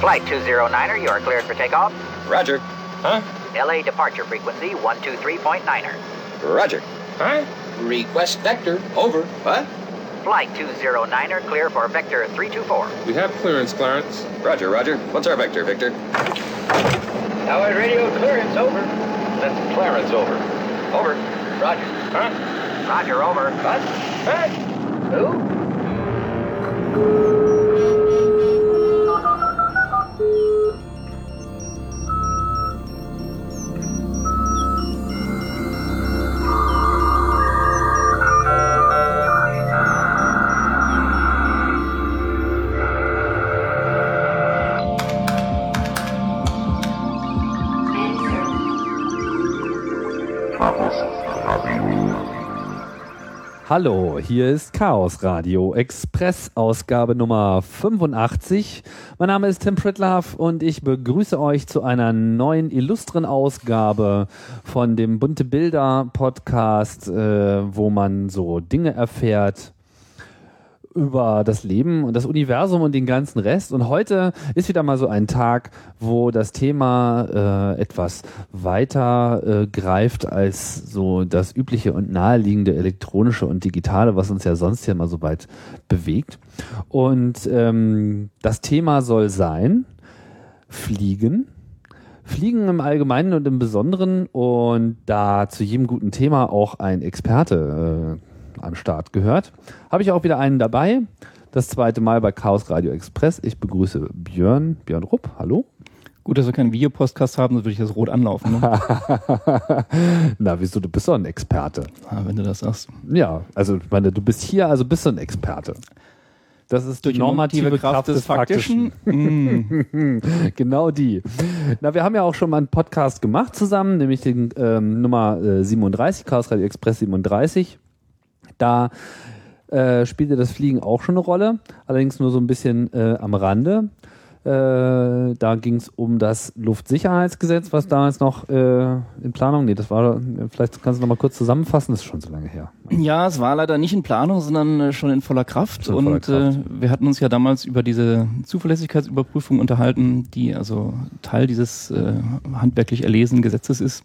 Flight 209er, you are cleared for takeoff. Roger. Huh? LA departure frequency 123.9er. Roger. Huh? Request vector. Over. What? Flight 209er, clear for vector 324. We have clearance, Clarence. Roger, Roger. What's our vector, Victor? Howard radio clearance over. That's Clarence over. Over. Roger. Huh? Roger, over. What? Hey! Who? Hallo, hier ist Chaos Radio Express Ausgabe Nummer 85. Mein Name ist Tim Pritlove und ich begrüße euch zu einer neuen illustren Ausgabe von dem Bunte Bilder Podcast, äh, wo man so Dinge erfährt, über das Leben und das Universum und den ganzen Rest. Und heute ist wieder mal so ein Tag, wo das Thema äh, etwas weiter äh, greift als so das übliche und naheliegende elektronische und digitale, was uns ja sonst ja mal so weit bewegt. Und ähm, das Thema soll sein Fliegen. Fliegen im Allgemeinen und im Besonderen und da zu jedem guten Thema auch ein Experte äh, am Start gehört. Habe ich auch wieder einen dabei. Das zweite Mal bei Chaos Radio Express. Ich begrüße Björn, Björn Rupp. Hallo. Gut, dass wir keinen Videopodcast haben, sonst würde ich das rot anlaufen. Ne? Na, wieso? Du bist doch ein Experte. ah, wenn du das sagst. Ja, also ich meine, du bist hier, also bist du ein Experte. Das ist Durch normative Kraft des Faktischen. Mm. genau die. Na, wir haben ja auch schon mal einen Podcast gemacht zusammen, nämlich den ähm, Nummer äh, 37, Chaos Radio Express 37. Da äh, spielte das Fliegen auch schon eine Rolle, allerdings nur so ein bisschen äh, am Rande. Äh, da ging es um das Luftsicherheitsgesetz, was damals noch äh, in Planung. Nee, das war, vielleicht kannst du noch mal kurz zusammenfassen, das ist schon so lange her. Ja, es war leider nicht in Planung, sondern äh, schon in voller Kraft. Schon in voller und Kraft. Äh, wir hatten uns ja damals über diese Zuverlässigkeitsüberprüfung unterhalten, die also Teil dieses äh, handwerklich erlesenen Gesetzes ist.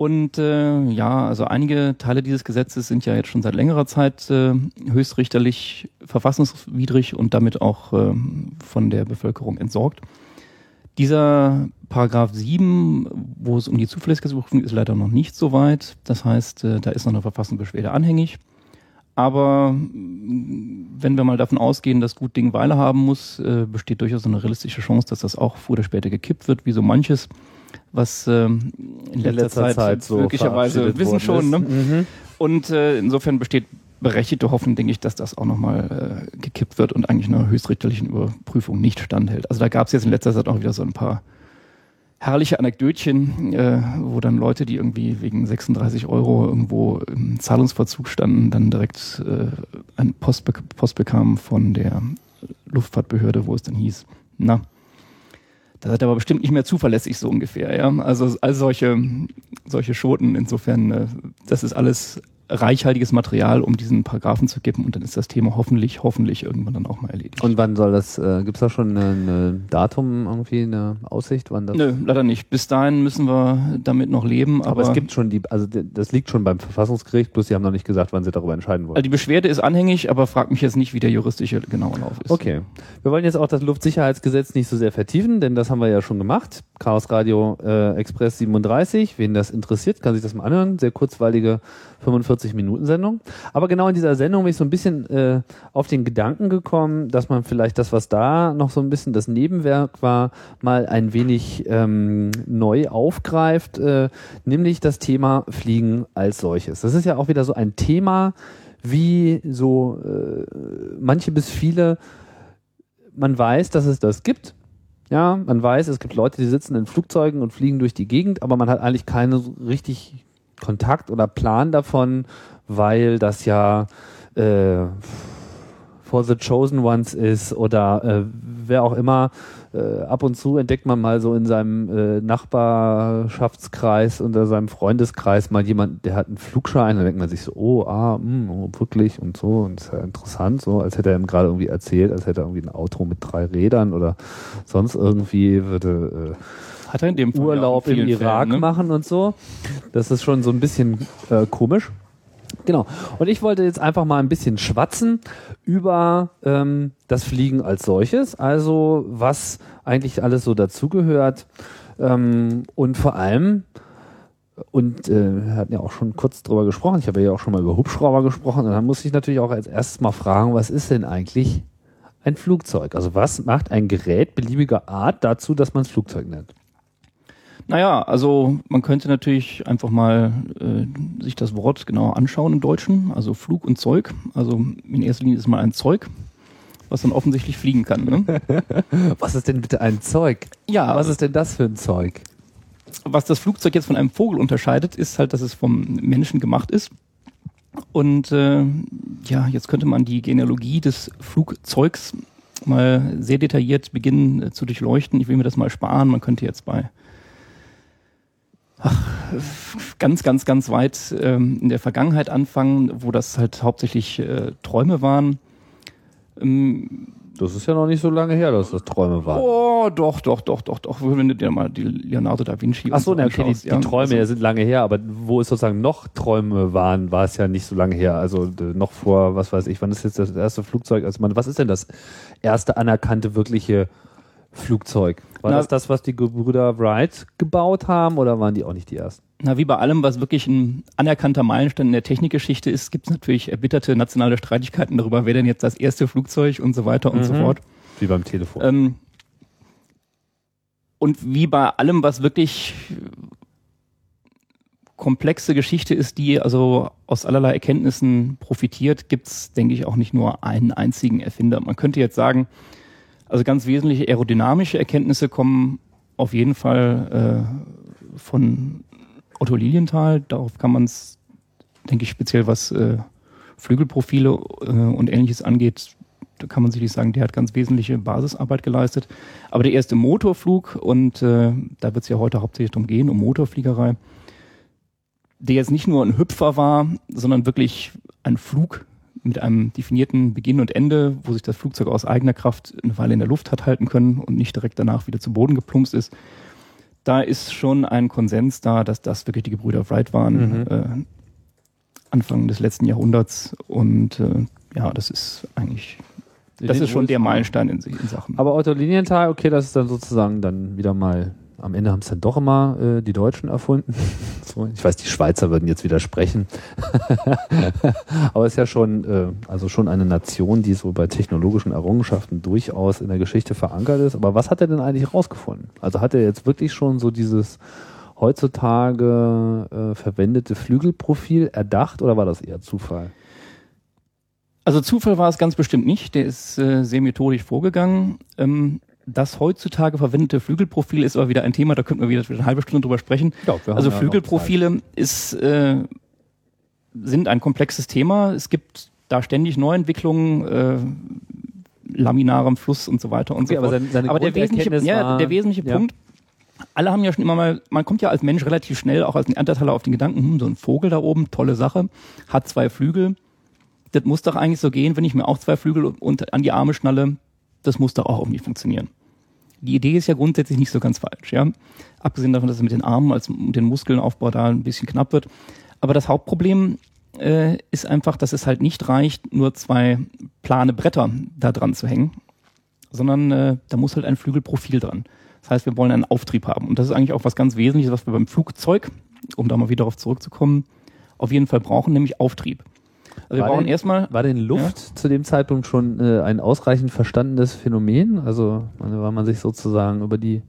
Und äh, ja, also einige Teile dieses Gesetzes sind ja jetzt schon seit längerer Zeit äh, höchstrichterlich verfassungswidrig und damit auch äh, von der Bevölkerung entsorgt. Dieser Paragraph 7, wo es um die Zuverlässigkeitsüberprüfung ist, leider noch nicht so weit. Das heißt, äh, da ist noch eine Verfassungsbeschwerde anhängig. Aber mh, wenn wir mal davon ausgehen, dass gut Ding Weile haben muss, äh, besteht durchaus eine realistische Chance, dass das auch früher oder später gekippt wird, wie so manches, was ähm, in letzter, Zeit, so möglicherweise wissen schon. Ne? Mhm. Und äh, insofern besteht berechtigte Hoffnung, denke ich, dass das auch nochmal äh, gekippt wird und eigentlich einer höchstrichterlichen Überprüfung nicht standhält. Also da gab es jetzt in letzter Zeit auch wieder so ein paar herrliche Anekdötchen, äh, wo dann Leute, die irgendwie wegen 36 Euro irgendwo im Zahlungsverzug standen, dann direkt äh, ein Post, bek Post bekamen von der Luftfahrtbehörde, wo es dann hieß, na, das ihr aber bestimmt nicht mehr zuverlässig so ungefähr, ja. Also all solche, solche Schoten, insofern, äh, das ist alles reichhaltiges Material, um diesen Paragraphen zu geben und dann ist das Thema hoffentlich, hoffentlich irgendwann dann auch mal erledigt. Und wann soll das, äh, gibt es da schon ein Datum irgendwie, eine Aussicht, wann das? Nö, leider nicht. Bis dahin müssen wir damit noch leben. Aber, Aber, es gibt schon die, also das liegt schon beim Verfassungsgericht, bloß sie haben noch nicht gesagt, wann sie darüber entscheiden wollen. Also die Beschwerde ist anhängig, aber frag mich jetzt nicht, wie der juristische genaue Lauf ist. Okay. Wir wollen jetzt auch das Luftsicherheitsgesetz nicht so sehr vertiefen, denn das haben wir ja schon gemacht. Chaos Radio äh, Express 37. Wen das interessiert, kann sich das mal anhören. Sehr kurzweilige 45-Minuten-Sendung. Aber genau in dieser Sendung bin ich so ein bisschen äh, auf den Gedanken gekommen, dass man vielleicht das, was da noch so ein bisschen das Nebenwerk war, mal ein wenig ähm, neu aufgreift, äh, nämlich das Thema Fliegen als solches. Das ist ja auch wieder so ein Thema, wie so äh, manche bis viele man weiß, dass es das gibt. Ja, man weiß, es gibt Leute, die sitzen in Flugzeugen und fliegen durch die Gegend, aber man hat eigentlich keinen so richtig Kontakt oder Plan davon, weil das ja äh, for the Chosen Ones ist oder äh, wer auch immer. Äh, ab und zu entdeckt man mal so in seinem äh, Nachbarschaftskreis oder seinem Freundeskreis mal jemand, der hat einen Flugschein. Dann denkt man sich so, oh, ah, mh, oh, wirklich und so. Und ist ja interessant, so als hätte er ihm gerade irgendwie erzählt, als hätte er irgendwie ein Auto mit drei Rädern oder sonst irgendwie würde äh, Hat er in dem Fall ja Urlaub in im Irak Fällen, ne? machen und so. Das ist schon so ein bisschen äh, komisch. Genau. Und ich wollte jetzt einfach mal ein bisschen schwatzen über ähm, das Fliegen als solches, also was eigentlich alles so dazugehört ähm, und vor allem und äh, wir hatten ja auch schon kurz drüber gesprochen. Ich habe ja auch schon mal über Hubschrauber gesprochen. Und dann muss ich natürlich auch als erstes mal fragen, was ist denn eigentlich ein Flugzeug? Also was macht ein Gerät beliebiger Art dazu, dass man es Flugzeug nennt? Naja, also man könnte natürlich einfach mal äh, sich das Wort genauer anschauen im Deutschen, also Flug und Zeug. Also in erster Linie ist mal ein Zeug, was dann offensichtlich fliegen kann. Ne? Was ist denn bitte ein Zeug? Ja, Was ist denn das für ein Zeug? was das Flugzeug jetzt von einem Vogel unterscheidet, ist halt, dass es vom Menschen gemacht ist. Und äh, ja, jetzt könnte man die Genealogie des Flugzeugs mal sehr detailliert beginnen äh, zu durchleuchten. Ich will mir das mal sparen. Man könnte jetzt bei ganz, ganz, ganz weit ähm, in der Vergangenheit anfangen, wo das halt hauptsächlich äh, Träume waren. Ähm, Das ist ja noch nicht so lange her, dass das Träume waren. oh, doch, doch, doch, doch, doch. Wenn du dir mal die Leonardo da Vinci Ach so, ne, okay, die, anschaust, die ja. Träume Also- ja sind lange her, aber wo es sozusagen noch Träume waren, war es ja nicht so lange her. Also noch vor, was weiß ich, wann ist jetzt das erste Flugzeug? Also man, was ist denn das erste anerkannte wirkliche Flugzeug? War Na- das das, was die Gebrüder Wright gebaut haben oder waren die auch nicht die ersten? Na, wie bei allem, was wirklich ein anerkannter Meilenstein in der Technikgeschichte ist, gibt es natürlich erbitterte nationale Streitigkeiten darüber, wer denn jetzt das erste Flugzeug und so weiter und so Mhm. fort. Wie beim Telefon. Ähm, und wie bei allem, was wirklich komplexe Geschichte ist, die also aus allerlei Erkenntnissen profitiert, gibt es, denke ich, auch nicht nur einen einzigen Erfinder. Man könnte jetzt sagen, also ganz wesentliche aerodynamische Erkenntnisse kommen auf jeden Fall äh, von Otto Lilienthal. Darauf kann man es, denke ich, speziell was äh, Flügelprofile äh, und ähnliches angeht, da kann man sicherlich sagen, der hat ganz wesentliche Basisarbeit geleistet. Aber der erste Motorflug, und äh, da wird es ja heute hauptsächlich darum gehen, um Motorfliegerei, der jetzt nicht nur ein Hüpfer war, sondern wirklich ein Flug mit einem definierten Beginn und Ende, wo sich das Flugzeug aus eigener Kraft eine Weile in der Luft hat halten können und nicht direkt danach wieder zu Boden geplumpst ist. Da ist schon ein Konsens da, dass das wirklich die Gebrüder Wright waren, Mhm. äh, Anfang des letzten Jahrhunderts. Und äh, ja, das ist eigentlich, das ist schon der. Meilenstein in, in Sachen. Aber Otto Lilienthal, okay, das ist dann sozusagen dann wieder mal, am Ende haben es dann doch immer äh, die Deutschen erfunden. so, ich weiß, die Schweizer würden jetzt widersprechen. Aber es ist ja schon, äh, also schon eine Nation, die so bei technologischen Errungenschaften durchaus in der Geschichte verankert ist. Aber was hat er denn eigentlich rausgefunden? Also hat er jetzt wirklich schon so dieses heutzutage äh, verwendete Flügelprofil erdacht oder war das eher Zufall? Also Zufall war es ganz bestimmt nicht. Der ist äh, sehr methodisch vorgegangen. Ähm, das heutzutage verwendete Flügelprofil ist aber wieder ein Thema, da könnten wir wieder eine halbe Stunde drüber sprechen. Ja, Also ja Flügelprofile ist, äh, sind ein komplexes Thema. Es gibt da ständig Neuentwicklungen, äh, laminarem Fluss und so weiter und Okay, so aber fort. seine- seine aber der wesentliche, Grunderkenntnis ja, war- der wesentliche ja. Punkt, alle haben ja schon immer mal, man kommt ja als Mensch relativ schnell, auch als Neandertaler auf den Gedanken, hm, so ein Vogel da oben, tolle Sache, hat zwei Flügel. Das muss doch eigentlich so gehen, wenn ich mir auch zwei Flügel und an die Arme schnalle, das muss doch auch irgendwie funktionieren. Die Idee ist ja grundsätzlich nicht so ganz falsch, ja. Abgesehen davon, dass es mit den Armen als mit den Muskelenaufbau da ein bisschen knapp wird. Aber das Hauptproblem äh, ist einfach, dass es halt nicht reicht, nur zwei plane Bretter da dran zu hängen, sondern äh, da muss halt ein Flügelprofil dran. Das heißt, wir wollen einen Auftrieb haben. Und das ist eigentlich auch was ganz Wesentliches, was wir beim Flugzeug, um da mal wieder darauf zurückzukommen, auf jeden Fall brauchen, nämlich Auftrieb. Also wir War brauchen denn- erstmal War denn Luft zu dem Zeitpunkt schon äh, ein ausreichend verstandenes Phänomen? Also meine, war man sich sozusagen über die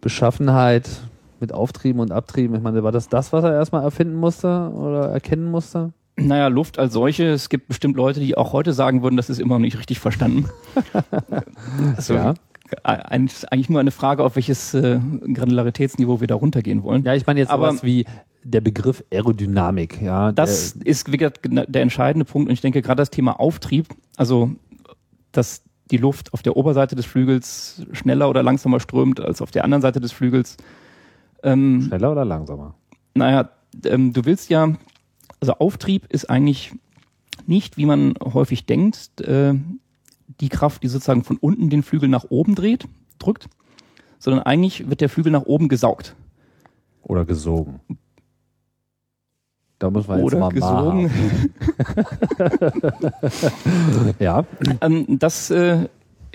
Beschaffenheit mit Auftrieben und Abtrieben, ich meine, war das das, was er erstmal erfinden musste oder erkennen musste? Naja, Luft als solche, es gibt bestimmt Leute, die auch heute sagen würden, das ist immer noch nicht richtig verstanden. also, Ja. Eigentlich nur eine Frage, auf welches äh, Granularitätsniveau wir da runtergehen wollen. Ja, ich meine jetzt Aber- sowas wie der Begriff Aerodynamik, ja. Das ist wie gesagt, der entscheidende Punkt und ich denke gerade das Thema Auftrieb, also dass die Luft auf der Oberseite des Flügels schneller oder langsamer strömt als auf der anderen Seite des Flügels. Ähm, schneller oder langsamer? naja, ähm, du willst ja, also Auftrieb ist eigentlich nicht, wie man häufig denkt, äh, die Kraft, die sozusagen von unten den Flügel nach oben dreht, drückt, sondern eigentlich wird der Flügel nach oben gesaugt. Oder gesogen. Da muss man jetzt oder mal gesogen. Ja. Ähm, das äh,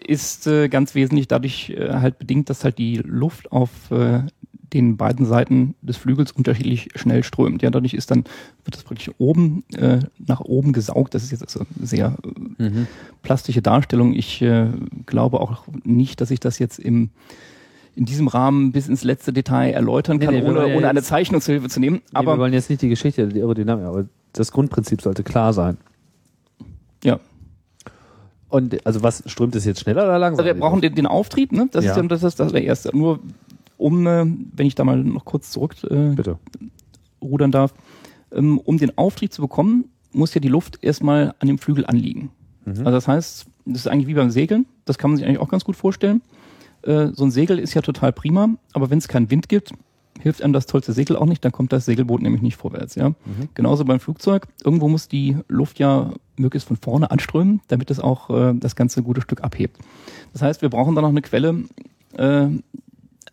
ist äh, ganz wesentlich dadurch äh, halt bedingt, dass halt die Luft auf den beiden Seiten des Flügels unterschiedlich schnell strömt. Ja, dadurch ist dann, wird das praktisch oben äh, nach oben gesaugt. Das ist jetzt also eine sehr äh, Mhm. plastische Darstellung. Ich äh, glaube auch nicht, dass ich das jetzt im in diesem Rahmen bis ins letzte Detail erläutern Nee, kann, nee, wir ohne, wollen ja ohne eine jetzt- Zeichnung zur Hilfe zu nehmen. Aber Aber wir wollen jetzt nicht die Geschichte der Aerodynamik, aber das Grundprinzip sollte klar sein. ja, Und also was strömt es jetzt schneller oder langsamer? Also wir brauchen den, den Auftrieb, ne? Das Ja. ist ja das, ist das der erste. Nur um, äh, wenn ich da mal noch kurz zurück äh, Bitte. rudern darf, ähm, um den Auftrieb zu bekommen, muss ja die Luft erstmal an dem Flügel anliegen. Also das heißt, das ist eigentlich wie beim Segeln. Das kann man sich eigentlich auch ganz gut vorstellen. Äh, so ein Segel ist ja total prima, aber wenn es keinen Wind gibt, hilft einem das tollste Segel auch nicht, dann kommt das Segelboot nämlich nicht vorwärts. Ja? Genauso beim Flugzeug. Irgendwo muss die Luft ja möglichst von vorne anströmen, damit es auch äh, das ganze gute Stück abhebt. Das heißt, wir brauchen dann noch eine Quelle äh,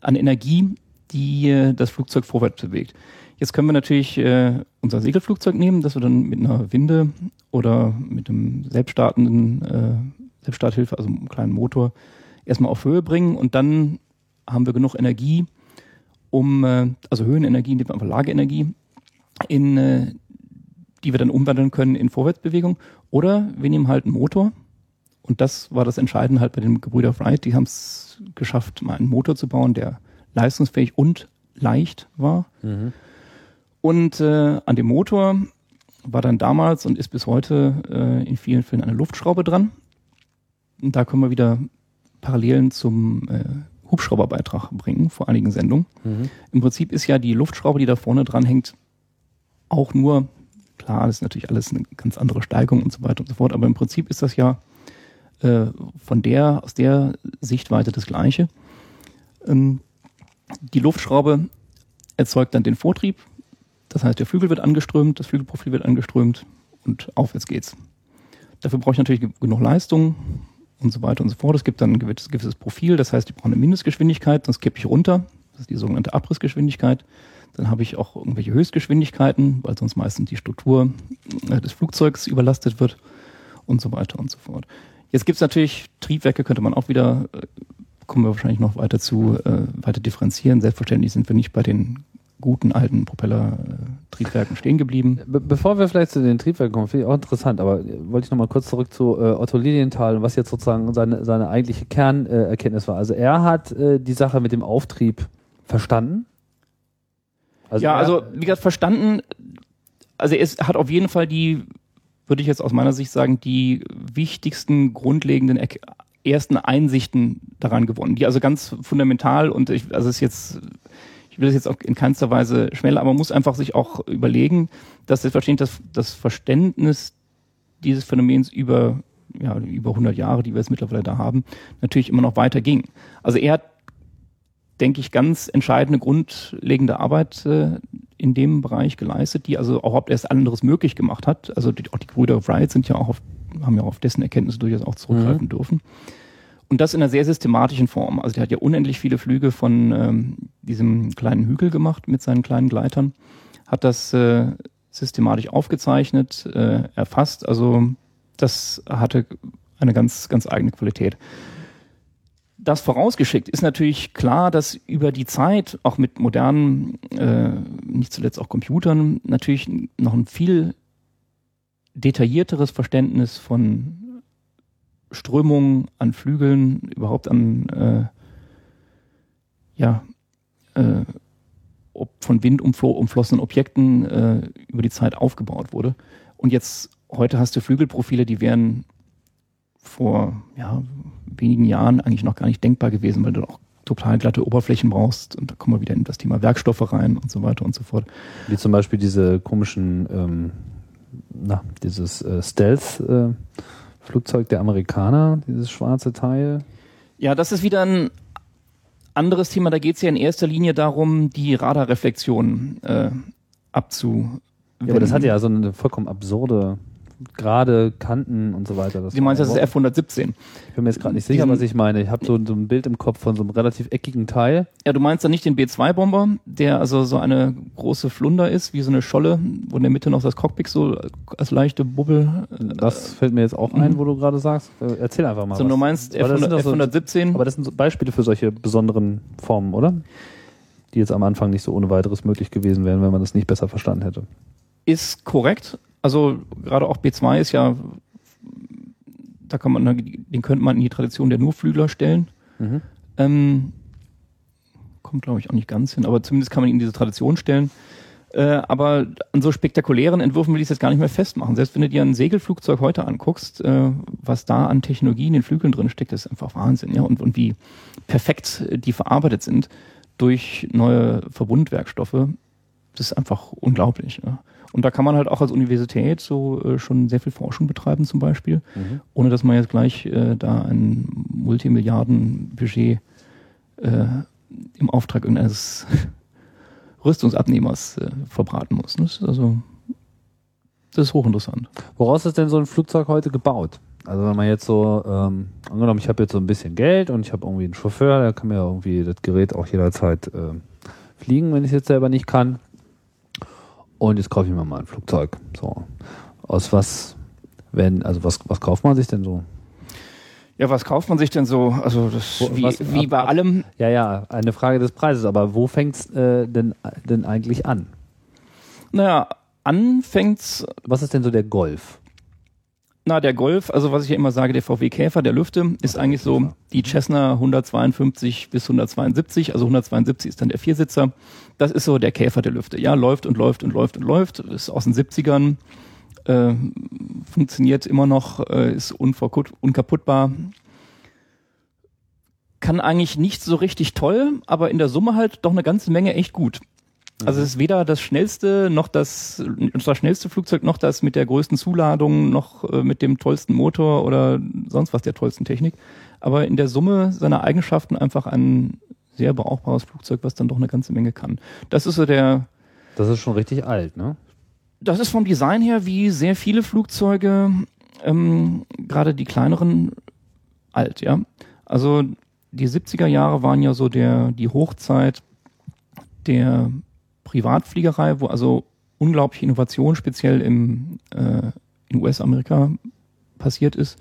an Energie, die äh, das Flugzeug vorwärts bewegt. Jetzt können wir natürlich äh, unser Segelflugzeug nehmen, das wir dann mit einer Winde oder mit einem selbststartenden äh, Selbststarthilfe, also einem kleinen Motor, erstmal auf Höhe bringen und dann haben wir genug Energie, um, also Höhenenergie, indem wir einfach Lageenergie, in, die wir dann umwandeln können in Vorwärtsbewegung. Oder wir nehmen halt einen Motor. Und das war das Entscheidende halt bei den Gebrüder Wright. Die haben es geschafft, mal einen Motor zu bauen, der leistungsfähig und leicht war. Und äh, an dem Motor war dann damals und ist bis heute äh, in vielen Fällen eine Luftschraube dran. Und da können wir wieder Parallelen zum äh, Hubschrauberbeitrag bringen vor einigen Sendungen. Im Prinzip ist ja die Luftschraube, die da vorne dran hängt, auch nur, klar, das ist natürlich alles eine ganz andere Steigung und so weiter und so fort, aber im Prinzip ist das ja äh, von der, aus der Sichtweite das Gleiche. Ähm, die Luftschraube erzeugt dann den Vortrieb, das heißt, der Flügel wird angeströmt, das Flügelprofil wird angeströmt und aufwärts geht's. Dafür brauche ich natürlich ge- genug Leistung und so weiter und so fort. Es gibt dann ein gewisses, gewisses Profil, das heißt, ich brauche eine Mindestgeschwindigkeit, sonst kippe ich runter. Das ist die sogenannte Abrissgeschwindigkeit. Dann habe ich auch irgendwelche Höchstgeschwindigkeiten, weil sonst meistens die Struktur äh, des Flugzeugs überlastet wird und so weiter und so fort. Jetzt gibt es natürlich Triebwerke, könnte man auch wieder, äh, kommen wir wahrscheinlich noch weiter zu, äh, weiter differenzieren. Selbstverständlich sind wir nicht bei den guten alten Propellertriebwerken stehen geblieben. Be bevor wir vielleicht zu den Triebwerken kommen, finde ich auch interessant, aber äh, wollte ich nochmal kurz zurück zu äh, Otto Lilienthal, was jetzt sozusagen seine, seine eigentliche Kernerkenntnis äh, war. Also er hat äh, die Sache mit dem Auftrieb verstanden. ja, er- also wie gesagt, verstanden, also es hat auf jeden Fall die, würde ich jetzt aus meiner Sicht sagen, die wichtigsten grundlegenden ersten Einsichten daran gewonnen, die also ganz fundamental und ich, also ist jetzt, ich will das jetzt auch in keinster Weise schmälern, aber man muss einfach sich auch überlegen, dass das Verständnis, das, das Verständnis dieses Phänomens über, ja, über 100 Jahre, die wir jetzt mittlerweile da haben, natürlich immer noch weiter ging. Also er hat denke ich, ganz entscheidende, grundlegende Arbeit äh, in dem Bereich geleistet, die also auch überhaupt erst anderes möglich gemacht hat. Also die, auch die Brüder Wright sind ja auch auf, haben ja auch auf dessen Erkenntnisse durchaus auch zurückgreifen dürfen. Und das in einer sehr systematischen Form. Also der hat ja unendlich viele Flüge von ähm, diesem kleinen Hügel gemacht mit seinen kleinen Gleitern, hat das äh, systematisch aufgezeichnet, äh, erfasst. Also das hatte eine ganz, ganz eigene Qualität. Das vorausgeschickt ist natürlich klar, dass über die Zeit, auch mit modernen, äh, nicht zuletzt auch Computern, natürlich noch ein viel detaillierteres Verständnis von Strömungen an Flügeln, überhaupt an äh, ja, äh, ob von Wind umflo umflossenen Objekten äh, über die Zeit aufgebaut wurde. Und jetzt, heute hast du Flügelprofile, die wären vor ja, wenigen Jahren eigentlich noch gar nicht denkbar gewesen, weil du auch total glatte Oberflächen brauchst. Und da kommen wir wieder in das Thema Werkstoffe rein und so weiter und so fort. Wie zum Beispiel diese komischen, ähm, na, dieses äh, Stealth-Flugzeug der Amerikaner, dieses schwarze Teil. Ja, das ist wieder ein anderes Thema. Da geht es ja in erster Linie darum, die Radarreflexion äh, abzu. Ja, aber das hat ja so eine vollkommen absurde gerade Kanten und so weiter. Das Du meinst, das ist F-117. Ich bin mir jetzt gerade nicht sicher, was ich meine. Ich habe so, so ein Bild im Kopf von so einem relativ eckigen Teil. Ja, du meinst dann nicht den B-2-Bomber, der also so eine große Flunder ist, wie so eine Scholle, wo in der Mitte noch das Cockpit so als leichte Bubbel. äh, Das fällt mir jetzt auch ein, wo du gerade sagst. Äh, Erzähl einfach mal. so, was. du meinst Aber das sind doch so- F-117. Aber das sind so Beispiele für solche besonderen Formen, oder? Die jetzt am Anfang nicht so ohne weiteres möglich gewesen wären, wenn man das nicht besser verstanden hätte. Ist korrekt. Also gerade auch B2 ist ja, da kann man, den könnte man in die Tradition der Nurflügler stellen. Mhm. Ähm, kommt, glaube ich, auch nicht ganz hin, aber zumindest kann man ihn in diese Tradition stellen. Äh, aber an so spektakulären Entwürfen will ich es jetzt gar nicht mehr festmachen. Selbst wenn du dir ein Segelflugzeug heute anguckst, äh, was da an Technologie in den Flügeln drin steckt, ist einfach Wahnsinn. Ja? Und, und wie perfekt äh, die verarbeitet sind durch neue Verbundwerkstoffe, das ist einfach unglaublich. Ja? Und da kann man halt auch als Universität so äh, schon sehr viel Forschung betreiben zum Beispiel, Mhm. ohne dass man jetzt gleich äh, da ein Multimilliarden-Budget äh, im Auftrag irgendeines Rüstungsabnehmers äh, verbraten muss. Das ist also das ist hochinteressant. Woraus ist denn so ein Flugzeug heute gebaut? Also wenn man jetzt so, ähm, angenommen, ich habe jetzt so ein bisschen Geld und ich habe irgendwie einen Chauffeur, der kann mir irgendwie das Gerät auch jederzeit ähm, fliegen, wenn ich es jetzt selber nicht kann. Und jetzt kaufe ich mir mal ein Flugzeug. So. Aus was, wenn, also was, was kauft man sich denn so? Ja, was kauft man sich denn so? Also das Wo- wie, was- wie ab- bei ab- allem. Ja, ja, eine Frage des Preises, aber wo fängt's äh, denn, denn eigentlich an? Naja, anfängt's Was ist denn so der Golf? Na, der Golf, also was ich ja immer sage, der VW Käfer, der Lüfte, ist eigentlich so die Cessna 152 bis 172, also 172 ist dann der Viersitzer. Das ist so der Käfer der Lüfte. Ja, läuft und läuft und läuft und läuft, ist aus den 70ern, äh, funktioniert immer noch, äh, ist unkaputtbar. Kann eigentlich nicht so richtig toll, aber in der Summe halt doch eine ganze Menge echt gut. Also es ist weder das schnellste noch das, das schnellste Flugzeug noch das mit der größten Zuladung noch äh, mit dem tollsten Motor oder sonst was der tollsten Technik. Aber in der Summe seiner Eigenschaften einfach ein sehr brauchbares Flugzeug, was dann doch eine ganze Menge kann. Das ist so der, Das ist schon richtig alt, ne? das ist vom Design her wie sehr viele Flugzeuge, ähm, gerade die kleineren, alt, ja. Also die 70er Jahre waren ja so der, die Hochzeit der Privatfliegerei, wo also unglaubliche Innovation speziell im, äh, in US-Amerika passiert ist.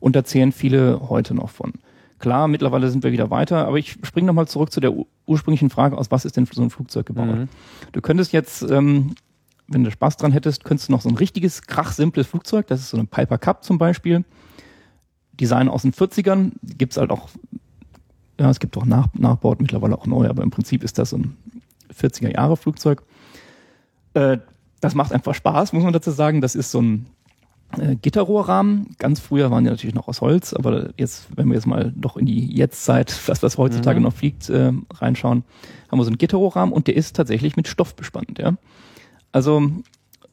Und da zählen viele heute noch von. Klar, mittlerweile sind wir wieder weiter, aber ich springe nochmal zurück zu der ur- ursprünglichen Frage aus, was ist denn für so ein Flugzeug gebaut? Mhm. Du könntest jetzt, ähm, wenn du Spaß dran hättest, könntest du noch so ein richtiges, krachsimples Flugzeug, das ist so ein Piper Cup zum Beispiel, Design aus den 40ern, gibt's halt auch, ja, es gibt auch Nach Nachbauten mittlerweile auch neu, aber im Prinzip ist das so ein 40er Jahre Flugzeug. Äh, das macht einfach Spaß, muss man dazu sagen. Das ist so ein äh, Gitterrohrrahmen. Ganz früher waren die natürlich noch aus Holz, aber jetzt, wenn wir jetzt mal doch in die Jetztzeit, das was heutzutage Mhm. noch fliegt, äh, reinschauen, haben wir so einen Gitterrohrrahmen und der ist tatsächlich mit Stoff bespannt, ja. Also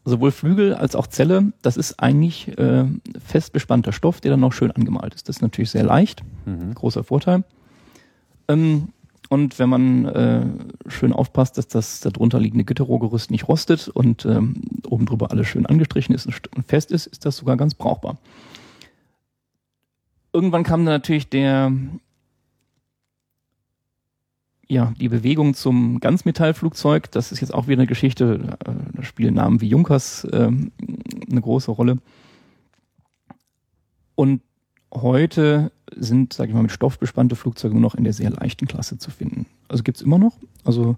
sowohl Flügel als auch Zelle, das ist eigentlich äh, fest bespannter Stoff, der dann noch schön angemalt ist. Das ist natürlich sehr leicht, Mhm. großer Vorteil. Ähm, und wenn man äh, schön aufpasst, dass das darunter liegende Gitterrohrgerüst nicht rostet und ähm, oben drüber alles schön angestrichen ist und st- und fest ist, ist das sogar ganz brauchbar. Irgendwann kam dann natürlich der ja, die Bewegung zum Ganzmetallflugzeug, das ist jetzt auch wieder eine Geschichte, äh, da spielen Namen wie Junkers ähm, eine große Rolle. Und heute sind, sage ich mal, mit Stoff bespannte Flugzeuge nur noch in der sehr leichten Klasse zu finden. Also gibt's immer noch. Also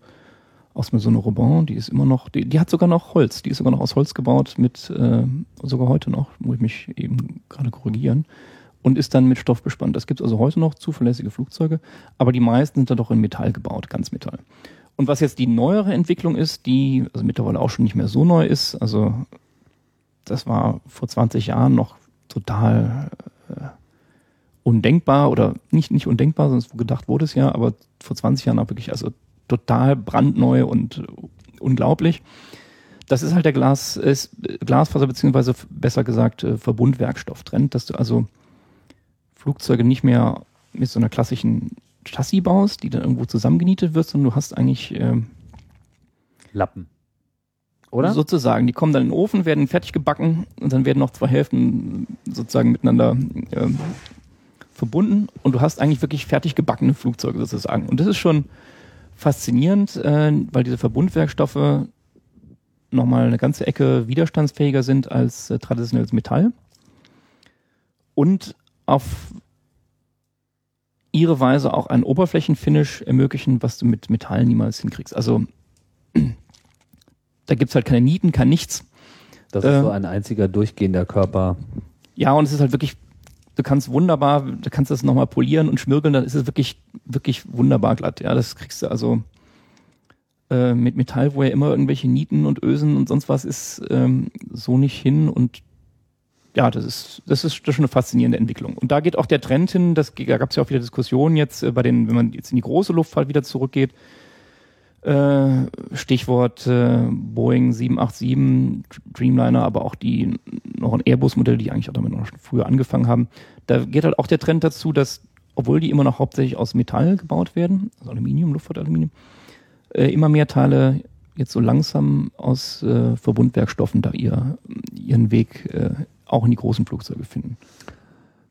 aus so eine Robin, die ist immer noch, die, die hat sogar noch Holz, die ist sogar noch aus Holz gebaut, mit äh, sogar heute noch, muss ich mich eben gerade korrigieren, und ist dann mit Stoff bespannt. Das gibt's also heute noch, zuverlässige Flugzeuge, aber die meisten sind dann doch in Metall gebaut, ganz Metall. Und was jetzt die neuere Entwicklung ist, die also mittlerweile auch schon nicht mehr so neu ist, also das war vor 20 Jahren noch total äh, undenkbar oder nicht, nicht undenkbar, sonst gedacht wurde es ja, aber vor 20 Jahren auch wirklich also total brandneu und unglaublich. Das ist halt der Glas, ist Glasfaser beziehungsweise besser gesagt äh, Verbundwerkstofftrend, dass du also Flugzeuge nicht mehr mit so einer klassischen Chassis baust, die dann irgendwo zusammengenietet wird, sondern du hast eigentlich ähm, Lappen. Oder? Sozusagen. Die kommen dann in den Ofen, werden fertig gebacken und dann werden noch zwei Hälften sozusagen miteinander ähm, verbunden und du hast eigentlich wirklich fertig gebackene Flugzeuge sozusagen. Und das ist schon faszinierend, äh, weil diese Verbundwerkstoffe nochmal eine ganze Ecke widerstandsfähiger sind als äh, traditionelles Metall und auf ihre Weise auch ein Oberflächenfinish ermöglichen, was du mit Metall niemals hinkriegst. Also da gibt's halt keine Nieten, kein nichts. Das ist Äh, so ein einziger durchgehender Körper. Ja, und es ist halt wirklich, du kannst wunderbar, du kannst das nochmal polieren und schmirgeln, dann ist es wirklich, wirklich wunderbar glatt. Ja, das kriegst du also äh, mit Metall, wo ja immer irgendwelche Nieten und Ösen und sonst was ist, ähm, so nicht hin und ja, das ist, das ist schon eine faszinierende Entwicklung. Und da geht auch der Trend hin, das, da gab es ja auch wieder Diskussionen jetzt äh, bei den, wenn man jetzt in die große Luftfahrt wieder zurückgeht, äh, Stichwort äh, Boeing 787, Dreamliner, aber auch die noch ein Airbus-Modell, die eigentlich auch damit noch früher angefangen haben. Da geht halt auch der Trend dazu, dass, obwohl die immer noch hauptsächlich aus Metall gebaut werden, also Aluminium, Luftfahrtaluminium, äh, immer mehr Teile jetzt so langsam aus Verbundwerkstoffen da ihr, ihren Weg auch in die großen Flugzeuge finden.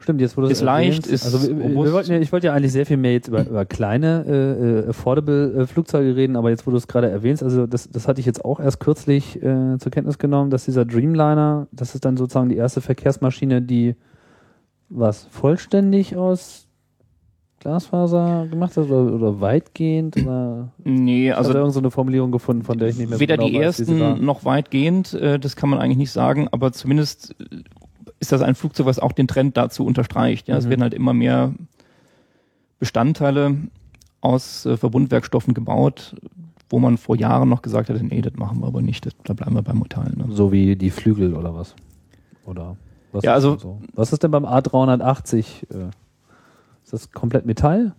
Stimmt, jetzt wurde Ist leicht, ist also wir, wir wollten ja, ich wollte ja eigentlich sehr viel mehr jetzt über, über kleine äh, äh, affordable äh, Flugzeuge reden, aber jetzt wo du es gerade erwähnst, also das, das hatte ich jetzt auch erst kürzlich äh, zur Kenntnis genommen, dass dieser Dreamliner, das ist dann sozusagen die erste Verkehrsmaschine, die was vollständig aus Glasfaser gemacht hat oder, oder weitgehend oder Nee, also hat irgend so eine Formulierung gefunden, von der ich nicht mehr so weder genau die weiß, ersten noch weitgehend, äh, das kann man eigentlich nicht sagen, aber zumindest ist das ein Flugzeug, was auch den Trend dazu unterstreicht. Ja, es Mhm. werden halt immer mehr Bestandteile aus äh, Verbundwerkstoffen gebaut, wo man vor Jahren noch gesagt hätte, nee, das machen wir aber nicht, das, da bleiben wir beim Metall. Ne? So wie die Flügel oder was? Oder was Ja, ist also- denn so? Was ist denn beim A380? Äh, ist das komplett Metall?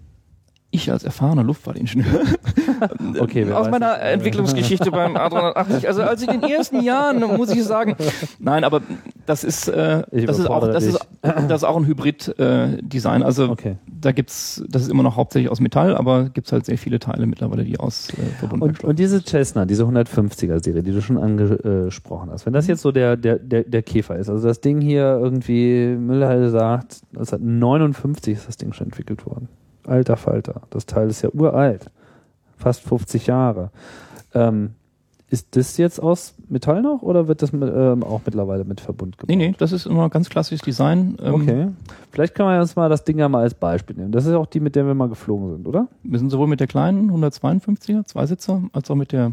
Ich als erfahrener Luftfahrtingenieur Okay, aus meiner das? Entwicklungsgeschichte beim A380, also als in den ersten Jahren, muss ich sagen, nein, aber das ist, äh, das ist auch, das ist, das ist auch ein Hybrid-Design. also Okay. da gibt's, das ist immer noch hauptsächlich aus Metall, aber gibt's halt sehr viele Teile mittlerweile, die aus äh, Und, Verbundwerkstoffen. und diese Cessna, diese 150er-Serie, die du schon angesprochen hast, wenn das jetzt so der, der, der, der Käfer ist, also das Ding hier irgendwie, Müllhalde sagt, 1959 ist das Ding schon entwickelt worden. Alter Falter. Das Teil ist ja uralt. Fast 50 Jahre. Ähm, ist das jetzt aus Metall noch oder wird das mit, ähm, auch mittlerweile mit Verbund gebaut? Nee, nee, das ist immer ganz klassisches Design. Ähm, Okay. Vielleicht kann man uns mal das Ding ja mal als Beispiel nehmen. Das ist auch die, mit der wir mal geflogen sind, oder? Wir sind sowohl mit der kleinen 152er, Zweisitzer, als auch mit der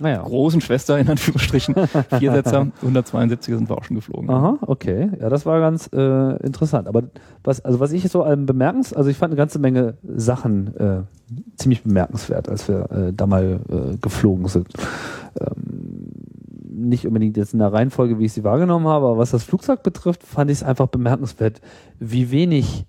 Naja. großen Schwester, in Anführungsstrichen, Viersitzer, 172er sind wir auch schon geflogen. Aha, okay. Ja, das war ganz äh, interessant. Aber was, also was ich so ähm, bemerkens, also ich fand eine ganze Menge Sachen äh, ziemlich bemerkenswert, als wir äh, da mal äh, geflogen sind. Ähm, nicht unbedingt jetzt in der Reihenfolge, wie ich sie wahrgenommen habe, aber was das Flugzeug betrifft, fand ich es einfach bemerkenswert, wie wenig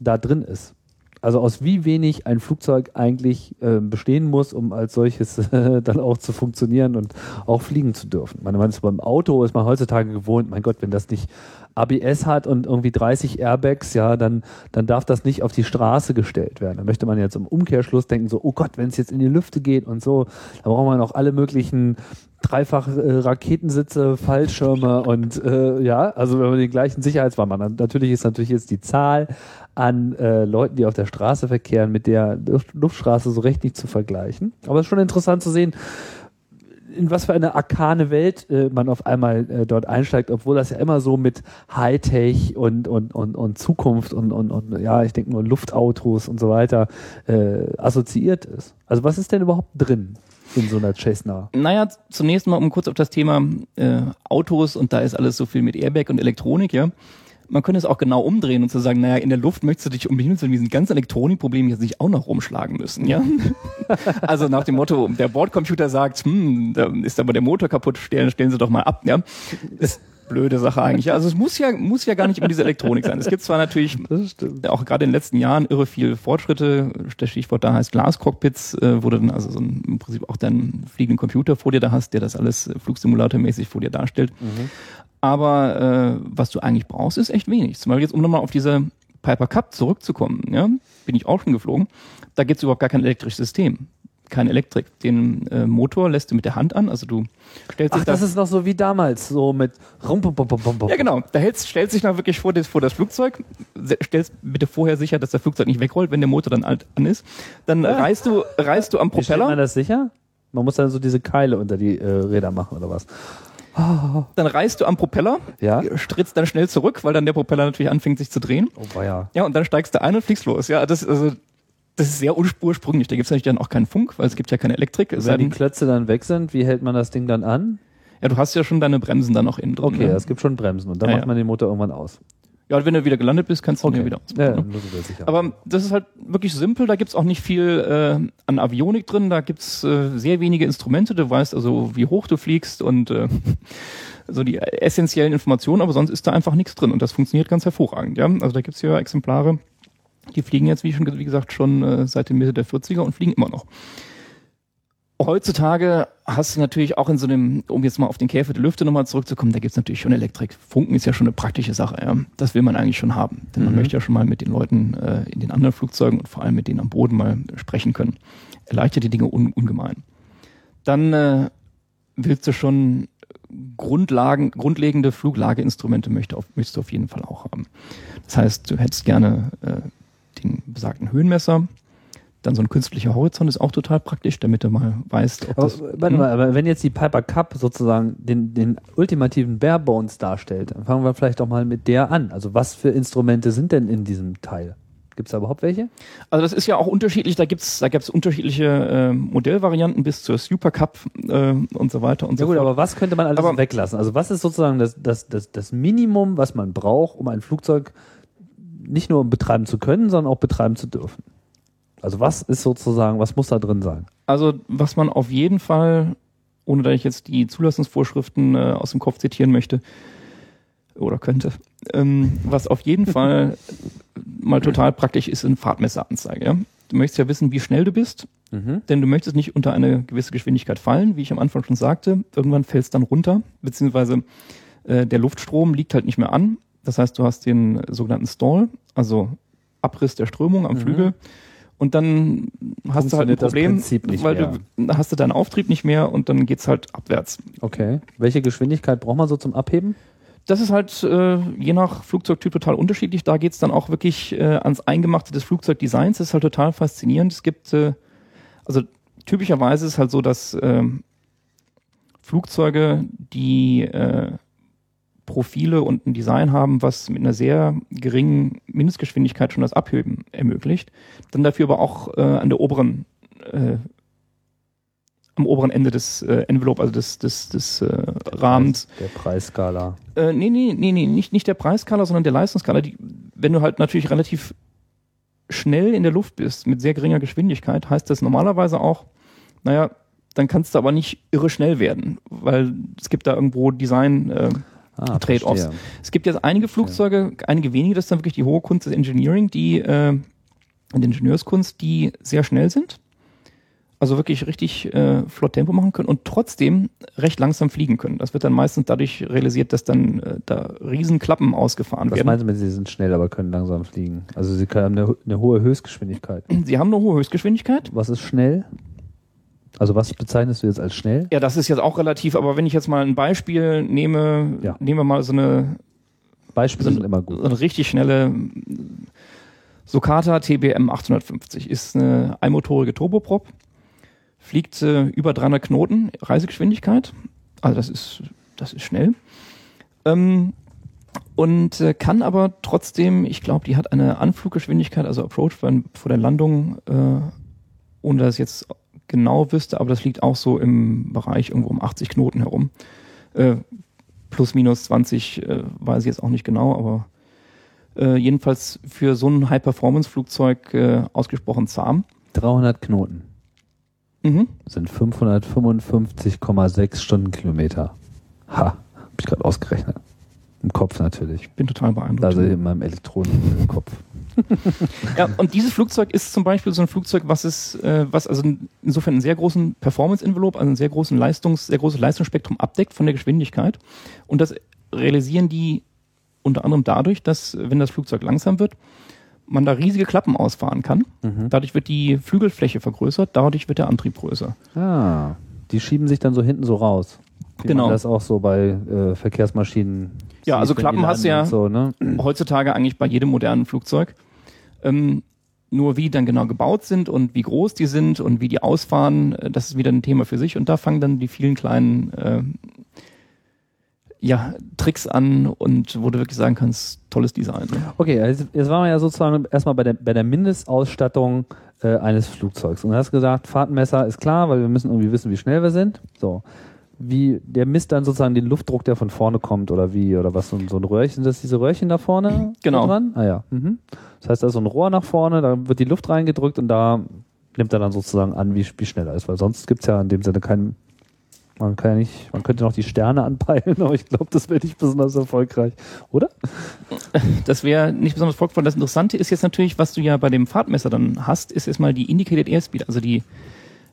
da drin ist. Also aus wie wenig ein Flugzeug eigentlich äh, bestehen muss, um als solches äh, dann auch zu funktionieren und auch fliegen zu dürfen. Man ist beim Auto ist man heutzutage gewohnt, mein Gott, wenn das nicht ABS hat und irgendwie 30 Airbags, ja, dann, dann darf das nicht auf die Straße gestellt werden. Da möchte man jetzt im Umkehrschluss denken, so, oh Gott, wenn es jetzt in die Lüfte geht und so, da braucht man noch alle möglichen dreifach äh, Raketensitze, Fallschirme und äh, ja, also wenn man den gleichen Sicherheitswarnmann hat. Natürlich ist natürlich jetzt die Zahl an äh, Leuten, die auf der Straße verkehren, mit der Luft Luftstraße so recht nicht zu vergleichen. Aber es ist schon interessant zu sehen, in was für eine arkane Welt äh, man auf einmal äh, dort einsteigt, obwohl das ja immer so mit Hightech und, und, und, und Zukunft und, und, und ja, ich denke nur Luftautos und so weiter äh, assoziiert ist. Also was ist denn überhaupt drin in so einer Cessna? Naja, zunächst mal, um kurz auf das Thema äh, Autos und da ist alles so viel mit Airbag und Elektronik, ja. Man könnte es auch genau umdrehen und zu sagen, naja, in der Luft möchtest du dich unbedingt mit diesen ganzen Elektronikproblemen jetzt nicht auch noch rumschlagen müssen, ja. also nach dem Motto, der Bordcomputer sagt, hm, da ist aber der Motor kaputt, stellen, stellen Sie doch mal ab, ja. Das, blöde Sache eigentlich. Ja, Also es muss ja, muss ja gar nicht immer diese Elektronik sein. Es gibt zwar natürlich auch gerade in den letzten Jahren irre viel Fortschritte. Das Stichwort da heißt Glascockpits, äh, wo du dann also so ein, im Prinzip auch deinen fliegenden Computer vor dir da hast, der das alles äh, flugsimulatormäßig vor dir darstellt. Aber äh, was du eigentlich brauchst, ist echt wenig. Zum Beispiel jetzt, um nochmal auf diese Piper Cup zurückzukommen, ja, bin ich auch schon geflogen. Da gibt's überhaupt gar kein elektrisches System. Keine Elektrik. Den äh, Motor lässt du mit der Hand an, also du stellst Ach, dich das da ist noch so wie damals, so mit rum, bum, bum, bum, bum, ja, genau. Da hältst, stellst dich noch wirklich vor das, vor das Flugzeug, stellst bitte vorher sicher, dass das Flugzeug nicht wegrollt, wenn der Motor dann alt an ist. Dann reißt du, reißt du am Wie stellt man Propeller, das sicher? Man muss dann so diese Keile unter die äh, Räder machen oder was? dann reißt du am Propeller, Ja. strittst dann schnell zurück, weil dann der Propeller natürlich anfängt sich zu drehen. Oh, war ja. Ja, und dann steigst du ein und fliegst los. Ja, das, also, das ist sehr urspr- ursprünglich. Da gibt's natürlich dann auch keinen Funk, weil es gibt ja keine Elektrik. Es Wenn die Klötze dann weg sind, wie hält man das Ding dann an? ja, du hast ja schon deine Bremsen dann noch innen drin. Okay, ne? es gibt schon Bremsen und dann Ja, macht man den Motor irgendwann aus. Ja, wenn du wieder gelandet bist, kannst du ihn Okay. ja wieder ausmachen. Ja, ne? Aber das ist halt wirklich simpel, da gibt's auch nicht viel äh, an Avionik drin, da gibt's äh, sehr wenige Instrumente, du weißt also, wie hoch du fliegst und äh, so die essentiellen Informationen, aber sonst ist da einfach nichts drin und das funktioniert ganz hervorragend. Ja? Also da gibt's hier Exemplare, die fliegen jetzt, wie schon wie gesagt, schon äh, seit der Mitte der 40er und fliegen immer noch. Heutzutage hast du natürlich auch in so einem, um jetzt mal auf den Käfer der Lüfte nochmal zurückzukommen, da gibt's natürlich schon Elektrik. Funken ist ja schon eine praktische Sache, ja. Das will man eigentlich schon haben. Denn man Mhm. möchte ja schon mal mit den Leuten äh, in den anderen Flugzeugen und vor allem mit denen am Boden mal sprechen können. Erleichtert die Dinge un ungemein. Dann äh, willst du schon Grundlagen, grundlegende Fluglageinstrumente möchte auf, möchtest du auf jeden Fall auch haben. Das heißt, du hättest gerne äh, den besagten Höhenmesser, dann so ein künstlicher Horizont ist auch total praktisch, damit du mal weißt, ob aber, das. warte Hm? mal, aber wenn jetzt die Piper Cup sozusagen den, den ultimativen Barebones darstellt, dann fangen wir vielleicht doch mal mit der an. Also was für Instrumente sind denn in diesem Teil? Gibt es da überhaupt welche? Also das ist ja auch unterschiedlich, da gibt's da gibt's unterschiedliche äh, Modellvarianten bis zur Super Cup äh, und so weiter und Ja so gut, fort. aber was könnte man alles Aber- weglassen? Also was ist sozusagen das, das, das, das Minimum, was man braucht, um ein Flugzeug nicht nur betreiben zu können, sondern auch betreiben zu dürfen? Also was ist sozusagen, was muss da drin sein? Also was man auf jeden Fall, ohne dass ich jetzt die Zulassungsvorschriften äh, aus dem Kopf zitieren möchte oder könnte, ähm, was auf jeden Fall mal total praktisch ist, sind Fahrtmesseranzeige. Ja? Du möchtest ja wissen, wie schnell du bist, Mhm. denn du möchtest nicht unter eine gewisse Geschwindigkeit fallen, wie ich am Anfang schon sagte. Irgendwann fällst dann runter, beziehungsweise äh, der Luftstrom liegt halt nicht mehr an. Das heißt, du hast den sogenannten Stall, also Abriss der Strömung am Mhm. Flügel. Und dann hast du halt ein Problem, weil mehr. du hast du deinen Auftrieb nicht mehr und dann geht's halt abwärts. Okay. Welche Geschwindigkeit braucht man so zum Abheben? Das ist halt äh, je nach Flugzeugtyp total unterschiedlich. Da geht's dann auch wirklich äh, ans Eingemachte des Flugzeugdesigns. Das ist halt total faszinierend. Es gibt, äh, also typischerweise ist es halt so, dass ähm, Flugzeuge, die äh, Profile und ein Design haben, was mit einer sehr geringen Mindestgeschwindigkeit schon das Abheben ermöglicht, dann dafür aber auch äh, an der oberen äh, am oberen Ende des äh, Envelope, also des, des, des äh, Rahmens, Der Preisskala. äh, nee, nee, nee, nee, nicht, nicht der Preisskala, sondern der Leistungsskala. Die, wenn du halt natürlich relativ schnell in der Luft bist, mit sehr geringer Geschwindigkeit, heißt das normalerweise auch, naja, dann kannst du aber nicht irre schnell werden, weil es gibt da irgendwo Design, äh, Ah, Trade-offs. es gibt jetzt einige Flugzeuge, einige wenige, das ist dann wirklich die hohe Kunst des Engineering, die, äh, und Ingenieurskunst, die sehr schnell sind. Also wirklich richtig äh, flott Tempo machen können und trotzdem recht langsam fliegen können. Das wird dann meistens dadurch realisiert, dass dann äh, da Riesenklappen ausgefahren Was werden. meinst du mit, sie sind schnell, aber können langsam fliegen? Also sie haben eine, eine hohe Höchstgeschwindigkeit. Sie haben eine hohe Höchstgeschwindigkeit. Was ist schnell? Also was bezeichnest du jetzt als schnell? Ja, das ist jetzt auch relativ, aber wenn ich jetzt mal ein Beispiel nehme, Ja. nehmen wir mal so eine, Beispiele so sind immer so gut. eine richtig schnelle Socata TBM 850. Ist eine einmotorige Turboprop, fliegt äh, über 300 Knoten Reisegeschwindigkeit. Also das ist, das ist schnell. Ähm, und äh, kann aber trotzdem, ich glaube, die hat eine Anfluggeschwindigkeit, also Approach vor, vor der Landung, äh, ohne dass ich jetzt genau wüsste, aber das liegt auch so im Bereich irgendwo um 80 Knoten herum. Äh, plus minus 20 äh, weiß ich jetzt auch nicht genau, aber äh, jedenfalls für so ein High-Performance-Flugzeug äh, ausgesprochen zahm. 300 Knoten Mhm. sind 555,6 Stundenkilometer. Ha, hab ich gerade ausgerechnet. Im Kopf natürlich. Ich bin total beeindruckt. Also in meinem Elektronenkopf. Ja, und dieses Flugzeug ist zum Beispiel so ein Flugzeug, was ist, äh, was also insofern einen sehr großen Performance-Envelope, also ein sehr großen Leistungs, sehr großes Leistungsspektrum abdeckt von der Geschwindigkeit. Und das realisieren die unter anderem dadurch, dass, wenn das Flugzeug langsam wird, man da riesige Klappen ausfahren kann. Dadurch wird die Flügelfläche vergrößert, dadurch wird der Antrieb größer. Ah, die schieben sich dann so hinten so raus. Wie Genau. Man das auch so bei äh, Verkehrsmaschinen. Ja, also Klappen hast du ja- So, ne? heutzutage eigentlich bei jedem modernen Flugzeug. Ähm, nur wie dann genau gebaut sind und wie groß die sind und wie die ausfahren, äh, das ist wieder ein Thema für sich. Und da fangen dann die vielen kleinen äh, ja, Tricks an und wo du wirklich sagen kannst, tolles Design. Ne? Okay, jetzt, jetzt waren wir ja sozusagen erstmal bei der, bei der Mindestausstattung äh, eines Flugzeugs. Und du hast gesagt, Fahrtmesser ist klar, weil wir müssen irgendwie wissen, wie schnell wir sind. So. Wie, der misst dann sozusagen den Luftdruck, der von vorne kommt oder wie, oder was, so, ein- so ein Röhrchen, sind das diese Röhrchen da vorne Genau. dran? Ah ja. Mhm. Das heißt, da ist so ein Rohr nach vorne, da wird die Luft reingedrückt und da nimmt er dann sozusagen an, wie, wie schnell er ist, weil sonst gibt's ja in dem Sinne keinen, man kann ja nicht, man könnte noch die Sterne anpeilen, aber ich glaube, das wäre nicht besonders erfolgreich, oder? Das wäre nicht besonders folgvoll. Das Interessante ist jetzt natürlich, was du ja bei dem Fahrtmesser dann hast, ist erstmal die Indicated Airspeed, also die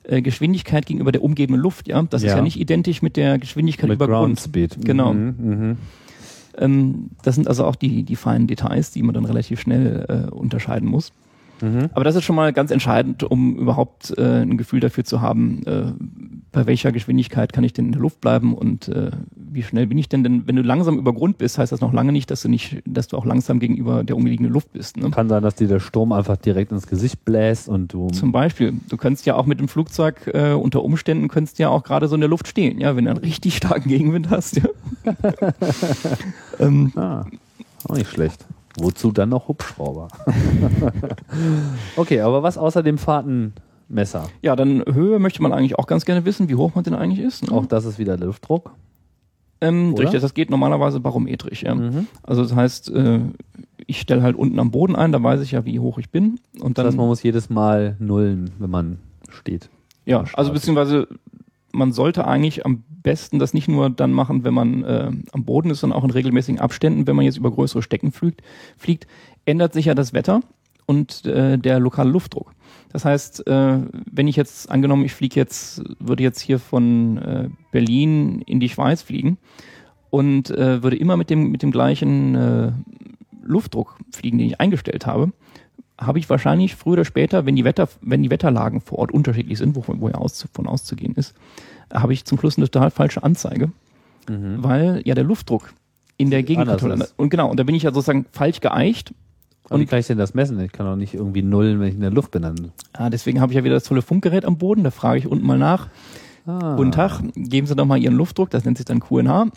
äh, Geschwindigkeit gegenüber der umgebenden Luft. Ja, das ist Ja. ja nicht identisch mit der Geschwindigkeit über Grund. Speed. Genau. Mhm, mhm. Ähm, das sind also auch die, die feinen Details, die man dann relativ schnell äh, unterscheiden muss. Mhm. Aber das ist schon mal ganz entscheidend, um überhaupt äh, ein Gefühl dafür zu haben, äh, bei welcher Geschwindigkeit kann ich denn in der Luft bleiben und äh, wie schnell bin ich denn? Denn wenn du langsam über Grund bist, heißt das noch lange nicht, dass du nicht, dass du auch langsam gegenüber der umliegenden Luft bist. Ne? Kann sein, dass dir der Sturm einfach direkt ins Gesicht bläst und du. Zum Beispiel, du könntest ja auch mit dem Flugzeug äh, unter Umständen könntest ja auch gerade so in der Luft stehen, ja, wenn du einen richtig starken Gegenwind hast. Ja. ähm, Ah, auch nicht schlecht. Wozu dann noch Hubschrauber? okay, aber was außer dem Fahrtenmesser? ja, dann Höhe möchte man eigentlich auch ganz gerne wissen, wie hoch man denn eigentlich ist. Ne? Auch das ist wieder Luftdruck. Ähm, Oder? richtig, das geht normalerweise barometrisch. Ja. Mhm. Also das heißt, äh, ich stelle halt unten am Boden ein, da weiß ich ja, wie hoch ich bin. Und Das dann, heißt, man muss jedes Mal nullen, wenn man steht. ja, also beziehungsweise man sollte eigentlich am besten das nicht nur dann machen, wenn man äh, am Boden ist, sondern auch in regelmäßigen Abständen, wenn man jetzt über größere Stecken fliegt, fliegt ändert sich ja das Wetter und äh, der lokale Luftdruck. Das heißt, äh, wenn ich jetzt angenommen, ich fliege jetzt, würde jetzt hier von äh, Berlin in die Schweiz fliegen und äh, würde immer mit dem mit dem gleichen Luftdruck fliegen, den ich eingestellt habe, habe ich wahrscheinlich früher oder später, wenn die Wetter, wenn die Wetterlagen vor Ort unterschiedlich sind, wo, wo ja aus, von auszugehen ist, habe ich zum Schluss eine total falsche Anzeige, weil ja der Luftdruck in der Gegend. Und genau, und da bin ich ja sozusagen falsch geeicht. Und wie kann ich denn das messen? Ich kann doch nicht irgendwie nullen, wenn ich in der Luft bin. Dann. ah, deswegen habe ich ja wieder das tolle Funkgerät am Boden, da frage ich unten mal nach. Ah. Guten Tag, geben Sie doch mal Ihren Luftdruck, das nennt sich dann QNH.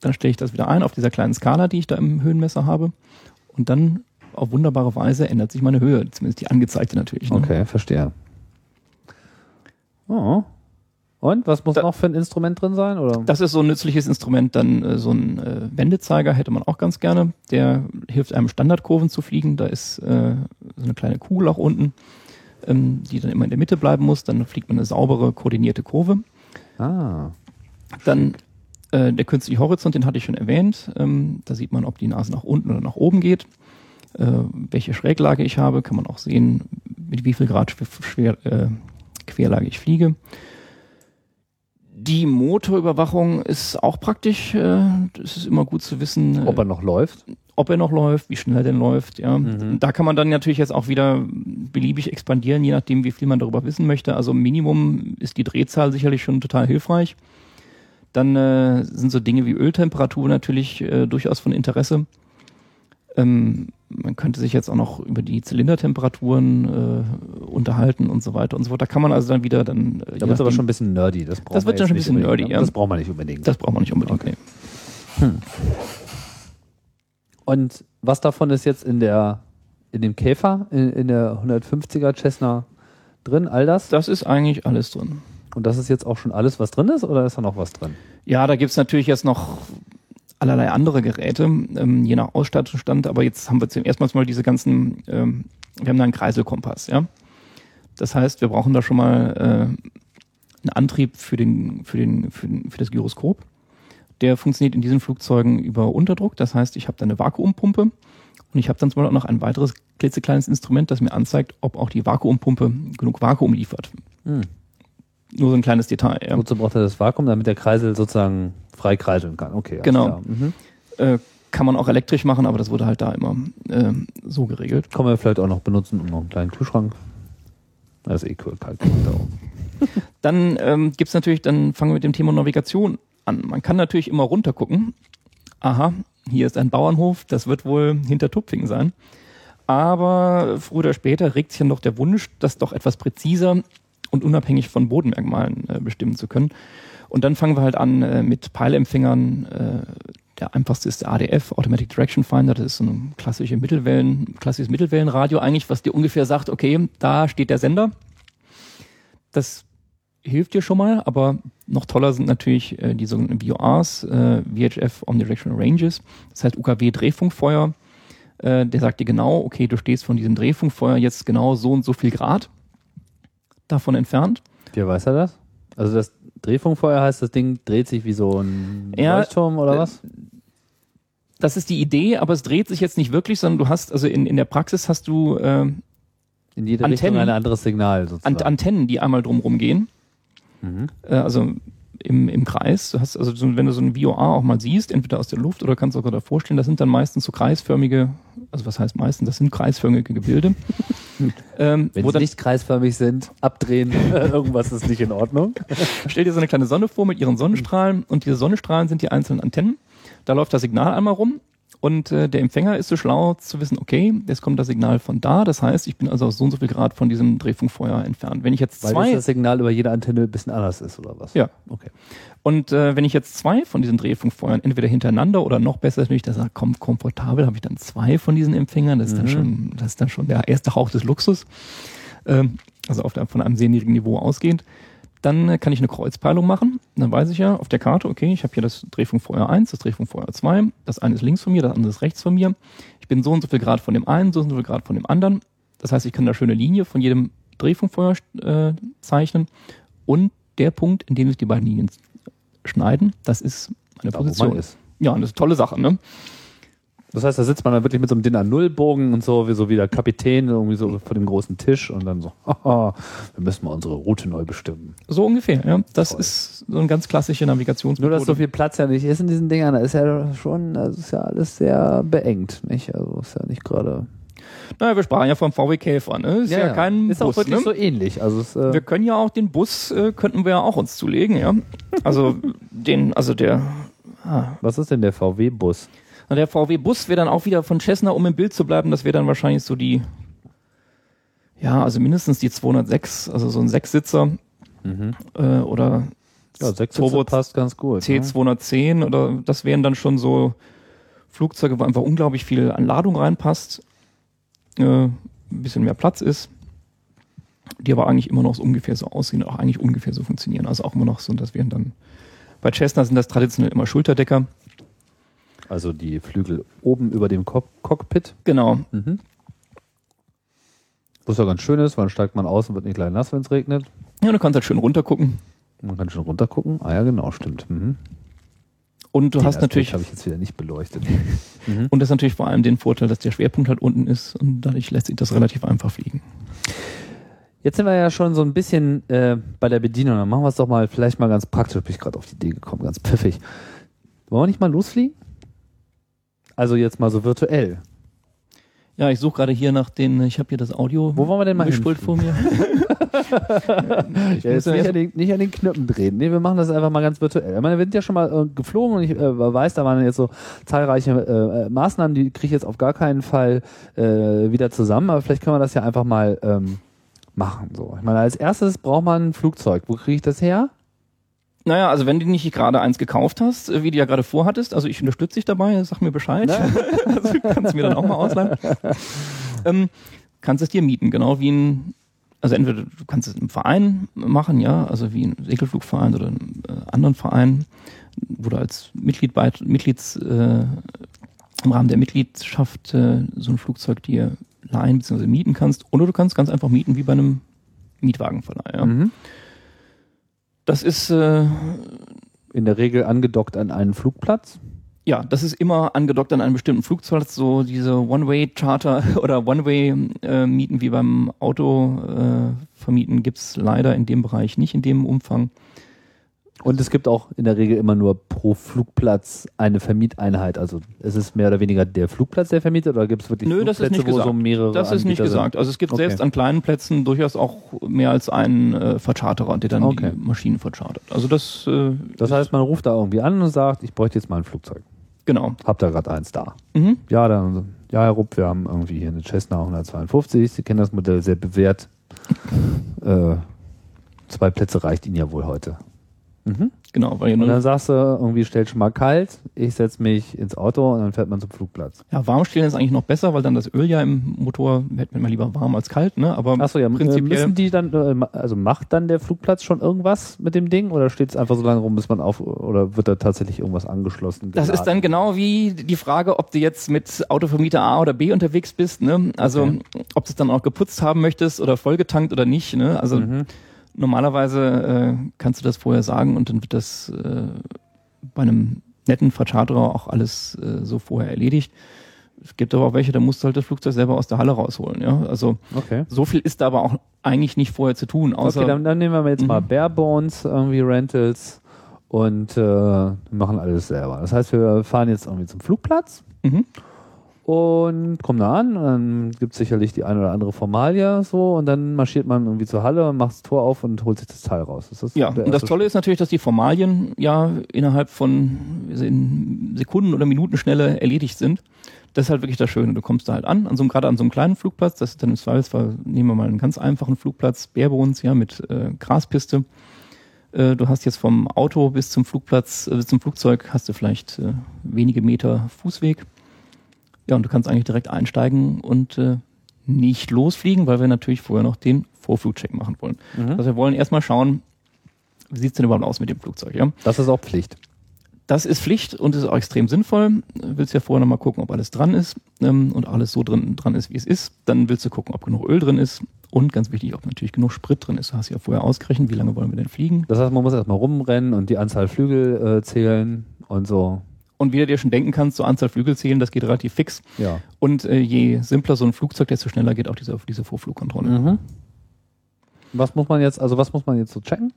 Dann stelle ich das wieder ein auf dieser kleinen Skala, die ich da im Höhenmesser habe. Und dann auf wunderbare Weise ändert sich meine Höhe, zumindest die angezeigte natürlich. Ne? Okay, verstehe. Oh. Und was muss Da- noch für ein Instrument drin sein? Oder? Das ist so ein nützliches Instrument, dann äh, so ein äh, Wendezeiger hätte man auch ganz gerne. Der hilft einem Standardkurven zu fliegen. Da ist äh, so eine kleine Kugel auch unten, ähm, die dann immer in der Mitte bleiben muss. Dann fliegt man eine saubere, koordinierte Kurve. ah. Dann äh, der künstliche Horizont, den hatte ich schon erwähnt. Ähm, da sieht man, ob die Nase nach unten oder nach oben geht. Äh, welche Schräglage ich habe, kann man auch sehen, mit wie viel Grad schwer, äh, Querlage ich fliege. Die Motorüberwachung ist auch praktisch. Äh, es ist immer gut zu wissen, äh, Ob er noch läuft? ob er noch läuft, wie schnell er denn läuft. Ja. Mhm. Da kann man dann natürlich jetzt auch wieder beliebig expandieren, je nachdem, wie viel man darüber wissen möchte. Also Minimum ist die Drehzahl sicherlich schon total hilfreich. Dann äh, sind so Dinge wie Öltemperatur natürlich äh, durchaus von Interesse. Ähm, man könnte sich jetzt auch noch über die Zylindertemperaturen äh, unterhalten und so weiter und so fort. Da kann man also dann wieder dann. Äh, Da wird es aber schon ein bisschen nerdy. Das, Das wird wir dann schon ein bisschen nerdy, ja. Das braucht man nicht unbedingt. Das braucht man nicht unbedingt. Okay. Nee. Und was davon ist jetzt in der in dem Käfer, in, in der 150er Cessna drin, all das? Das ist eigentlich alles drin. Und das ist jetzt auch schon alles, was drin ist, oder ist da noch was drin? Ja, da gibt's natürlich jetzt noch allerlei andere Geräte, ähm, je nach Ausstattungsstand, aber jetzt haben wir zum ersten Mal diese ganzen, ähm, wir haben da einen Kreiselkompass, ja. Das heißt, wir brauchen da schon mal äh, einen Antrieb für den, für den, für, den, für das Gyroskop. Der funktioniert in diesen Flugzeugen über Unterdruck. Das heißt, ich habe da eine Vakuumpumpe und ich habe dann zum Beispiel auch noch ein weiteres klitzekleines Instrument, das mir anzeigt, ob auch die Vakuumpumpe genug Vakuum liefert. Hm. Nur so ein kleines Detail. Ja. Wozu braucht er das Vakuum, damit der Kreisel sozusagen frei kreiseln kann? Okay. Genau. Mhm. Äh, kann man auch elektrisch machen, aber das wurde halt da immer ähm, so geregelt. Kann man vielleicht auch noch benutzen, um noch einen kleinen Kühlschrank. Das ist eh cool, kalt. Dann ähm, gibt's natürlich, dann fangen wir mit dem Thema Navigation an. Man kann natürlich immer runter gucken. Aha, hier ist ein Bauernhof, das wird wohl hinter Tupfingen sein. Aber früher oder später regt sich dann doch der Wunsch, das doch etwas präziser und unabhängig von Bodenmerkmalen äh, bestimmen zu können. Und dann fangen wir halt an äh, mit Peilempfängern. Äh, der einfachste ist der ADF, Automatic Direction Finder. Das ist so ein klassische Mittelwellen, klassisches Mittelwellenradio eigentlich, was dir ungefähr sagt, okay, da steht der Sender. Das hilft dir schon mal, aber noch toller sind natürlich äh, die sogenannten VORs, äh, VHF Omnidirectional Ranges. Das heißt UKW-Drehfunkfeuer. Äh, der sagt dir genau, okay, du stehst von diesem Drehfunkfeuer jetzt genau so und so viel Grad davon entfernt. Wie weiß er das? Also das Drehfunkfeuer heißt, das Ding dreht sich wie so ein Ja, Leuchtturm oder äh, was? Das ist die Idee, aber es dreht sich jetzt nicht wirklich, sondern du hast, also in, in der Praxis hast du äh, In jede Antennen. Richtung ein anderes Signal sozusagen. Antennen, die einmal drumherum gehen. Mhm. Äh, also im, im Kreis. Hast also, so, wenn du so ein VOR auch mal siehst, entweder aus der Luft oder kannst du auch da vorstellen, das sind dann meistens so kreisförmige, also was heißt meistens, das sind kreisförmige Gebilde. ähm, Wenn wo sie dann, nicht kreisförmig sind, abdrehen, irgendwas ist nicht in Ordnung. stell dir so eine kleine Sonne vor mit ihren Sonnenstrahlen und diese Sonnenstrahlen sind die einzelnen Antennen. Da läuft das Signal einmal rum und äh, der Empfänger ist so schlau zu wissen, okay, jetzt kommt das Signal von da. Das heißt, ich bin also aus so und so viel Grad von diesem Drehfunkfeuer entfernt. Wenn ich jetzt Weil zwei das Signal über jede Antenne ein bisschen anders ist, oder was? Ja. Okay. Und äh, wenn ich jetzt zwei von diesen Drehfunkfeuern entweder hintereinander oder noch besser natürlich, das sagt, komm, komfortabel, habe ich dann zwei von diesen Empfängern. Das ist dann Mhm. schon, das ist dann schon der erste Hauch des Luxus. Ähm, also auf der, von einem sehr niedrigen Niveau ausgehend. Dann äh, kann ich eine Kreuzpeilung machen. Dann weiß ich ja auf der Karte, okay, ich habe hier das Drehfunkfeuer 1, das Drehfunkfeuer 2. Das eine ist links von mir, das andere ist rechts von mir. Ich bin so und so viel Grad von dem einen, so und so viel Grad von dem anderen. Das heißt, ich kann eine schöne Linie von jedem Drehfunkfeuer äh, zeichnen. Und der Punkt, in dem sich die beiden Linien schneiden, das ist meine Da, Position. ist. Ja, das ist eine tolle Sache, ne? Das heißt, da sitzt man dann wirklich mit so einem DIN A0-Bogen und so, wie so wie der Kapitän irgendwie so vor dem großen Tisch und dann so, haha, wir müssen mal unsere Route neu bestimmen. So ungefähr, ja. Das Toll. ist so eine ganz klassische Navigationsmethode. Nur, dass so viel Platz ja nicht ist in diesen Dingern, da ist ja schon, das ist ja alles sehr beengt, nicht? Also ist ja nicht gerade. naja, wir sprachen ja vom VW Käfer, ne? Ist ja, kein Ist Bus, auch wirklich ne? so ähnlich. Also es, äh, Wir können ja auch den Bus, äh, könnten wir ja auch uns zulegen, ja. Also den, also der, ah, was ist denn der VW-Bus? Na, der VW-Bus wäre dann auch wieder von Cessna, um im Bild zu bleiben, das wäre dann wahrscheinlich so die, ja, also mindestens die 206, also so ein Sechssitzer äh, oder Ja, Turbo passt ganz gut. Ne? C210 oder das wären dann schon so Flugzeuge, wo einfach unglaublich viel an Ladung reinpasst, äh, ein bisschen mehr Platz ist, die aber eigentlich immer noch so ungefähr so aussehen, auch eigentlich ungefähr so funktionieren. Also auch immer noch so, das wären dann bei Cessna sind das traditionell immer Schulterdecker. Also die Flügel oben über dem Cock Cockpit. Genau. Mhm. Was ja ganz schön ist, weil dann steigt man aus und wird nicht gleich nass, wenn es regnet. Ja, du kannst halt schön runtergucken. Man kann schon runtergucken. Ah ja, genau, stimmt. Mhm. Und du Den hast natürlich, habe ich jetzt wieder nicht beleuchtet. und das ist natürlich vor allem den Vorteil, dass der Schwerpunkt halt unten ist und dadurch lässt sich das relativ einfach fliegen. Jetzt sind wir ja schon so ein bisschen äh, bei der Bedienung. Dann machen wir es doch mal vielleicht mal ganz praktisch. Bin ich gerade auf die Idee gekommen, ganz pfiffig. Wollen wir nicht mal losfliegen? Also jetzt mal so virtuell. Ja, ich suche gerade hier nach den, ich habe hier das Audio Wo wollen wir denn mal gespult vor mir. Ja, jetzt nicht, an den, nicht an den Knöpfen drehen. Nee, wir machen das einfach mal ganz virtuell. Ich meine, wir sind ja schon mal äh, geflogen und ich äh, weiß, da waren jetzt so zahlreiche äh, äh, Maßnahmen, die kriege ich jetzt auf gar keinen Fall äh, wieder zusammen, aber vielleicht können wir das ja einfach mal ähm, machen. So. Ich meine, als erstes braucht man ein Flugzeug. Wo kriege ich das her? Naja, also wenn du nicht gerade eins gekauft hast, äh, wie du ja gerade vorhattest, also ich unterstütze dich dabei, sag mir Bescheid. also kannst du mir dann auch mal ausleihen. ähm, kannst es dir mieten, genau wie ein, also entweder du kannst es im Verein machen, ja, also wie ein Segelflugverein oder einem äh, anderen Verein, wo du als Mitglied bei, Mitglieds, äh, im Rahmen der Mitgliedschaft äh, so ein Flugzeug dir leihen bzw. mieten kannst. Oder du kannst ganz einfach mieten wie bei einem Mietwagenverleih. Ja. Mhm. Das ist äh, in der Regel angedockt an einen Flugplatz. Ja, das ist immer angedockt an einem bestimmten Flugzeug, so diese One-Way-Charter oder One-Way-Mieten wie beim Auto äh, vermieten gibt's leider in dem Bereich nicht in dem Umfang. Und es gibt auch in der Regel immer nur pro Flugplatz eine Vermieteinheit. Also es ist mehr oder weniger der Flugplatz, der vermietet, oder gibt es wirklich Nö, das ist nicht wo so gesagt. mehrere Das ist nicht gesagt. Also es gibt Okay. selbst an kleinen Plätzen durchaus auch mehr als einen äh, Vercharterer, der dann Okay. die Maschinen verchartert. Also das, äh, sind? Das heißt, man ruft da irgendwie an und sagt, ich bräuchte jetzt mal ein Flugzeug. genau. Habt ihr gerade eins da? Mhm. Ja, dann, ja, Herr Rupp, wir haben irgendwie hier eine Cessna 152. Sie kennen das Modell sehr bewährt. äh, zwei Plätze reicht Ihnen ja wohl heute. Mhm. Genau, weil Und dann sagst du, irgendwie stellt schon mal kalt, ich setze mich ins Auto und dann fährt man zum Flugplatz. ja, warm stellen ist eigentlich noch besser, weil dann das Öl ja im Motor hätte man lieber warm als kalt, ne? Aber Achso, ja, prinzipiell müssen die dann, äh, also macht dann der Flugplatz schon irgendwas mit dem Ding oder steht es einfach so lange rum, bis man auf, oder wird da tatsächlich irgendwas angeschlossen? Das ist dann genau wie die Frage, ob du jetzt mit Autovermieter A oder B unterwegs bist. Ne? Also Okay. ob du es dann auch geputzt haben möchtest oder vollgetankt oder nicht. Ne? Also Mhm. Normalerweise äh, kannst du das vorher sagen und dann wird das äh, bei einem netten Vercharterer auch alles äh, so vorher erledigt. Es gibt aber auch welche, da musst du halt das Flugzeug selber aus der Halle rausholen. Ja? Also Okay. so viel ist da aber auch eigentlich nicht vorher zu tun. Außer, okay, dann, dann nehmen wir jetzt mal Mhm. Barebones, irgendwie Rentals und äh, machen alles selber. Das heißt, wir fahren jetzt irgendwie zum Flugplatz mhm. Und kommen da an und dann gibt es sicherlich die eine oder andere Formalie so und dann marschiert man irgendwie zur Halle und macht das Tor auf und holt sich das Teil raus. Ist das Ja, und das Tolle ist natürlich, dass die Formalien ja innerhalb von in Sekunden oder Minutenschnelle erledigt sind. Das ist halt wirklich das Schöne. Du kommst da halt an, an so einem, gerade an so einem kleinen Flugplatz, das ist dann im Zweifelsfall, nehmen wir mal einen ganz einfachen Flugplatz, Barebones, ja, mit äh, Graspiste. Äh, du hast jetzt vom Auto bis zum Flugplatz, äh, bis zum Flugzeug hast du vielleicht äh, wenige Meter Fußweg. Ja, und du kannst eigentlich direkt einsteigen und äh, nicht losfliegen, weil wir natürlich vorher noch den Vorflugcheck machen wollen. Mhm. Also wir wollen erstmal schauen, wie sieht's denn überhaupt aus mit dem Flugzeug, ja? Das ist auch Pflicht. Das ist Pflicht und ist auch extrem sinnvoll. Willst ja vorher nochmal gucken, ob alles dran ist ähm, und alles so drin, dran ist, wie es ist. Dann willst du gucken, ob genug Öl drin ist und ganz wichtig, ob natürlich genug Sprit drin ist. Du hast ja vorher ausgerechnet, wie lange wollen wir denn fliegen. Das heißt, man muss erstmal rumrennen und die Anzahl Flügel äh, zählen und so. Und wie du dir schon denken kannst, so Anzahl Flügel zählen, das geht relativ fix. Ja. Und äh, je simpler so ein Flugzeug, desto schneller geht auch diese, diese Vorflugkontrolle. Mhm. Was muss man jetzt, also was muss man jetzt so checken?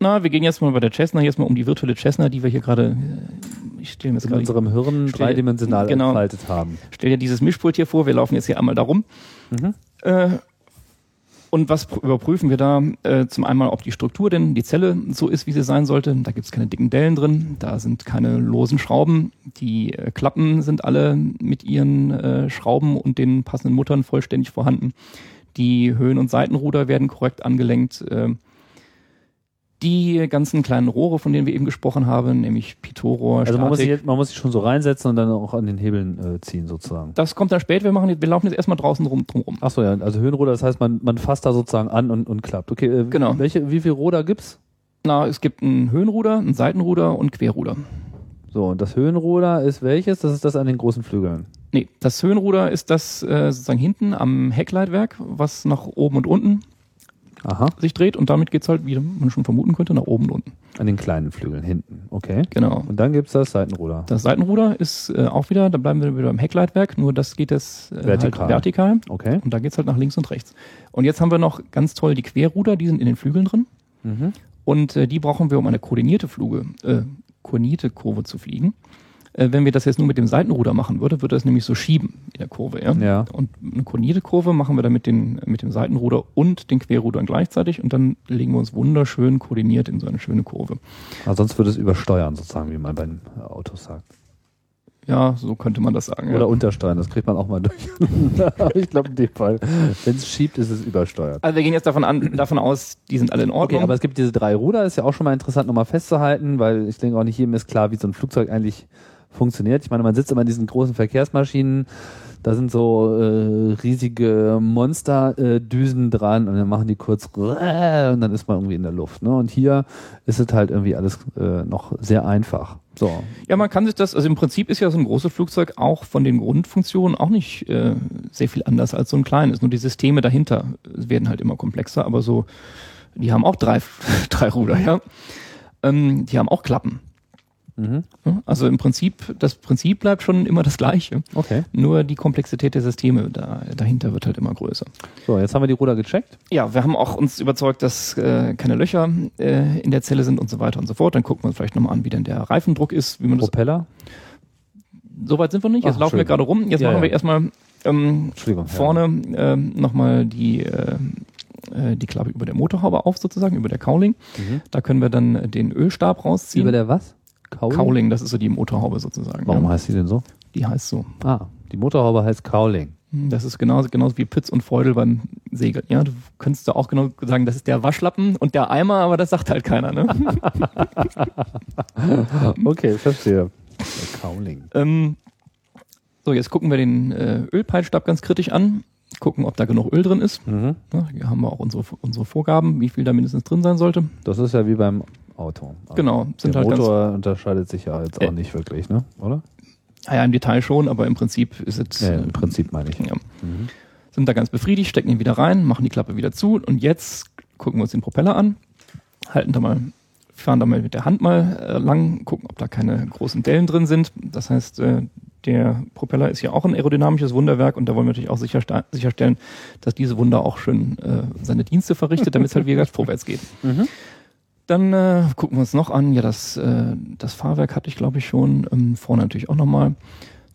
Na, wir gehen jetzt mal bei der Cessna, jetzt mal um die virtuelle Cessna, die wir hier gerade, äh, ich stelle mir jetzt In unserem Hirn Stell- dreidimensional genau. entfaltet haben. stell dir dieses Mischpult hier vor, wir laufen jetzt hier einmal darum. Mhm. Äh, und was pr- überprüfen wir da? Äh, zum einen, ob die Struktur denn, die Zelle so ist, wie sie sein sollte. Da gibt's keine dicken Dellen drin, da sind keine losen Schrauben. Die äh, Klappen sind alle mit ihren äh, Schrauben und den passenden Muttern vollständig vorhanden. Die Höhen- und Seitenruder werden korrekt angelenkt. Äh, die ganzen kleinen Rohre, von denen wir eben gesprochen haben, nämlich Pitot-Rohr, Also man muss, sich, jetzt- man muss sich schon so reinsetzen und dann auch an den Hebeln äh, ziehen sozusagen. das kommt dann später. Wir machen, jetzt- wir laufen jetzt erstmal draußen rum, drum rum. Achso, ja, also Höhenruder, das heißt, man, man fasst da sozusagen an und, und klappt. Okay, äh, Genau. welche, wie viel Ruder gibt's? Na, es gibt ein Höhenruder, ein Seitenruder und Querruder. So, und das Höhenruder ist welches? Das ist das an den großen Flügeln. Nee, das Höhenruder ist das äh, sozusagen hinten am Heckleitwerk, was nach oben und unten Aha, sich dreht und damit geht's halt, wie man schon vermuten könnte, nach oben und unten. an den kleinen Flügeln hinten. Okay. Genau. Und dann gibt's das Seitenruder. Das Seitenruder ist äh, auch wieder, da bleiben wir wieder am Heckleitwerk, nur das geht das äh, Vertikal. Halt vertikal Okay. und da geht's halt nach links und rechts. Und jetzt haben wir noch ganz toll die Querruder, die sind in den Flügeln drin Mhm. und äh, die brauchen wir, um eine koordinierte Fluge, äh, koordinierte Kurve zu fliegen. Äh, wenn wir das jetzt nur mit dem Seitenruder machen würde, würde das nämlich so schieben in der Kurve. Ja? Ja. Und eine koordinierte Kurve machen wir dann mit, den, mit dem Seitenruder und den Querrudern gleichzeitig und dann legen wir uns wunderschön koordiniert in so eine schöne Kurve. Aber sonst würde es übersteuern, sozusagen, wie man bei den äh, Autos sagt. Ja, so könnte man das sagen. Oder ja. untersteuern, das kriegt man auch mal durch. Aber ich glaube, in dem Fall, wenn es schiebt, ist es übersteuert. Also wir gehen jetzt davon, an, davon aus, die sind alle in Ordnung. Okay, aber es gibt diese drei Ruder, ist ja auch schon mal interessant nochmal festzuhalten, weil ich denke auch nicht jedem ist klar, wie so ein Flugzeug eigentlich funktioniert. Ich meine, man sitzt immer in diesen großen Verkehrsmaschinen, da sind so äh, riesige Monsterdüsen äh, dran und dann machen die kurz und dann ist man irgendwie in der Luft. Ne? Und hier ist es halt irgendwie alles äh, noch sehr einfach. So. Ja, man kann sich das, also im Prinzip ist ja so ein großes Flugzeug auch von den Grundfunktionen auch nicht äh, sehr viel anders als so ein kleines. Nur die Systeme dahinter werden halt immer komplexer, aber so, die haben auch drei, drei Ruder, ja. Ähm, die haben auch Klappen. Mhm. Also im Prinzip, das Prinzip bleibt schon immer das gleiche. Okay. Nur die Komplexität der Systeme da, dahinter wird halt immer größer. So, jetzt haben wir die Ruder gecheckt. Ja, wir haben auch uns überzeugt, dass äh, keine Löcher äh, in der Zelle sind und so weiter und so fort. Dann gucken wir uns vielleicht nochmal an, wie denn der Reifendruck ist, wie man das. Propeller. Soweit sind wir nicht. Jetzt Ach, laufen wir gerade rum. Jetzt Ja, machen wir ja. erstmal ähm, Entschuldigung. ja. vorne ähm, nochmal die, äh, äh, die Klappe über der Motorhaube auf, sozusagen, über der Cowling. Mhm. Da können wir dann den Ölstab rausziehen. Über der was? Cowling? Cowling, das ist so die Motorhaube sozusagen. Warum ja. heißt die denn so? Die heißt so. Ah, die Motorhaube heißt Cowling. Das ist genauso, genauso wie Pütz und Feudel beim Segeln. Ja, du könntest da auch genau sagen, das ist der Waschlappen und der Eimer, aber das sagt halt keiner. Ne? Okay, verstehe. Der Cowling. ähm, so, jetzt gucken wir den äh, Ölpeitschstab ganz kritisch an, gucken, ob da genug Öl drin ist. Mhm. Ja, hier haben wir auch unsere, unsere Vorgaben, wie viel da mindestens drin sein sollte. Das ist ja wie beim Auto. Also Genau, sind der halt Motor unterscheidet sich ja jetzt auch Äh. nicht wirklich, ne? Oder? ja, im Detail schon, aber im Prinzip ist es, Ja, im Prinzip meine ich. ja, Mhm. sind da ganz befriedigt, stecken ihn wieder rein, machen die Klappe wieder zu und jetzt gucken wir uns den Propeller an, halten da mal, fahren da mal mit der Hand mal äh, lang, gucken, ob da keine großen Dellen drin sind. Das heißt, äh, der Propeller ist ja auch ein aerodynamisches Wunderwerk und da wollen wir natürlich auch sicherstellen, dass diese Wunder auch schön äh, seine Dienste verrichtet, damit es halt wie gesagt vorwärts geht. Mhm. Dann äh, gucken wir uns noch an, ja, das, äh, das Fahrwerk hatte ich glaube ich schon, ähm, vorne natürlich auch nochmal.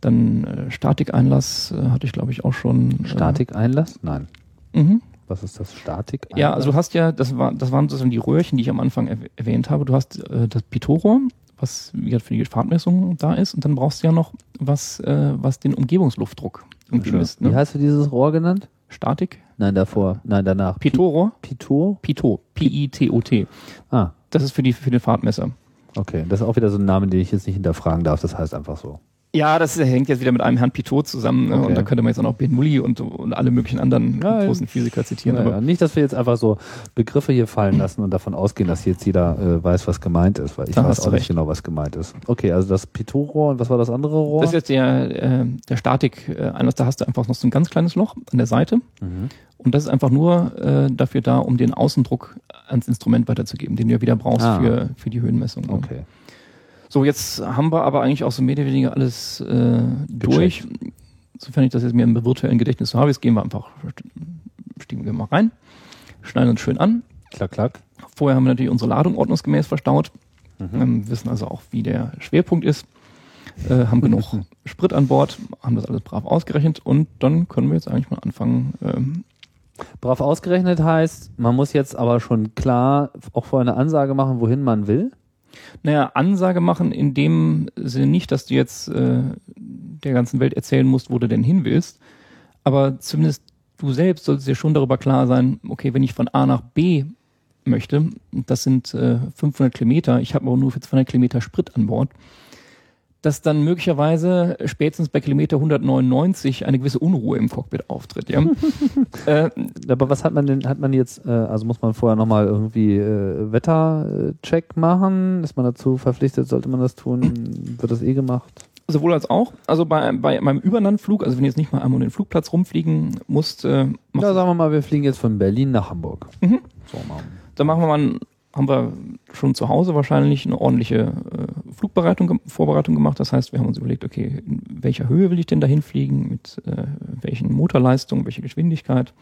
Dann äh, Statikeinlass äh, hatte ich glaube ich auch schon. Äh, Statikeinlass? Nein. Mhm. Was ist das? Statik? Ja, also du hast ja, das, war, das waren sozusagen die Röhrchen, die ich am Anfang erw- erwähnt habe. Du hast äh, das Pitot-Rohr, was wie gesagt für die Fahrtmessung da ist, und dann brauchst du ja noch was, was den Umgebungsluftdruck irgendwie misst. Wie Ne? hast du dieses Rohr genannt? Statik? Nein, davor. Nein, danach. Pitot-Rohr? Pitot? Pitot. P-I-T-O-T. Ah, Das ist für, die, für den Fahrtmesser. okay. Das ist auch wieder so ein Name, den ich jetzt nicht hinterfragen darf. Das heißt einfach so. Ja, das hängt jetzt wieder mit einem Herrn Pitot zusammen. Ne? Okay. Und da könnte man jetzt auch noch Bernoulli und, und alle möglichen anderen Ja, großen Physiker zitieren. Ja, aber. Nicht, dass wir jetzt einfach so Begriffe hier fallen lassen und davon ausgehen, dass jetzt jeder äh, weiß, was gemeint ist, weil ich Da weiß auch du nicht recht. genau, was gemeint ist. Okay, also das Pitot-Rohr und was war das andere Rohr? Das ist jetzt der, äh, der Statik äh, da hast du einfach noch so ein ganz kleines Loch an der Seite. mhm. Und das ist einfach nur äh, dafür da, um den Außendruck ans Instrument weiterzugeben, den du ja wieder brauchst Ah. für, für die Höhenmessung. ne? So, jetzt haben wir aber eigentlich auch so mehr oder weniger alles äh, durch. Sofern ich das jetzt mir im virtuellen Gedächtnis so habe, jetzt gehen wir einfach, stiegen wir mal rein, schneiden uns schön an. Klack, klack. Vorher haben wir natürlich unsere Ladung ordnungsgemäß verstaut, Mhm. ähm, wissen also auch, wie der Schwerpunkt ist, äh, haben genug Sprit an Bord, haben das alles brav ausgerechnet und dann können wir jetzt eigentlich mal anfangen, ähm, Brav ausgerechnet heißt, man muss jetzt aber schon klar auch vorher eine Ansage machen, wohin man will. Naja, Ansage machen in dem Sinne nicht, dass du jetzt äh, der ganzen Welt erzählen musst, wo du denn hin willst, aber zumindest du selbst solltest dir schon darüber klar sein, okay, wenn ich von A nach B möchte, das sind äh, 500 Kilometer, ich habe aber nur für 200 Kilometer Sprit an Bord, dass dann möglicherweise spätestens bei Kilometer 199 eine gewisse Unruhe im Cockpit auftritt. Ja? äh, Aber was hat man denn, hat man jetzt, äh, also muss man vorher nochmal irgendwie äh, Wettercheck machen? Ist man dazu verpflichtet? Sollte man das tun? Wird das eh gemacht? Sowohl als auch. Also bei, bei meinem Überlandflug, also wenn du jetzt nicht mal einmal um den Flugplatz rumfliegen musst, äh, Ja, sagen wir mal, wir fliegen jetzt von Berlin nach Hamburg. Mhm. So mal. da machen wir mal, haben wir schon zu Hause wahrscheinlich eine ordentliche äh, Flugbereitung, Vorbereitung gemacht. Das heißt, wir haben uns überlegt, okay, in welcher Höhe will ich denn dahin fliegen, mit äh, welchen Motorleistungen, welche Geschwindigkeit.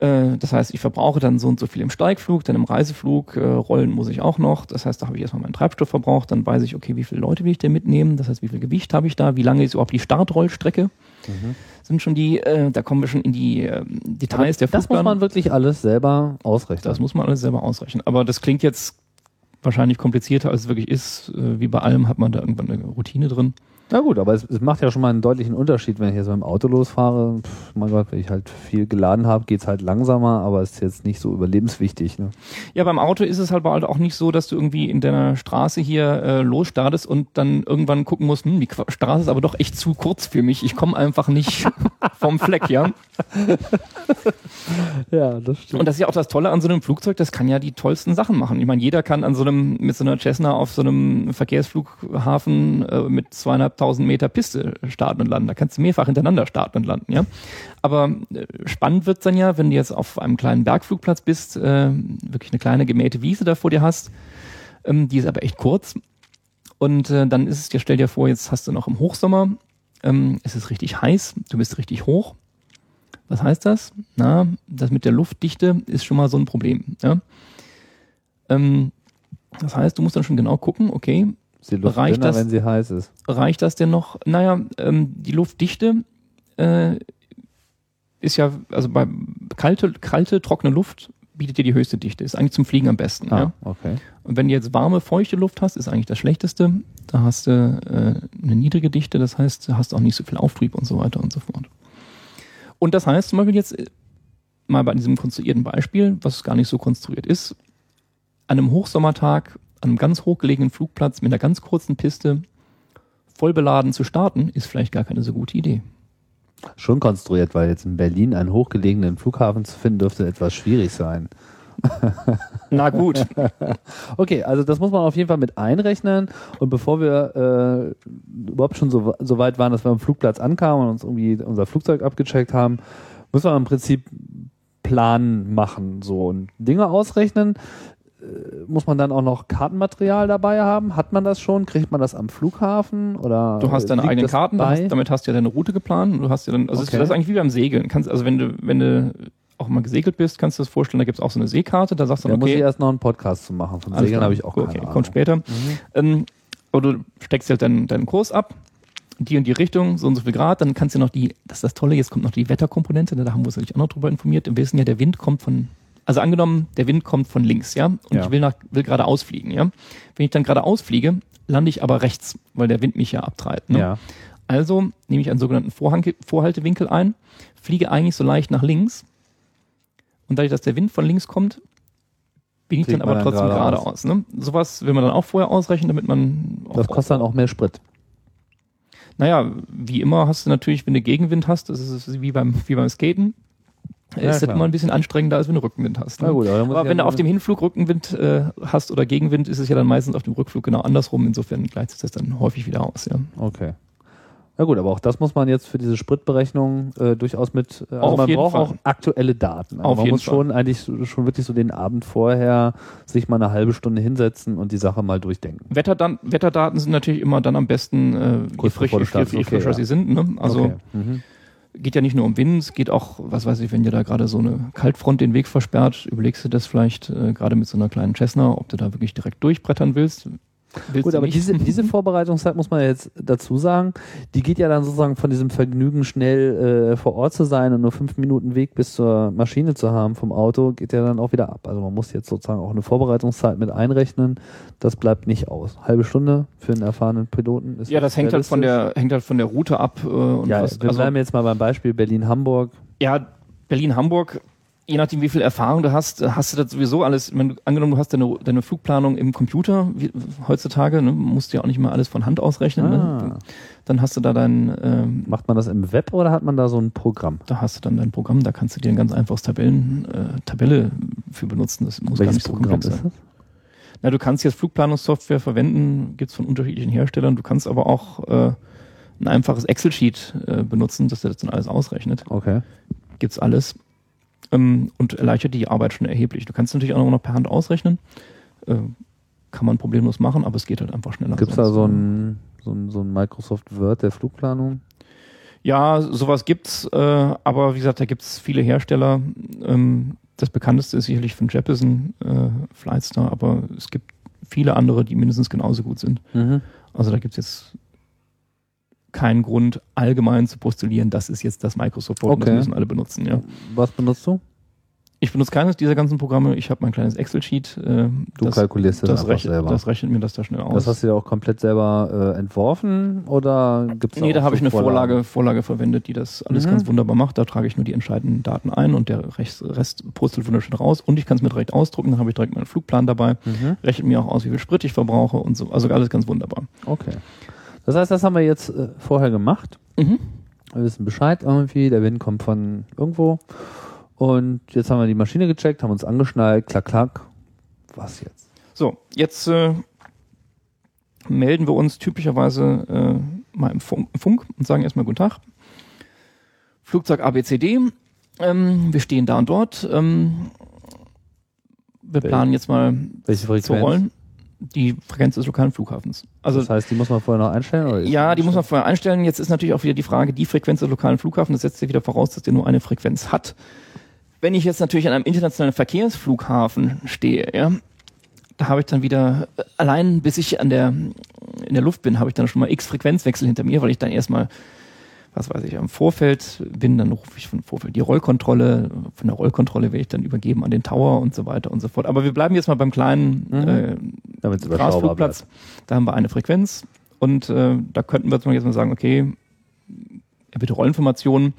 Äh, das heißt, ich verbrauche dann so und so viel im Steigflug, dann im Reiseflug, äh, rollen muss ich auch noch. Das heißt, da habe ich erstmal meinen Treibstoff verbraucht, dann weiß ich, okay, wie viele Leute will ich denn mitnehmen, das heißt, wie viel Gewicht habe ich da, wie lange ist überhaupt die Startrollstrecke. Mhm. Sind schon die, äh, da kommen wir schon in die äh, Details der Das muss man wirklich alles selber ausrechnen. Das muss man alles selber ausrechnen. Aber das klingt jetzt wahrscheinlich komplizierter, als es wirklich ist. Äh, Wie bei allem hat man da irgendwann eine Routine drin. Na gut, aber es, es macht ja schon mal einen deutlichen Unterschied, wenn ich jetzt mit dem Auto losfahre. Pff, mein Gott, wenn ich halt viel geladen habe, geht's halt langsamer, aber ist jetzt nicht so überlebenswichtig. Ne? Ja, beim Auto ist es halt auch nicht so, dass du irgendwie in deiner Straße hier äh, losstartest und dann irgendwann gucken musst, hm, die Straße ist aber doch echt zu kurz für mich. Ich komme einfach nicht vom Fleck, ja. Ja, das stimmt. Und das ist ja auch das Tolle an so einem Flugzeug, das kann ja die tollsten Sachen machen. Ich meine, jeder kann an so einem, mit so einer Cessna auf so einem Verkehrsflughafen äh, mit zweieinhalbtausend Meter Piste starten und landen. Da kannst du mehrfach hintereinander starten und landen, ja. Aber äh, spannend wird's dann ja, wenn du jetzt auf einem kleinen Bergflugplatz bist, äh, wirklich eine kleine gemähte Wiese da vor dir hast, ähm, die ist aber echt kurz. Und äh, dann ist es dir, stell dir vor, jetzt hast du noch im Hochsommer, ähm, es ist richtig heiß, du bist richtig hoch. Was heißt das? Na, das mit der Luftdichte ist schon mal so ein Problem. Ja? Ähm, das heißt, du musst dann schon genau gucken, okay, Ist die Luft Reicht dünner, das- wenn sie heiß ist? reicht das denn noch? Naja, ähm, die Luftdichte äh, ist ja, also bei kalte, kalte, trockene Luft bietet dir die höchste Dichte. Ist eigentlich zum Fliegen am besten. Ah, Ja? okay. Und wenn du jetzt warme, feuchte Luft hast, ist eigentlich das Schlechteste. Da hast du äh, eine niedrige Dichte, das heißt, du hast auch nicht so viel Auftrieb und so weiter und so fort. Und das heißt zum Beispiel jetzt äh, mal bei diesem konstruierten Beispiel, was gar nicht so konstruiert ist, an einem Hochsommertag, an einem ganz hochgelegenen Flugplatz mit einer ganz kurzen Piste voll beladen zu starten, ist vielleicht gar keine so gute Idee. Schon konstruiert, weil jetzt in Berlin einen hochgelegenen Flughafen zu finden, dürfte etwas schwierig sein. Na gut. Okay, also das muss man auf jeden Fall mit einrechnen. Und bevor wir äh, überhaupt schon so, so weit waren, dass wir am Flugplatz ankamen und uns irgendwie unser Flugzeug abgecheckt haben, müssen wir im Prinzip Plan machen so und Dinge ausrechnen. Äh, Muss man dann auch noch Kartenmaterial dabei haben? Hat man das schon? Kriegt man das am Flughafen? Oder Du hast deine eigenen Karten, da hast, damit hast du ja deine Route geplant. Du hast ja dann, also Okay. das ist eigentlich wie beim Segeln. Kannst, also wenn du, wenn du auch mal gesegelt bist, kannst du das vorstellen, da gibt's auch so eine Seekarte, da sagst du Da dann, muss ich okay, erst noch einen Podcast zu machen. Von Segeln habe ich auch keine okay, Ahnung. kommt später. Ähm, oder du steckst halt deinen, deinen Kurs ab, die und die Richtung, so und so viel Grad, dann kannst du noch die, das ist das Tolle, jetzt kommt noch die Wetterkomponente, da haben wir uns natürlich auch noch drüber informiert. Wir wissen ja, der Wind kommt von, also angenommen, der Wind kommt von links, ja, und Ja. ich will nach, will gerade ausfliegen, ja. Wenn ich dann gerade ausfliege, lande ich aber rechts, weil der Wind mich ja abtreibt. Ne? Ja. Also nehme ich einen sogenannten Vorhang Vorhaltewinkel ein, fliege eigentlich so leicht nach links und dadurch, dass der Wind von links kommt, bin ich dann aber dann trotzdem geradeaus. geradeaus. Ne? Sowas will man dann auch vorher ausrechnen, damit man Das kostet dann auch mehr Sprit. Naja, wie immer hast du natürlich, wenn du Gegenwind hast, das ist wie beim, wie beim Skaten, Ja, ist das immer ein bisschen anstrengender, als wenn du Rückenwind hast. Ne? Na gut, aber aber wenn ja du auf dem Hinflug Rückenwind äh, hast oder Gegenwind, ist es ja dann meistens auf dem Rückflug genau andersrum. Insofern gleicht sich das dann häufig wieder aus. Ja. Okay. Na gut, aber auch das muss man jetzt für diese Spritberechnung äh, durchaus mit. Äh, also Auf man jeden braucht Fall. auch aktuelle Daten. Also Auf man jeden muss schon eigentlich schon wirklich so den Abend vorher sich mal eine halbe Stunde hinsetzen und die Sache mal durchdenken. Wetterdan Wetterdaten sind natürlich immer dann am besten, äh, je, frisch, je, startest, je okay, frischer ja. sie sind. Ne? Also okay. mhm. Geht ja nicht nur um Wind, es geht auch, was weiß ich, wenn dir da gerade so eine Kaltfront den Weg versperrt, überlegst du das vielleicht äh, gerade mit so einer kleinen Cessna, ob du da wirklich direkt durchbrettern willst. Willst Gut, aber nicht. diese, diese Vorbereitungszeit muss man jetzt dazu sagen, die geht ja dann sozusagen von diesem Vergnügen, schnell äh, vor Ort zu sein und nur fünf Minuten Weg bis zur Maschine zu haben vom Auto, geht ja dann auch wieder ab. Also man muss jetzt sozusagen auch eine Vorbereitungszeit mit einrechnen. Das bleibt nicht aus. Halbe Stunde für einen erfahrenen Piloten ist ja, das hängt halt von der hängt halt von der Route ab. Äh, und Ja, was, wir also, bleiben jetzt mal beim Beispiel Berlin-Hamburg. ja, Berlin-Hamburg, je nachdem, wie viel Erfahrung du hast, äh, hast du das sowieso alles. Du, angenommen, du hast deine, deine Flugplanung im Computer, wie, heutzutage, ne, musst du ja auch nicht mal alles von Hand ausrechnen. Ah. Ne? Dann hast du da dein, ähm, Macht man das im Web oder hat man da so ein Programm? da hast du dann dein Programm, da kannst du dir ein ganz einfaches Tabellen, äh, Tabelle für benutzen. Das muss gar Welches nicht so Programm komplex ist sein. das? Na, du kannst jetzt Flugplanungssoftware verwenden, gibt's von unterschiedlichen Herstellern. Du kannst aber auch äh, ein einfaches Excel-Sheet äh, benutzen, dass der das dann alles ausrechnet. Okay. Gibt's alles. Ähm, und erleichtert die Arbeit schon erheblich. Du kannst natürlich auch noch per Hand ausrechnen. Äh, kann man problemlos machen, aber es geht halt einfach schneller. Gibt es da so ein, so, ein, so ein Microsoft Word der Flugplanung? Ja, sowas gibt's, äh, aber wie gesagt, da gibt's viele Hersteller. Ähm, das bekannteste ist sicherlich von Jeppesen, äh, Flightstar, aber es gibt viele andere, die mindestens genauso gut sind. Mhm. Also da gibt's jetzt keinen Grund, allgemein zu postulieren, das ist jetzt das Microsoft Word Okay. das müssen alle benutzen. Ja. Was benutzt du? Ich benutze keines dieser ganzen Programme. Ich habe mein kleines Excel-Sheet. Äh, Du das, kalkulierst das, das, rechnet, selber. das rechnet mir das da schnell aus. Das hast du ja auch komplett selber äh, entworfen oder gibt es Nee, da habe ich eine? Vorlage, Vorlage verwendet, die das alles Mhm. ganz wunderbar macht. Da trage ich nur die entscheidenden Daten ein und der Rest, Rest purzelt wunderschön raus. Und ich kann es mir direkt ausdrucken, dann habe ich direkt meinen Flugplan dabei, Mhm. rechnet mir auch aus, wie viel Sprit ich verbrauche und so. Also alles ganz wunderbar. Okay. Das heißt, das haben wir jetzt äh, vorher gemacht. Mhm. Wir wissen Bescheid irgendwie, der Wind kommt von irgendwo. Und jetzt haben wir die Maschine gecheckt, haben uns angeschnallt, klack, klack. Was jetzt? So, jetzt äh, melden wir uns typischerweise äh, mal im Funk, Funk und sagen erstmal Guten Tag. Flugzeug ABCD. Ähm, wir stehen da und dort. Ähm, wir planen jetzt mal Welche zu rollen. Die Frequenz des lokalen Flughafens. Also das heißt, die muss man vorher noch einstellen? Oder ja, die muss man vorher einstellen. Jetzt ist natürlich auch wieder die Frage, die Frequenz des lokalen Flughafens, das setzt ja wieder voraus, dass der nur eine Frequenz hat. Wenn ich jetzt natürlich an einem internationalen Verkehrsflughafen stehe, ja, da habe ich dann wieder, äh, allein bis ich an der, in der Luft bin, habe ich dann schon mal x Frequenzwechsel hinter mir, weil ich dann erstmal, was weiß ich, am Vorfeld bin, dann rufe ich von Vorfeld die Rollkontrolle, von der Rollkontrolle werde ich dann übergeben an den Tower und so weiter und so fort. Aber wir bleiben jetzt mal beim kleinen Mhm. äh, Grasflugplatz. Da haben wir eine Frequenz und äh, da könnten wir jetzt mal sagen, okay, bitte Rollinformationen.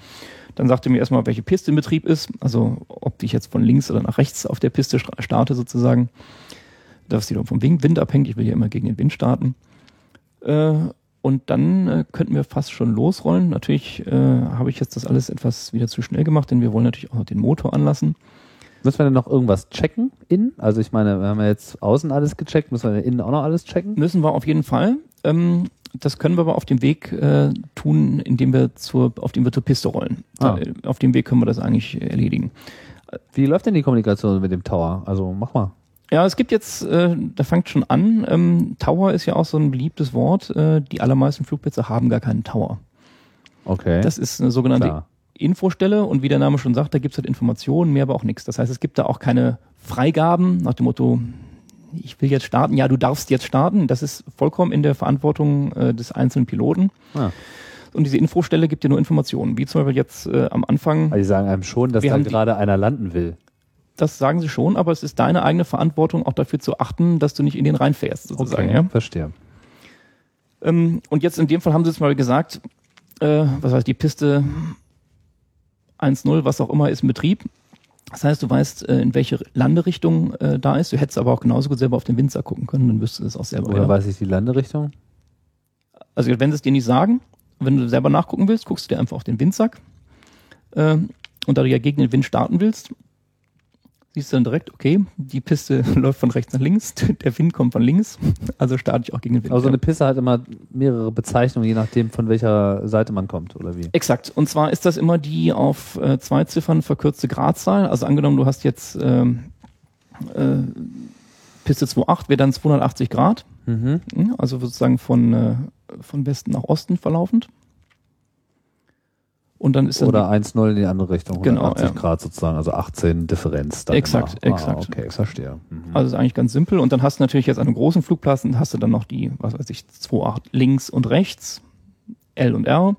Dann sagt er mir erstmal, welche Piste in Betrieb ist, also ob ich jetzt von links oder nach rechts auf der Piste starte sozusagen. Das ist wieder vom Wind Wind abhängt, ich will ja immer gegen den Wind starten. Äh, und dann äh, könnten wir fast schon losrollen. Natürlich äh, habe ich jetzt das alles etwas wieder zu schnell gemacht, denn wir wollen natürlich auch noch den Motor anlassen. Müssen wir denn noch irgendwas checken innen? Also ich meine, wir haben ja jetzt außen alles gecheckt, müssen wir innen auch noch alles checken? Müssen wir auf jeden Fall. Ähm, das können wir aber auf dem Weg äh, tun, indem wir zur, auf dem wir zur Piste rollen. Ah. Äh, Auf dem Weg können wir das eigentlich erledigen. Wie läuft denn die Kommunikation mit dem Tower? Also mach mal. Ja, es gibt jetzt, äh, da fängt schon an, ähm, Tower ist ja auch so ein beliebtes Wort. Äh, die allermeisten Flugplätze haben gar keinen Tower. Okay. Das ist eine sogenannte Klar. Infostelle und wie der Name schon sagt, da gibt's halt Informationen, mehr aber auch nichts. Das heißt, es gibt da auch keine Freigaben nach dem Motto, ich will jetzt starten, ja, du darfst jetzt starten. Das ist vollkommen in der Verantwortung äh, des einzelnen Piloten. Ah. Und diese Infostelle gibt dir nur Informationen, wie zum Beispiel jetzt äh, am Anfang, Also die sagen einem schon, dass da gerade einer landen will. Das sagen sie schon, aber es ist deine eigene Verantwortung, auch dafür zu achten, dass du nicht in den reinfährst, sozusagen. Ja? verstehe. Ähm, und jetzt in dem Fall haben sie jetzt mal gesagt, äh, was heißt die Piste 1.0, was auch immer, ist in Betrieb. Das heißt, du weißt, äh, in welche Landerichtung äh, da ist. Du hättest aber auch genauso gut selber auf den Winzer gucken können, dann wüsstest du es auch selber. Oder Ja. weiß ich die Landerichtung? Also wenn sie es dir nicht sagen, wenn du selber nachgucken willst, guckst du dir einfach auf den Windsack. Ähm, und da du ja gegen den Wind starten willst, siehst du dann direkt, okay, die Piste läuft von rechts nach links, der Wind kommt von links, also starte ich auch gegen den Wind. Also eine Piste hat immer mehrere Bezeichnungen, je nachdem von welcher Seite man kommt, oder wie? Exakt. Und zwar ist das immer die auf äh, zwei Ziffern verkürzte Gradzahl. Also angenommen, du hast jetzt ähm, äh, Piste 2.8 wäre dann 280 Grad. Mhm. Mhm, Also sozusagen von, äh, von Westen nach Osten verlaufend. Und dann ist Oder 1-0 in die andere Richtung, Genau, 180 ja. Grad sozusagen, also 18 Differenz. Dann Exakt, immer. exakt. Ah, okay, verstehe. Mhm. Also ist eigentlich ganz simpel. Und dann hast du natürlich jetzt an einem großen Flugplatz, dann hast du dann noch die, was weiß ich, 2.8 links und rechts, L und R.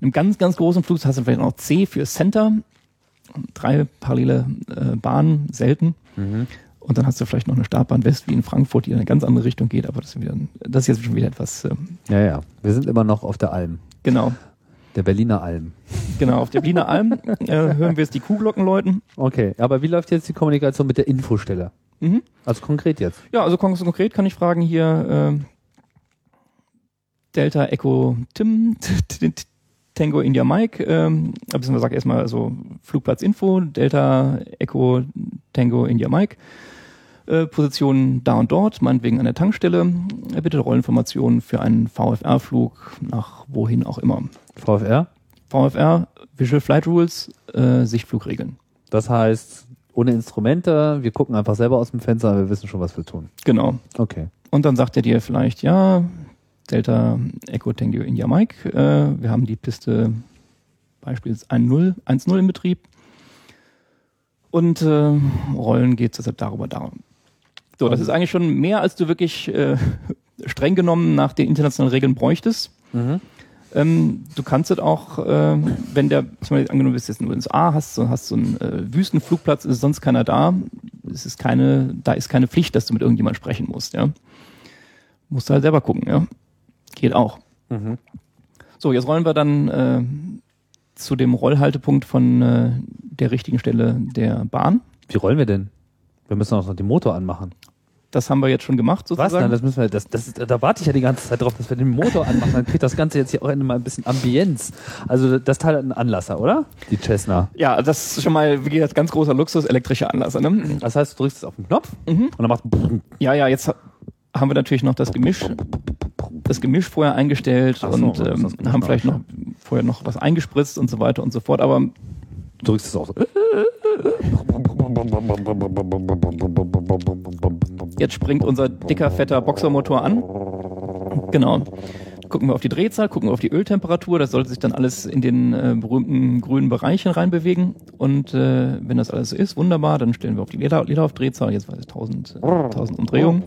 In einem ganz, ganz großen Flugplatz hast du vielleicht noch C für Center, drei parallele äh, Bahnen, selten. Mhm. Und dann hast du vielleicht noch eine Startbahn West wie in Frankfurt, die in eine ganz andere Richtung geht, aber das ist, wieder, das ist jetzt schon wieder etwas, äh, Ja, ja. Wir sind immer noch auf der Alm. genau, Der Berliner Alm. genau, auf der Berliner Alm äh, hören wir jetzt die Kuhglocken läuten. Okay, aber wie läuft jetzt die Kommunikation mit der Infostelle? Mhm. Also konkret jetzt. Ja, also kon- konkret kann ich fragen hier äh, Delta Echo Tim Tango India Mike, ähm, beziehungsweise sag erstmal also Flugplatz Info, Delta Echo Tango India Mike, äh, Position da und dort, meinetwegen an der Tankstelle, äh, bitte Rollinformationen für einen VFR-Flug nach wohin auch immer. VFR? VFR, Visual Flight Rules, äh, Sichtflugregeln. Das heißt, ohne Instrumente, wir gucken einfach selber aus dem Fenster, wir wissen schon, was wir tun. Genau. Okay. Und dann sagt er dir vielleicht, ja, Delta Echo Tango India Mike, äh, wir haben die Piste beispielsweise 1.0 1.0 in Betrieb. Und äh, Rollen geht deshalb darüber da. So, das ist eigentlich schon mehr, als du wirklich äh, streng genommen nach den internationalen Regeln bräuchtest. Mhm. Ähm, du kannst es auch, äh, wenn der, zum Beispiel angenommen bist jetzt in den USA, hast du hast so einen äh, Wüstenflugplatz, ist sonst keiner da, es ist keine, da ist keine Pflicht, dass du mit irgendjemand sprechen musst, ja. Musst du halt selber gucken, ja. Geht auch. Mhm. So, jetzt rollen wir dann äh, zu dem Rollhaltepunkt von äh, der richtigen Stelle der Bahn. Wie rollen wir denn? Wir müssen auch noch den Motor anmachen. Das haben wir jetzt schon gemacht, Was? sozusagen. Nein, das müssen wir, das, das, da warte ich ja die ganze Zeit drauf, dass wir den Motor anmachen. Dann kriegt das Ganze jetzt hier auch mal ein bisschen Ambienz. Also das Teil hat einen Anlasser, oder? Die Cessna. ja, das ist schon mal, wie gesagt, ganz großer Luxus, elektrischer Anlasser, ne? Das heißt, du drückst es auf den Knopf Mhm. und dann macht Ja, ja, jetzt ha- haben wir natürlich noch das Gemisch, das Gemisch vorher eingestellt so, und ähm, haben vielleicht noch vorher noch was eingespritzt und so weiter und so fort. Aber du drückst es auch so. Jetzt springt unser dicker, fetter Boxermotor an. Genau. Gucken wir auf die Drehzahl, gucken wir auf die Öltemperatur. Das sollte sich dann alles in den äh, berühmten grünen Bereichen reinbewegen. Und äh, wenn das alles so ist, wunderbar, dann stellen wir auf die Leder, Lederaufdrehzahl. Jetzt weiß ich 1000, äh, 1000 Umdrehungen.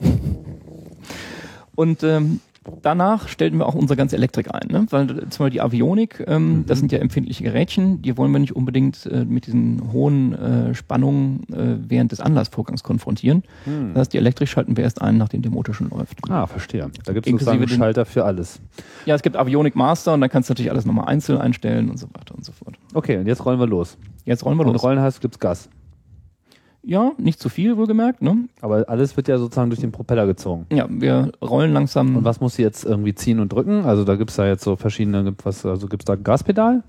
Und ähm, danach stellten wir auch unsere ganze Elektrik ein. Ne? Weil äh, zum Beispiel die Avionik, ähm, das sind ja empfindliche Gerätchen, die wollen wir nicht unbedingt äh, mit diesen hohen äh, Spannungen äh, während des Anlassvorgangs konfrontieren. Das heißt, die Elektrik schalten wir erst ein, nachdem der Motor schon läuft. Ah, verstehe. Da gibt es sozusagen einen Schalter für alles. Ja, es gibt Avionik Master und dann kannst du natürlich alles nochmal einzeln einstellen und so weiter und so fort. Okay, und jetzt rollen wir los. Jetzt rollen wir Und los. rollen heißt, gibt's Gas. Ja, nicht zu viel, wohlgemerkt. Ne? Aber alles wird ja sozusagen durch den Propeller gezogen. Ja, wir rollen langsam. Und was muss sie jetzt irgendwie ziehen und drücken? Also da gibt's da jetzt so verschiedene, gibt was, also gibt's da ein Gaspedal?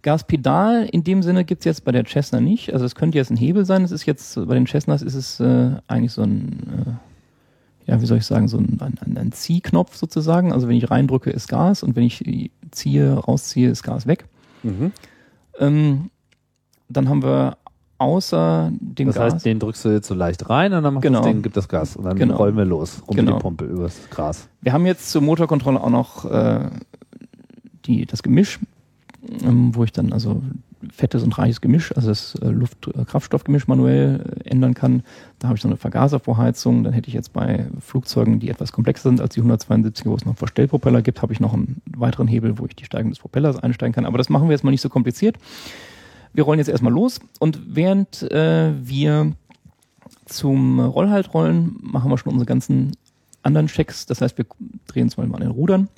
Gaspedal in dem Sinne gibt's jetzt bei der Cessna nicht. Also es könnte jetzt ein Hebel sein. Es ist jetzt, bei den Cessnas ist es äh, eigentlich so ein, äh, ja, wie soll ich sagen, so ein, ein, ein Ziehknopf sozusagen. Also wenn ich reindrücke, ist Gas und wenn ich ziehe, rausziehe, ist Gas weg. Mhm. Ähm, dann haben wir außer dem Das Gas. heißt, den drückst du jetzt so leicht rein und dann macht Genau. das Ding, gibt das Gas. Und dann Genau. rollen wir los. Rum Genau. die Pumpe übers Gras. Wir haben jetzt zur Motorkontrolle auch noch äh, die, das Gemisch, ähm, wo ich dann also fettes und reiches Gemisch, also das äh, Luft-Kraftstoffgemisch manuell äh, ändern kann. Da habe ich so eine Vergaservorheizung. Dann hätte ich jetzt bei Flugzeugen, die etwas komplexer sind als die 172, wo es noch Verstellpropeller gibt, habe ich noch einen weiteren Hebel, wo ich die Steigung des Propellers einsteigen kann. Aber das machen wir jetzt mal nicht so kompliziert. Wir rollen jetzt erstmal los und während äh, wir zum Rollhalt rollen, machen wir schon unsere ganzen anderen Checks. Das heißt, wir drehen Beispiel mal an den Rudern,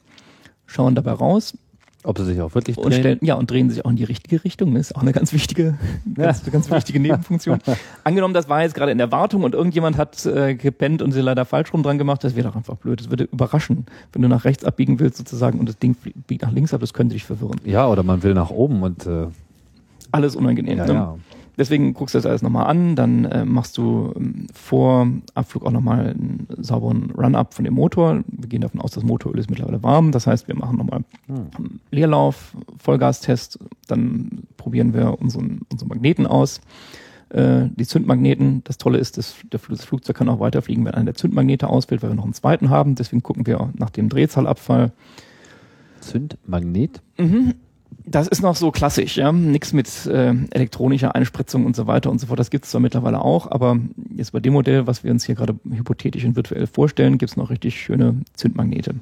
schauen dabei raus Ob sie sich auch wirklich und drehen. stellen, ja, und drehen sich auch in die richtige Richtung. Das ist auch eine ganz wichtige, ganz, ganz wichtige Nebenfunktion. Angenommen, das war jetzt gerade in der Wartung und irgendjemand hat äh, gepennt und sie leider falsch rum dran gemacht, das wäre doch einfach blöd. Das würde überraschen, wenn du nach rechts abbiegen willst sozusagen und das Ding biegt nach links ab, das könnte dich verwirren. Ja, oder man will nach oben und äh, Alles unangenehm. ja, ne? ja. Deswegen guckst du das alles nochmal an, dann äh, machst du ähm, vor Abflug auch nochmal einen sauberen Run-Up von dem Motor. Wir gehen davon aus, das Motoröl ist mittlerweile warm. Das heißt, wir machen nochmal einen Leerlauf, Vollgastest, dann probieren wir unseren, unseren Magneten aus. Äh, die Zündmagneten, das Tolle ist, das, das Flugzeug kann auch weiterfliegen, wenn einer der Zündmagnete ausfällt, weil wir noch einen zweiten haben. Deswegen gucken wir nach dem Drehzahlabfall, Zündmagnet. Das ist noch so klassisch, ja. Nichts mit äh, elektronischer Einspritzung und so weiter und so fort. Das gibt es zwar mittlerweile auch, aber jetzt bei dem Modell, was wir uns hier gerade hypothetisch und virtuell vorstellen, gibt es noch richtig schöne Zündmagnete.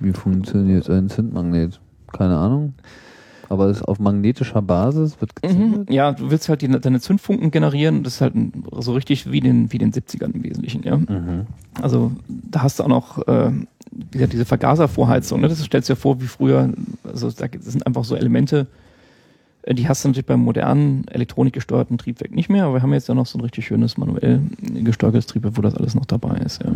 Wie funktioniert ein Zündmagnet? Keine Ahnung. Aber es ist auf magnetischer Basis wird Mhm. gezündet. Ja, du willst halt die, deine Zündfunken generieren. Das ist halt so richtig wie den, wie den 70ern im Wesentlichen, ja. Mhm. Also da hast du auch noch äh, wie diese Vergaservorheizung. Ne? Das stellst du dir vor, wie früher, also da sind einfach so Elemente, äh, die hast du natürlich beim modernen elektronikgesteuerten Triebwerk nicht mehr, aber wir haben jetzt ja noch so ein richtig schönes manuell gesteuertes Triebwerk, wo das alles noch dabei ist. Ja.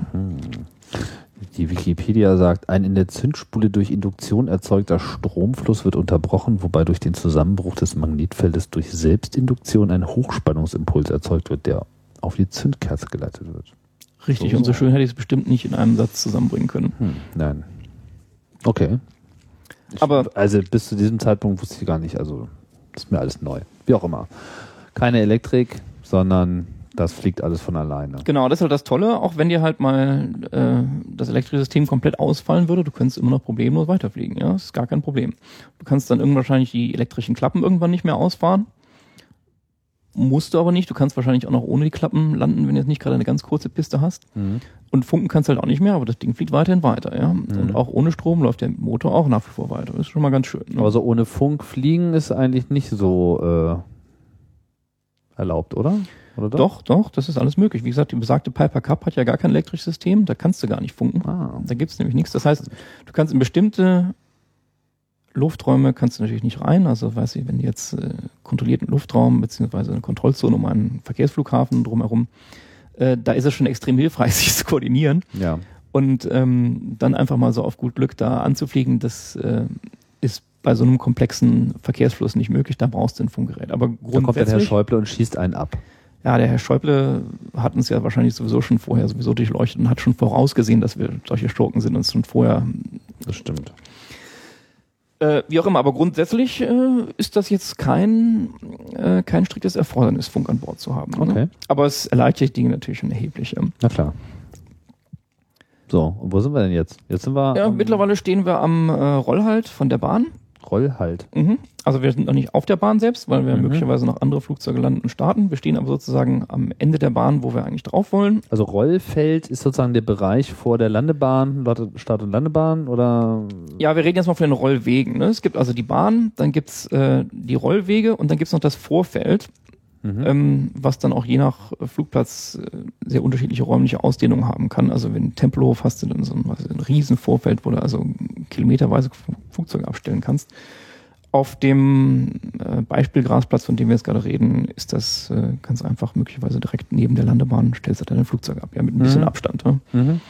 Die Wikipedia sagt, ein in der Zündspule durch Induktion erzeugter Stromfluss wird unterbrochen, wobei durch den Zusammenbruch des Magnetfeldes durch Selbstinduktion ein Hochspannungsimpuls erzeugt wird, der auf die Zündkerze geleitet wird. Richtig, So. und so schön hätte ich es bestimmt nicht in einem Satz zusammenbringen können. Hm, nein. Okay. Aber Also bis zu diesem Zeitpunkt wusste ich gar nicht, also das ist mir alles neu. Wie auch immer. Keine Elektrik, sondern das fliegt alles von alleine. Genau, das ist halt das Tolle, auch wenn dir halt mal äh, das elektrische System komplett ausfallen würde, du könntest immer noch problemlos weiterfliegen, ja, das ist gar kein Problem. Du kannst dann irgendwann wahrscheinlich die elektrischen Klappen irgendwann nicht mehr ausfahren. Musst du aber nicht, du kannst wahrscheinlich auch noch ohne die Klappen landen, wenn du jetzt nicht gerade eine ganz kurze Piste hast. Mhm. Und funken kannst du halt auch nicht mehr, aber das Ding fliegt weiterhin weiter, ja. Und auch ohne Strom läuft der Motor auch nach wie vor weiter. Das ist schon mal ganz schön. Ne? Aber so ohne Funk fliegen ist eigentlich nicht so äh, erlaubt, oder? oder Doch, doch, das ist alles möglich. Wie gesagt, die besagte Piper Cup hat ja gar kein elektrisches System, da kannst du gar nicht funken. Ah. Da gibt's nämlich nichts. Das heißt, du kannst in bestimmte Lufträume kannst du natürlich nicht rein. Also weiß ich, wenn jetzt äh, kontrollierten Luftraum beziehungsweise eine Kontrollzone um einen Verkehrsflughafen drumherum, äh, da ist es schon extrem hilfreich, sich zu koordinieren. Ja. Und ähm, dann einfach mal so auf gut Glück da anzufliegen, das äh, ist bei so einem komplexen Verkehrsfluss nicht möglich. Da brauchst du ein Funkgerät. Aber Da kommt dann Herr grundsätzlich, Schäuble und schießt einen ab. ja, der Herr Schäuble hat uns ja wahrscheinlich sowieso schon vorher sowieso durchleuchtet und hat schon vorausgesehen, dass wir solche Schurken sind und schon vorher Das stimmt. Äh, wie auch immer, aber grundsätzlich äh, ist das jetzt kein, äh, kein striktes Erfordernis, Funk an Bord zu haben. Okay. Ne? Aber es erleichtert Dinge natürlich schon erheblich. Ähm. Na klar. So, und wo sind wir denn jetzt? Jetzt sind wir Ja, mittlerweile stehen wir am äh, Rollhalt von der Bahn. Rollhalt. Mhm. Also wir sind noch nicht auf der Bahn selbst, weil wir Mhm. möglicherweise noch andere Flugzeuge landen und starten. Wir stehen aber sozusagen am Ende der Bahn, wo wir eigentlich drauf wollen. Also Rollfeld ist sozusagen der Bereich vor der Landebahn, Lande- Start- und Landebahn oder Ja, wir reden jetzt mal von den Rollwegen. Ne? Es gibt also die Bahn, dann gibt's äh, die Rollwege und dann gibt's noch das Vorfeld, ähm, was dann auch je nach Flugplatz äh, sehr unterschiedliche räumliche Ausdehnungen haben kann. Also wenn Tempelhof hast du dann so ein, was, ein riesen Vorfeld, wo du also kilometerweise Flugzeuge abstellen kannst. Auf dem äh, Beispielgrasplatz, von dem wir jetzt gerade reden, ist das äh, ganz einfach möglicherweise direkt neben der Landebahn, stellst du deine Flugzeuge ab, ja, mit ein bisschen Mhm. Abstand. Ne? Mhm.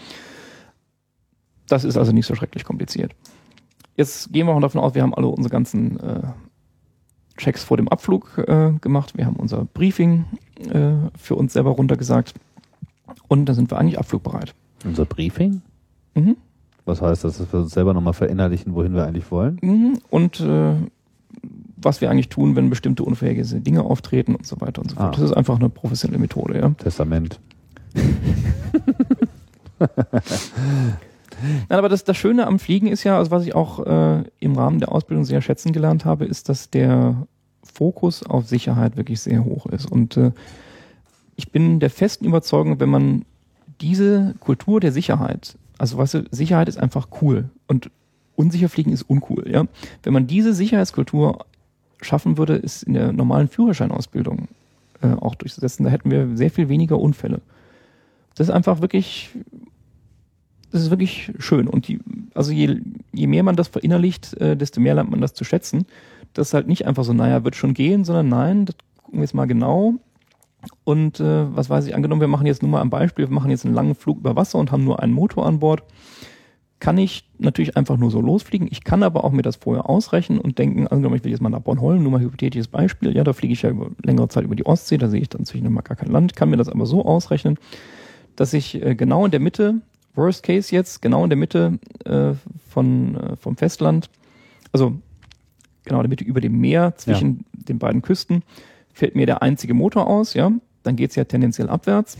Das ist also nicht so schrecklich kompliziert. Jetzt gehen wir mal davon aus, wir haben alle unsere ganzen äh, Checks vor dem Abflug äh, gemacht. Wir haben unser Briefing äh, für uns selber runtergesagt. Und dann sind wir eigentlich abflugbereit. unser Briefing? Mhm. Was heißt das, dass wir uns selber nochmal verinnerlichen, wohin wir eigentlich wollen? Mhm. Und äh, was wir eigentlich tun, wenn bestimmte unvorhergesehene Dinge auftreten und so weiter und so fort. Ah. Das ist einfach eine professionelle Methode, ja. Testament. Nein, aber das, das Schöne am Fliegen ist ja, also was ich auch äh, im Rahmen der Ausbildung sehr schätzen gelernt habe, ist, dass der Fokus auf Sicherheit wirklich sehr hoch ist. Und äh, ich bin der festen Überzeugung, wenn man diese Kultur der Sicherheit, also weißt du, Sicherheit ist einfach cool und unsicher fliegen ist uncool, ja. Wenn man diese Sicherheitskultur schaffen würde, ist in der normalen Führerscheinausbildung äh, auch durchzusetzen, da hätten wir sehr viel weniger Unfälle. Das ist einfach wirklich das ist wirklich schön. Und die, also je, je mehr man das verinnerlicht, äh, desto mehr lernt man das zu schätzen. Das ist halt nicht einfach so, naja, wird schon gehen, sondern nein, das gucken wir jetzt mal genau. Und äh, was weiß ich, angenommen, wir machen jetzt nur mal ein Beispiel, wir machen jetzt einen langen Flug über Wasser und haben nur einen Motor an Bord. Kann ich natürlich einfach nur so losfliegen. Ich kann aber auch mir das vorher ausrechnen und denken, angenommen, ich will jetzt mal nach Bornholm, nur mal hypothetisches Beispiel, ja, da fliege ich ja über längere Zeit über die Ostsee, da sehe ich dann zwischendurch mal gar kein Land, kann mir das aber so ausrechnen, dass ich äh, genau in der Mitte, Worst Case jetzt, genau in der Mitte äh, von, äh, vom Festland, also genau in der Mitte über dem Meer zwischen den beiden Küsten, fällt mir der einzige Motor aus, ja, dann geht's ja tendenziell abwärts,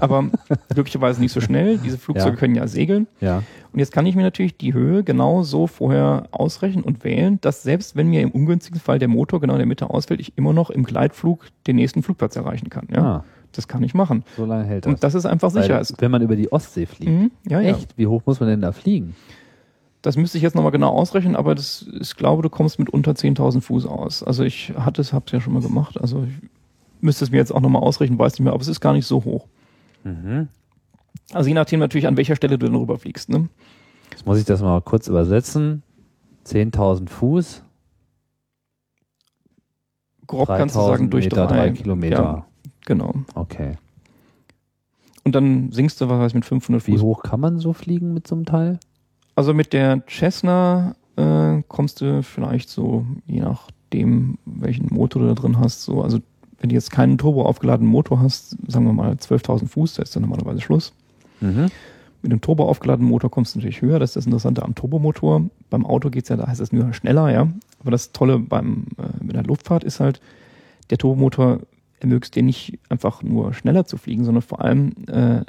aber glücklicherweise nicht so schnell. Diese Flugzeuge Ja. können ja segeln. Ja. Und jetzt kann ich mir natürlich die Höhe genau so vorher ausrechnen und wählen, dass selbst wenn mir im ungünstigen Fall der Motor genau in der Mitte ausfällt, ich immer noch im Gleitflug den nächsten Flugplatz erreichen kann. Ja, Ah, das kann ich machen. so lange hält das. Und das ist einfach Weil, sicher. wenn man über die Ostsee fliegt. Mhm, ja, ja. Echt? Wie hoch muss man denn da fliegen? Das müsste ich jetzt nochmal genau ausrechnen, aber das, ich glaube, du kommst mit unter 10.000 Fuß aus. Also ich hatte es, hab's ja schon mal gemacht. Also ich müsste es mir jetzt auch nochmal ausrechnen, weiß nicht mehr, aber es ist gar nicht so hoch. Mhm. Also je nachdem natürlich, an welcher Stelle du dann rüberfliegst. Ne? Jetzt muss ich das mal kurz übersetzen. 10.000 Fuß, Grob 3000 kannst du sagen, durch Meter, drei. drei Kilometer. Ja, genau. Okay. Und dann sinkst du, was ich, mit 500 Wie Fuß. hoch kann man so fliegen mit so einem Teil? Also mit der Cessna äh, kommst du vielleicht so, je nachdem, welchen Motor du da drin hast, so, also wenn du jetzt keinen turbo aufgeladenen Motor hast, sagen wir mal 12.000 Fuß, da ist dann normalerweise Schluss. Mhm. Mit dem turbo aufgeladenen Motor kommst du natürlich höher, das ist das Interessante am Turbomotor. Beim Auto geht's ja, da heißt es nur schneller, ja. Aber das Tolle beim, äh, mit der Luftfahrt ist halt, der Turbomotor ermöglicht dir nicht einfach nur schneller zu fliegen, sondern vor allem äh,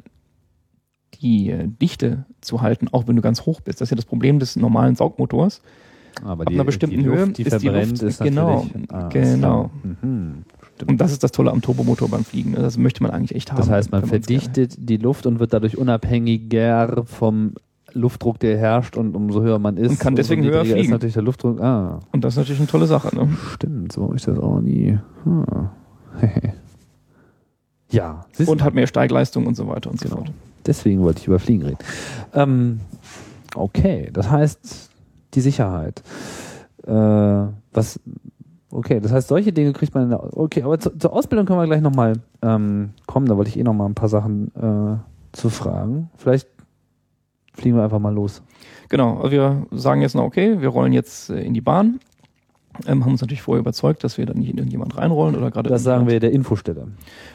die Dichte zu halten, auch wenn du ganz hoch bist. Das ist ja das Problem des normalen Saugmotors. Aber Ab einer bestimmten Luft, Höhe die ist die Luft- ist genau. Ah, genau. Mhm. Und das ist das Tolle am Turbomotor beim Fliegen. ne? Das möchte man eigentlich echt haben. Das heißt, man verdichtet die Luft und wird dadurch unabhängiger vom Luftdruck, der herrscht und umso höher man ist. Und kann deswegen höher niedriger ist fliegen. natürlich der Luftdruck. Ah, Und das ist natürlich eine tolle Sache. Ne? stimmt, so habe ich das auch nie. Hm. ja, Und hat mehr Steigleistung und so weiter und so Genau. fort. deswegen wollte ich über Fliegen reden. Ähm, okay, das heißt, die Sicherheit. Äh, was, okay, das heißt, solche Dinge kriegt man in der, okay, aber zu, zur Ausbildung können wir gleich nochmal ähm, kommen, da wollte ich eh nochmal ein paar Sachen äh, zu fragen. Vielleicht fliegen wir einfach mal los. Genau, also wir sagen jetzt noch, okay, wir rollen jetzt äh, in die Bahn. Ähm, haben uns natürlich vorher überzeugt, dass wir da nicht in irgendjemand reinrollen oder gerade. Das sagen wir der Infostelle.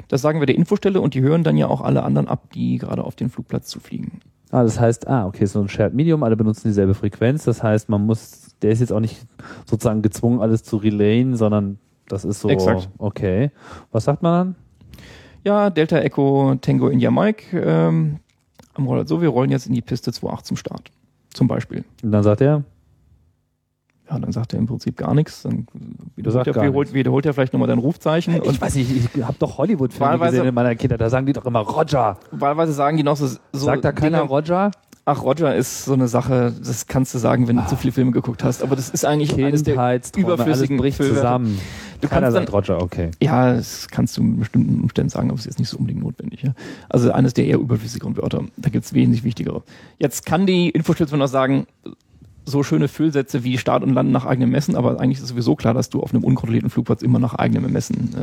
Das sagen wir der Infostelle und die hören dann ja auch alle anderen ab, die gerade auf den Flugplatz zufliegen. Ah, das heißt, ah, okay, so ein Shared Medium, alle benutzen dieselbe Frequenz. Das heißt, man muss, der ist jetzt auch nicht sozusagen gezwungen, alles zu relayen, sondern das ist so, Exakt. okay. Was sagt man dann? Ja, Delta Echo Tango India Mike ähm, am Roller so, wir rollen jetzt in die Piste 2.8 zum Start. Zum Beispiel. Und dann sagt er, Ja, dann sagt er im Prinzip gar nichts. Dann wiederholt, er, wiederholt, wiederholt er vielleicht nochmal dein Rufzeichen. ich weiß nicht, ich habe doch Hollywood-Filme gesehen in meiner Kindheit, da sagen die doch immer Roger. wahlweise sagen die noch so, so Sagt da keiner Dinge, Roger? Ach, Roger ist so eine Sache, das kannst du sagen, wenn du zu viele Filme geguckt hast. Aber das ist eigentlich eines der überflüssigen bricht Filme. zusammen. Du keiner kannst dann- sagt Roger, okay. Ja, das kannst du in bestimmten Umständen sagen, aber es ist jetzt nicht so unbedingt notwendig. Ja? Also eines der eher überflüssigeren Wörter. Da gibt's wesentlich wichtigere. Jetzt kann die Infostützung noch sagen, so schöne Füllsätze wie Start und Landen nach eigenem Messen, aber eigentlich ist sowieso klar, dass du auf einem unkontrollierten Flugplatz immer nach eigenem Messen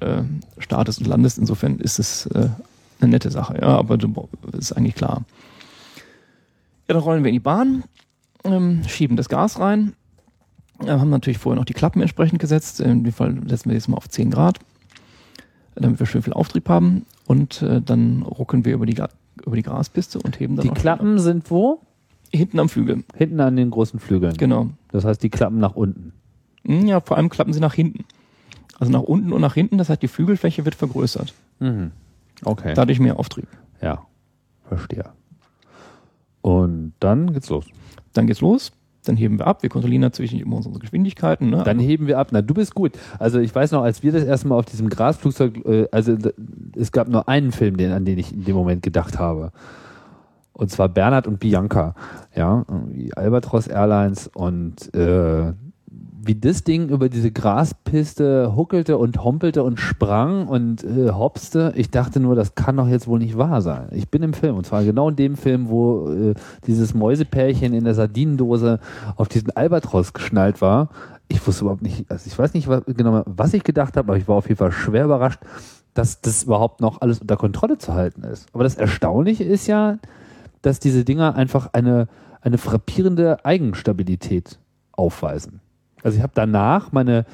äh, äh, startest und landest. Insofern ist es äh, eine nette Sache, ja, aber du, ist eigentlich klar. Ja, dann rollen wir in die Bahn, ähm, schieben das Gas rein, äh, haben natürlich vorher noch die Klappen entsprechend gesetzt. In dem Fall setzen wir jetzt mal auf 10 Grad, damit wir schön viel Auftrieb haben. Und äh, dann ruckeln wir über die, über die Graspiste und heben dann Die Klappen sind wo? Hinten am Flügel. Hinten an den großen Flügeln. Genau. Das heißt, die klappen nach unten. Hm, Ja, vor allem klappen sie nach hinten. Also nach unten und nach hinten, das heißt, die Flügelfläche wird vergrößert. Mhm. Okay. Dadurch mehr Auftrieb. ja, verstehe. Und dann geht's los. Dann geht's los. Dann heben wir ab. Wir kontrollieren natürlich nicht immer unsere Geschwindigkeiten. Ne? Dann heben wir ab. Na, du bist gut. Also ich weiß noch, als wir das erste Mal auf diesem Grasflugzeug, äh, also es gab nur einen Film, den, an den ich in dem Moment gedacht habe. Und zwar Bernhard und Bianca. Ja, Albatros Airlines und äh, wie das Ding über diese Graspiste huckelte und hompelte und sprang und äh, hopste. Ich dachte nur, das kann doch jetzt wohl nicht wahr sein. Ich bin im Film und zwar genau in dem Film, wo äh, dieses Mäusepärchen in der Sardinendose auf diesen Albatros geschnallt war. Ich wusste überhaupt nicht, also ich weiß nicht was, genau, was ich gedacht habe, aber ich war auf jeden Fall schwer überrascht, dass das überhaupt noch alles unter Kontrolle zu halten ist. Aber das Erstaunliche ist ja, dass diese Dinger einfach eine, eine frappierende Eigenstabilität aufweisen. Also ich habe danach meine,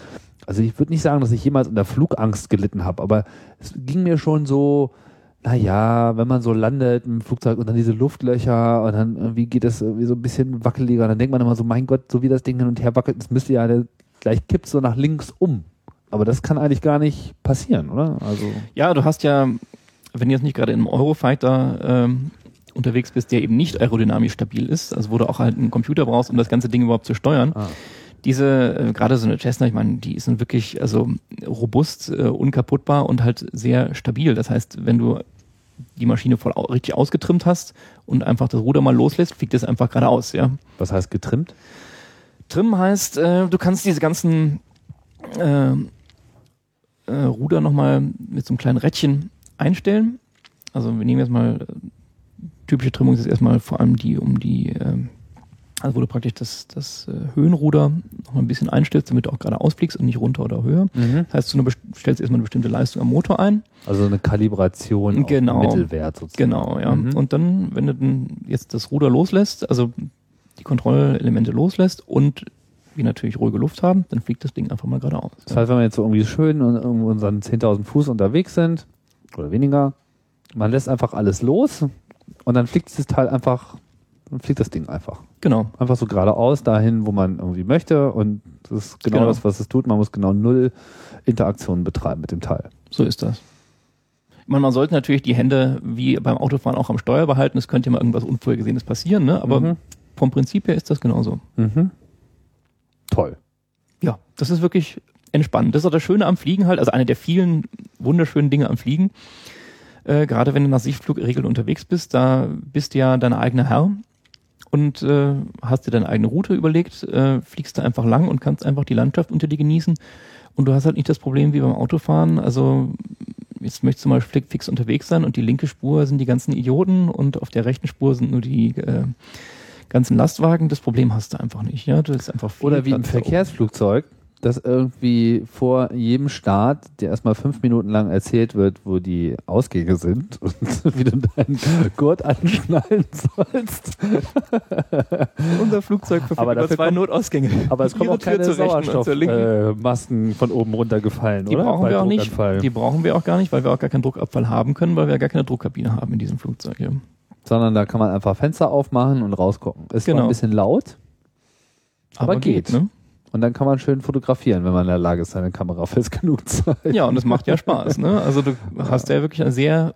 also ich würde nicht sagen, dass ich jemals unter Flugangst gelitten habe, aber es ging mir schon so, naja, wenn man so landet im Flugzeug und dann diese Luftlöcher und dann irgendwie geht es irgendwie so ein bisschen wackeliger, dann denkt man immer so, mein Gott, so wie das Ding hin und her wackelt, das müsste ja gleich kippt so nach links um. Aber das kann eigentlich gar nicht passieren, oder? Also Ja, du hast ja, wenn jetzt nicht gerade einem Eurofighter ähm, unterwegs bist, der eben nicht aerodynamisch stabil ist, also wo du auch halt einen Computer brauchst, um das ganze Ding überhaupt zu steuern. Ah. Diese, äh, gerade so eine Cessna, ich meine, die ist nun wirklich also robust, äh, unkaputtbar und halt sehr stabil. Das heißt, wenn du die Maschine voll au richtig ausgetrimmt hast und einfach das Ruder mal loslässt, fliegt es einfach geradeaus, ja. was heißt getrimmt? Trim heißt, äh, du kannst diese ganzen äh, äh, Ruder nochmal mit so einem kleinen Rädchen einstellen. Also wir nehmen jetzt mal, äh, typische Trimmung ist erstmal vor allem die um die, äh, also wo du praktisch das, das äh, Höhenruder nochmal ein bisschen einstellst, damit du auch gerade ausfliegst und nicht runter oder höher. Das heißt, du stellst erstmal eine bestimmte Leistung am Motor ein. Also eine Kalibration Genau. Mittelwert sozusagen. Genau, ja. Mhm. Und dann, wenn du dann jetzt das Ruder loslässt, also die Kontrollelemente loslässt und wir natürlich ruhige Luft haben, dann fliegt das Ding einfach mal geradeaus. Das heißt, wenn wir jetzt so irgendwie schön und irgendwo unseren 10.000 Fuß unterwegs sind oder weniger, man lässt einfach alles los und dann fliegt das Teil einfach, dann fliegt das Ding einfach. Genau. Einfach so geradeaus dahin, wo man irgendwie möchte und das ist genau, Genau. das, was es tut. Man muss genau null Interaktionen betreiben mit dem Teil. So ist das. Ich meine, man sollte natürlich die Hände wie beim Autofahren auch am Steuer behalten. Es könnte ja mal irgendwas Unvorhergesehenes passieren, ne? aber Mhm. vom Prinzip her ist das genauso. Mhm. Toll. Ja, das ist wirklich entspannend. Das ist auch das Schöne am Fliegen halt, also eine der vielen wunderschönen Dinge am Fliegen. Äh, gerade wenn du nach Sichtflugregeln unterwegs bist, da bist du ja dein eigener Herr und äh, hast dir deine eigene Route überlegt, äh, fliegst da einfach lang und kannst einfach die Landschaft unter dir genießen. Und du hast halt nicht das Problem wie beim Autofahren. Also jetzt möchtest du mal fix unterwegs sein und die linke Spur sind die ganzen Idioten und auf der rechten Spur sind nur die äh, ganzen Lastwagen. Das Problem hast du einfach nicht. Ja, du hast einfach viel Oder wie im da oben. Dass irgendwie vor jedem Start dir erstmal fünf Minuten lang erzählt wird, wo die Ausgänge sind und wie du deinen Gurt anschnallen sollst. Unser Flugzeug verfügt Aber über zwei kommt- Notausgänge. Aber es kommen auch keine. Sauerstoffmasken von oben runtergefallen, Die oder? brauchen Bei wir auch nicht. Die brauchen wir auch gar nicht, weil wir auch gar keinen Druckabfall haben können, weil wir gar keine Druckkabine haben in diesem Flugzeug. Ja. Sondern da kann man einfach Fenster aufmachen und rausgucken. Ist Genau. ein bisschen laut, aber, geht. ne? Und dann kann man schön fotografieren, wenn man in der Lage ist, seine Kamera fest genug zu halten. Ja, und es macht ja Spaß. Ne? Also du hast ja wirklich ein sehr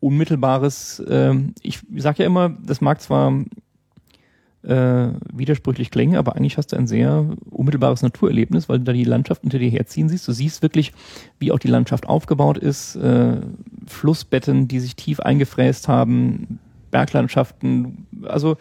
unmittelbares, ähm, ich sag ja immer, das mag zwar äh, widersprüchlich klingen, aber eigentlich hast du ein sehr unmittelbares Naturerlebnis, weil du da die Landschaft unter dir herziehen siehst. Du siehst wirklich, wie auch die Landschaft aufgebaut ist, äh, Flussbetten, die sich tief eingefräst haben, Berglandschaften, also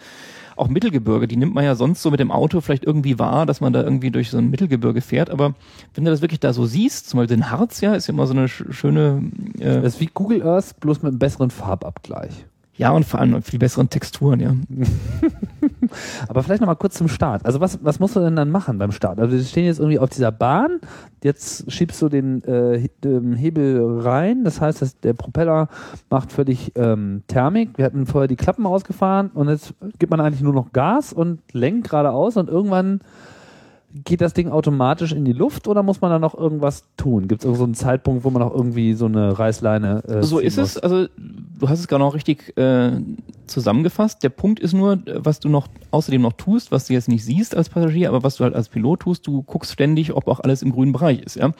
auch Mittelgebirge, die nimmt man ja sonst so mit dem Auto vielleicht irgendwie wahr, dass man da irgendwie durch so ein Mittelgebirge fährt, aber wenn du das wirklich da so siehst, zum Beispiel den Harz, ja, ist ja immer so eine sch schöne, äh, Das ist wie Google Earth, bloß mit einem besseren Farbabgleich. Ja und vor allem mit viel besseren Texturen, ja. Aber vielleicht noch mal kurz zum Start. Also was, was musst du denn dann machen beim Start? Also wir stehen jetzt irgendwie auf dieser Bahn, jetzt schiebst du den äh, ähm, Hebel rein, das heißt, dass der Propeller macht völlig ähm, Thermik. Wir hatten vorher die Klappen ausgefahren und jetzt gibt man eigentlich nur noch Gas und lenkt geradeaus und irgendwann geht das Ding automatisch in die Luft oder muss man da noch irgendwas tun? Gibt es so einen Zeitpunkt, wo man noch irgendwie so eine Reißleine äh, So ist muss? es. Also du hast es gerade noch richtig äh, zusammengefasst. Der Punkt ist nur, was du noch außerdem noch tust, was du jetzt nicht siehst als Passagier, aber was du halt als Pilot tust, du guckst ständig, ob auch alles im grünen Bereich ist. Ja?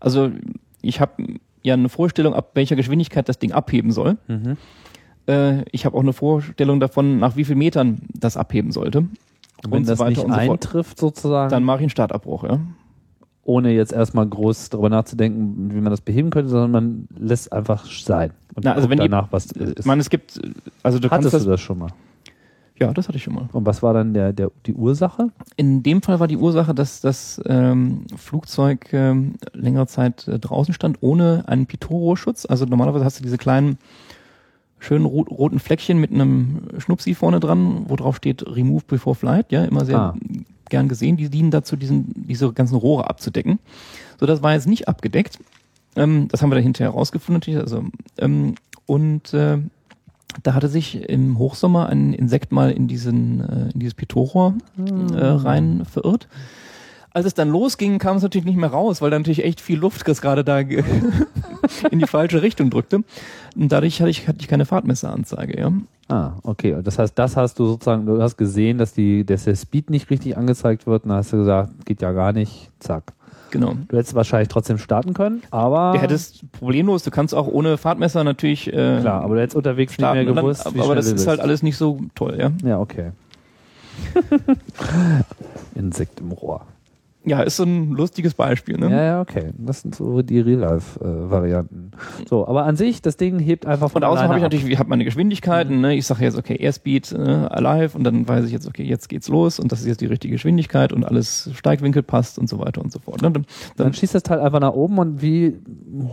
Also ich habe ja eine Vorstellung, ab welcher Geschwindigkeit das Ding abheben soll. Mhm. Äh, ich habe auch eine Vorstellung davon, nach wie viel Metern das abheben sollte. Und wenn und so das weiter nicht und so eintrifft sozusagen, Dann mache ich einen Startabbruch. Ja? ohne jetzt erstmal groß darüber nachzudenken, wie man das beheben könnte, sondern man lässt einfach sein und Na, also wenn danach, was ist. Ich meine, es gibt, also du Hattest kannst du das, das schon mal? ja, das hatte ich schon mal. Und was war dann der, der, die Ursache? In dem Fall war die Ursache, dass das ähm, Flugzeug ähm, längere Zeit äh, draußen stand, ohne einen Pitoro-Schutz. Also normalerweise hast du diese kleinen, schönen ro roten Fleckchen mit einem Schnupsi vorne dran, wo drauf steht Remove Before Flight, ja, immer sehr Ah. gern gesehen. Die dienen dazu, diesen, diese ganzen Rohre abzudecken. So, das war jetzt nicht abgedeckt. Ähm, das haben wir dann hinterher rausgefunden natürlich. Also, ähm, und äh, da hatte sich im Hochsommer ein Insekt mal in diesen äh, in dieses Pitorrohr äh, rein verirrt. Als es dann losging, kam es natürlich nicht mehr raus, weil da natürlich echt viel Luft gerade da in die falsche Richtung drückte. Und dadurch hatte ich, hatte ich keine Fahrtmesseranzeige, ja. Ah, okay. Das heißt, das hast du sozusagen, du hast gesehen, dass, die, dass der Speed nicht richtig angezeigt wird und dann hast du gesagt, geht ja gar nicht, zack. Genau. Du hättest wahrscheinlich trotzdem starten können, aber Du hättest problemlos, du kannst auch ohne Fahrtmesser natürlich äh, klar, aber du hättest unterwegs starten. nicht mehr dann, gewusst, wie aber das ist halt alles nicht so toll, ja. Ja, okay. Insekt im Rohr. Ja, ist so ein lustiges Beispiel, ne? Ja, ja, okay. Das sind so die Real-Life-Varianten. so, aber an sich, das Ding hebt einfach von Und außerdem habe ich natürlich, ich habe meine Geschwindigkeiten, ne? ich sage jetzt, okay, Airspeed äh, alive und dann weiß ich jetzt, okay, jetzt geht's los und das ist jetzt die richtige Geschwindigkeit und alles Steigwinkel passt und so weiter und so fort. Ne? Dann, Dann dann, schießt das Teil einfach nach oben und wie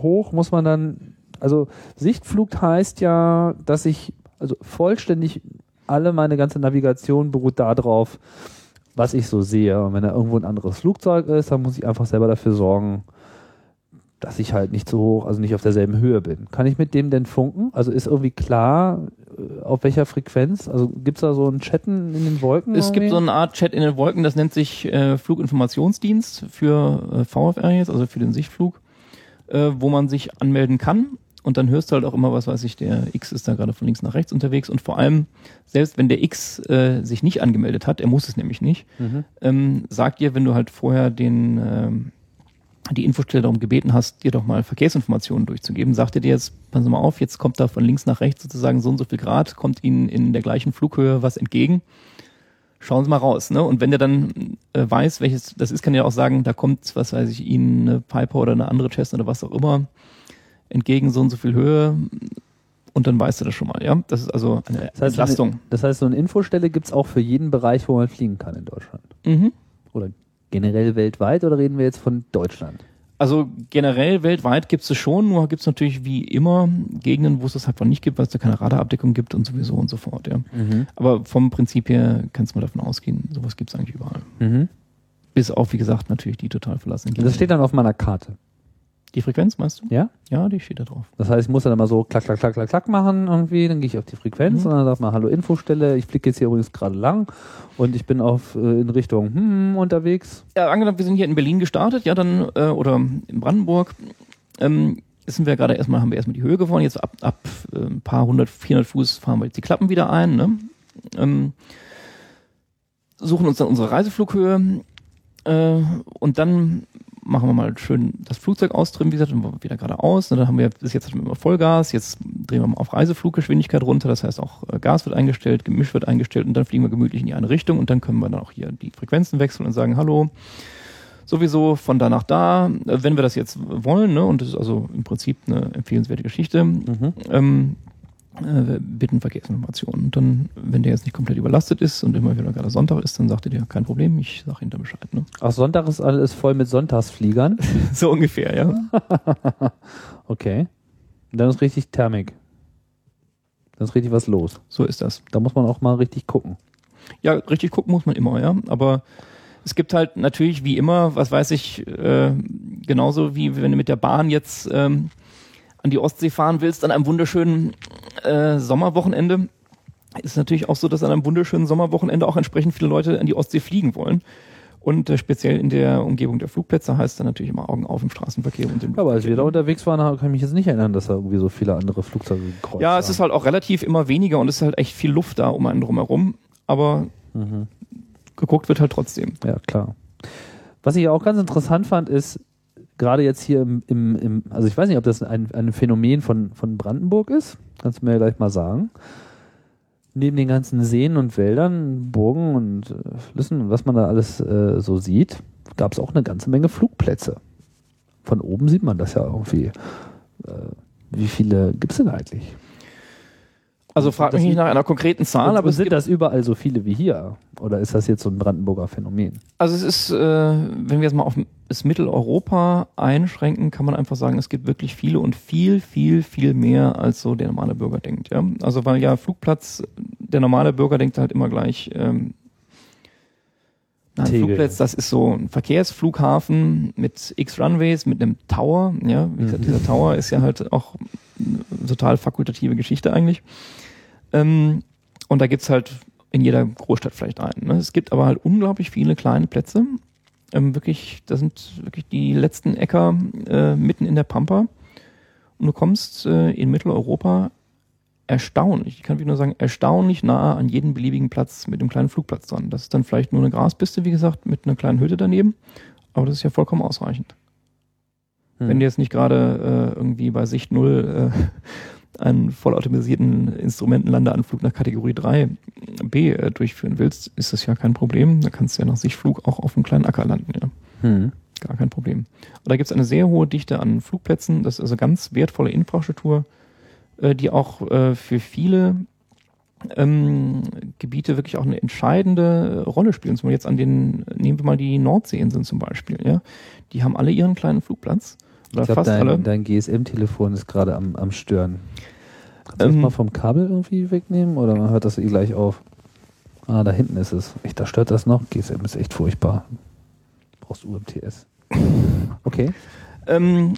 hoch muss man dann, also Sichtflug heißt ja, dass ich, also vollständig alle meine ganze Navigation beruht darauf, was ich so sehe. Und wenn da irgendwo ein anderes Flugzeug ist, dann muss ich einfach selber dafür sorgen, dass ich halt nicht so hoch, also nicht auf derselben Höhe bin. Kann ich mit dem denn funken? Also ist irgendwie klar, äh, auf welcher Frequenz? Also gibt's da so einen Chatten in den Wolken? es gibt so irgendwie? eine Art Chat in den Wolken, das nennt sich äh, Fluginformationsdienst für äh, VFR jetzt, also für den Sichtflug, äh, wo man sich anmelden kann. Und dann hörst du halt auch immer, was weiß ich, der X ist da gerade von links nach rechts unterwegs. Und vor allem, selbst wenn der X äh, sich nicht angemeldet hat, er muss es nämlich nicht, Mhm. ähm, sagt dir, wenn du halt vorher den ähm, die Infostelle darum gebeten hast, dir doch mal Verkehrsinformationen durchzugeben, sagt er dir jetzt, passen Sie mal auf, jetzt kommt da von links nach rechts sozusagen so und so viel Grad, kommt Ihnen in der gleichen Flughöhe was entgegen. Schauen Sie mal raus, ne? Und wenn der dann äh, weiß, welches das ist, kann er auch sagen, da kommt, was weiß ich, Ihnen eine Piper oder eine andere Chest oder was auch immer entgegen so und so viel Höhe und dann weißt du das schon mal, ja? Das ist also eine Das heißt, Entlastung. Das heißt, so eine Infostelle gibt's auch für jeden Bereich, wo man fliegen kann in Deutschland. Mhm. Oder generell weltweit oder reden wir jetzt von Deutschland? Also generell weltweit gibt es es schon, nur gibt es natürlich wie immer Gegenden, wo es das halt noch nicht gibt, weil es da keine Radarabdeckung gibt und sowieso und so fort. Ja. Aber vom Prinzip her kannst du mal davon ausgehen, sowas gibt es eigentlich überall. Mhm. Bis auf, wie gesagt, natürlich die total verlassenen Gegenden. das steht dann auf meiner Karte. Die Frequenz, meinst du? Ja? Ja, die steht da drauf. Das heißt, ich muss dann immer so klack, klack, klack, klack, klack machen irgendwie, dann gehe ich auf die Frequenz Mhm. und dann sagt man, hallo Infostelle, ich fliege jetzt hier übrigens gerade lang und ich bin auf äh, in Richtung hm, unterwegs. Ja, angenommen, wir sind hier in Berlin gestartet, ja, dann, äh, oder in Brandenburg, ähm, Jetzt sind wir gerade erstmal, haben wir erstmal die Höhe gewonnen. Jetzt ab, ab äh, ein paar hundert, 400 Fuß fahren wir jetzt die Klappen wieder ein. Ne? Ähm, suchen uns dann unsere Reiseflughöhe äh, und dann machen wir mal schön das Flugzeug austrimmen, wie gesagt, dann wieder geradeaus. Und dann haben wir, bis jetzt hatten wir immer Vollgas, jetzt drehen wir mal auf Reisefluggeschwindigkeit runter, das heißt auch äh, Gas wird eingestellt, Gemisch wird eingestellt und dann fliegen wir gemütlich in die eine Richtung und dann können wir dann auch hier die Frequenzen wechseln und sagen, hallo, sowieso von da nach da, äh, wenn wir das jetzt wollen, ne, und das ist also im Prinzip eine empfehlenswerte Geschichte, ähm, äh, bitten Verkehrsinformationen. Und dann, wenn der jetzt nicht komplett überlastet ist und immer wieder gerade Sonntag ist, dann sagt er dir, kein Problem, ich sag da Bescheid. Ne? Ach, Sonntag ist alles voll mit Sonntagsfliegern. so ungefähr, ja. Okay. Dann ist richtig Thermik. Dann ist richtig was los. So ist das. Da muss man auch mal richtig gucken. Ja, richtig gucken muss man immer, ja. Aber es gibt halt natürlich wie immer, was weiß ich, äh, genauso wie wenn du mit der Bahn jetzt ähm, an die Ostsee fahren willst, an einem wunderschönen äh, Sommerwochenende, ist natürlich auch so, dass an einem wunderschönen Sommerwochenende auch entsprechend viele Leute an die Ostsee fliegen wollen. Und äh, speziell in der Umgebung der Flugplätze heißt dann natürlich immer Augen auf im Straßenverkehr und im Aber als wir da unterwegs waren, kann ich mich jetzt nicht erinnern, dass da irgendwie so viele andere Flugzeuge gekreuzt Ja, es ist halt auch relativ immer weniger und es ist halt echt viel Luft da um einen drumherum. Aber Mhm. geguckt wird halt trotzdem. Ja, klar. Was ich auch ganz interessant fand, ist, gerade jetzt hier im, im, im also ich weiß nicht, ob das ein, ein Phänomen von, von Brandenburg ist, kannst du mir ja gleich mal sagen. Neben den ganzen Seen und Wäldern, Burgen und äh, Flüssen und was man da alles äh, so sieht, gab es auch eine ganze Menge Flugplätze. Von oben sieht man das ja irgendwie. Äh, wie viele gibt es denn eigentlich? Also frag mich nicht nach einer konkreten Zahl, aber sind das überall so viele wie hier? Oder ist das jetzt so ein Brandenburger Phänomen? also es ist, äh, wenn wir jetzt mal auf das Mitteleuropa einschränken, kann man einfach sagen, es gibt wirklich viele und viel, viel, viel mehr, als so der normale Bürger denkt. Ja? Also weil ja Flugplatz, der normale Bürger denkt halt immer gleich, ähm, Nein. Flugplatz, das ist so ein Verkehrsflughafen mit x Runways, mit einem Tower. Ja, wie gesagt, dieser Tower ist ja halt auch eine total fakultative Geschichte eigentlich. Ähm, und da gibt's halt in jeder Großstadt vielleicht einen. Ne? Es gibt aber halt unglaublich viele kleine Plätze. Ähm, wirklich, das sind wirklich die letzten Äcker äh, mitten in der Pampa. Und du kommst äh, in Mitteleuropa erstaunlich, ich kann wirklich nur sagen, erstaunlich nah an jeden beliebigen Platz mit einem kleinen Flugplatz dran. Das ist dann vielleicht nur eine Graspiste, wie gesagt, mit einer kleinen Hütte daneben. Aber das ist ja vollkommen ausreichend. Hm. Wenn du jetzt nicht gerade äh, irgendwie bei Sicht Null äh, einen vollautomatisierten Instrumentenlandeanflug nach Kategorie 3b äh, durchführen willst, ist das ja kein Problem. Da kannst du ja nach Sichtflug auch auf einem kleinen Acker landen. Ja. Hm. Gar kein Problem. Und da gibt es eine sehr hohe Dichte an Flugplätzen. Das ist also ganz wertvolle Infrastruktur, äh, die auch äh, für viele ähm, Gebiete wirklich auch eine entscheidende Rolle spielen. Zum Beispiel jetzt an den, nehmen wir mal die Nordseeinseln zum Beispiel, ja. Die haben alle ihren kleinen Flugplatz. Oder Ich glaube, dein, dein GSM-Telefon ist gerade am, am Stören. Kannst du das mal vom Kabel irgendwie wegnehmen oder hört das eh gleich auf? Ah, da hinten ist es. Echt, da stört das noch. GSM ist echt furchtbar. Du brauchst UMTS. Okay. Ähm,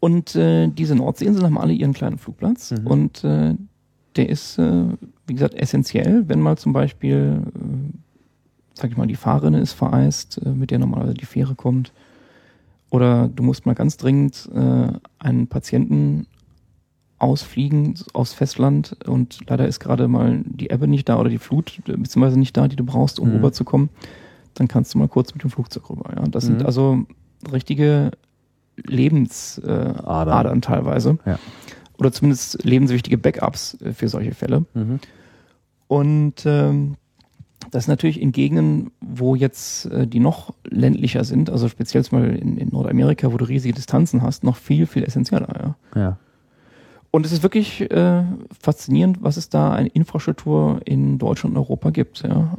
und äh, diese Nordseeinseln haben alle ihren kleinen Flugplatz Mhm. und äh, der ist, äh, wie gesagt, essentiell, wenn mal zum Beispiel, äh, sag ich mal, die Fahrrinne ist vereist, äh, mit der normalerweise die Fähre kommt. Oder du musst mal ganz dringend äh, einen Patienten ausfliegen aufs Festland und leider ist gerade mal die Ebbe nicht da oder die Flut beziehungsweise nicht da, die du brauchst, um Mhm. rüberzukommen, dann kannst du mal kurz mit dem Flugzeug rüber. Ja? Das Mhm. sind also richtige Lebensadern äh, Adern. Adern teilweise. Ja. Oder zumindest lebenswichtige Backups äh, für solche Fälle. Mhm. Und ähm, das ist natürlich in Gegenden, wo jetzt äh, die noch ländlicher sind, also speziell Beispiel in, in Nordamerika, wo du riesige Distanzen hast, noch viel, viel essentieller. Ja. Ja. Und es ist wirklich äh, faszinierend, was es da an Infrastruktur in Deutschland und Europa gibt. Ja.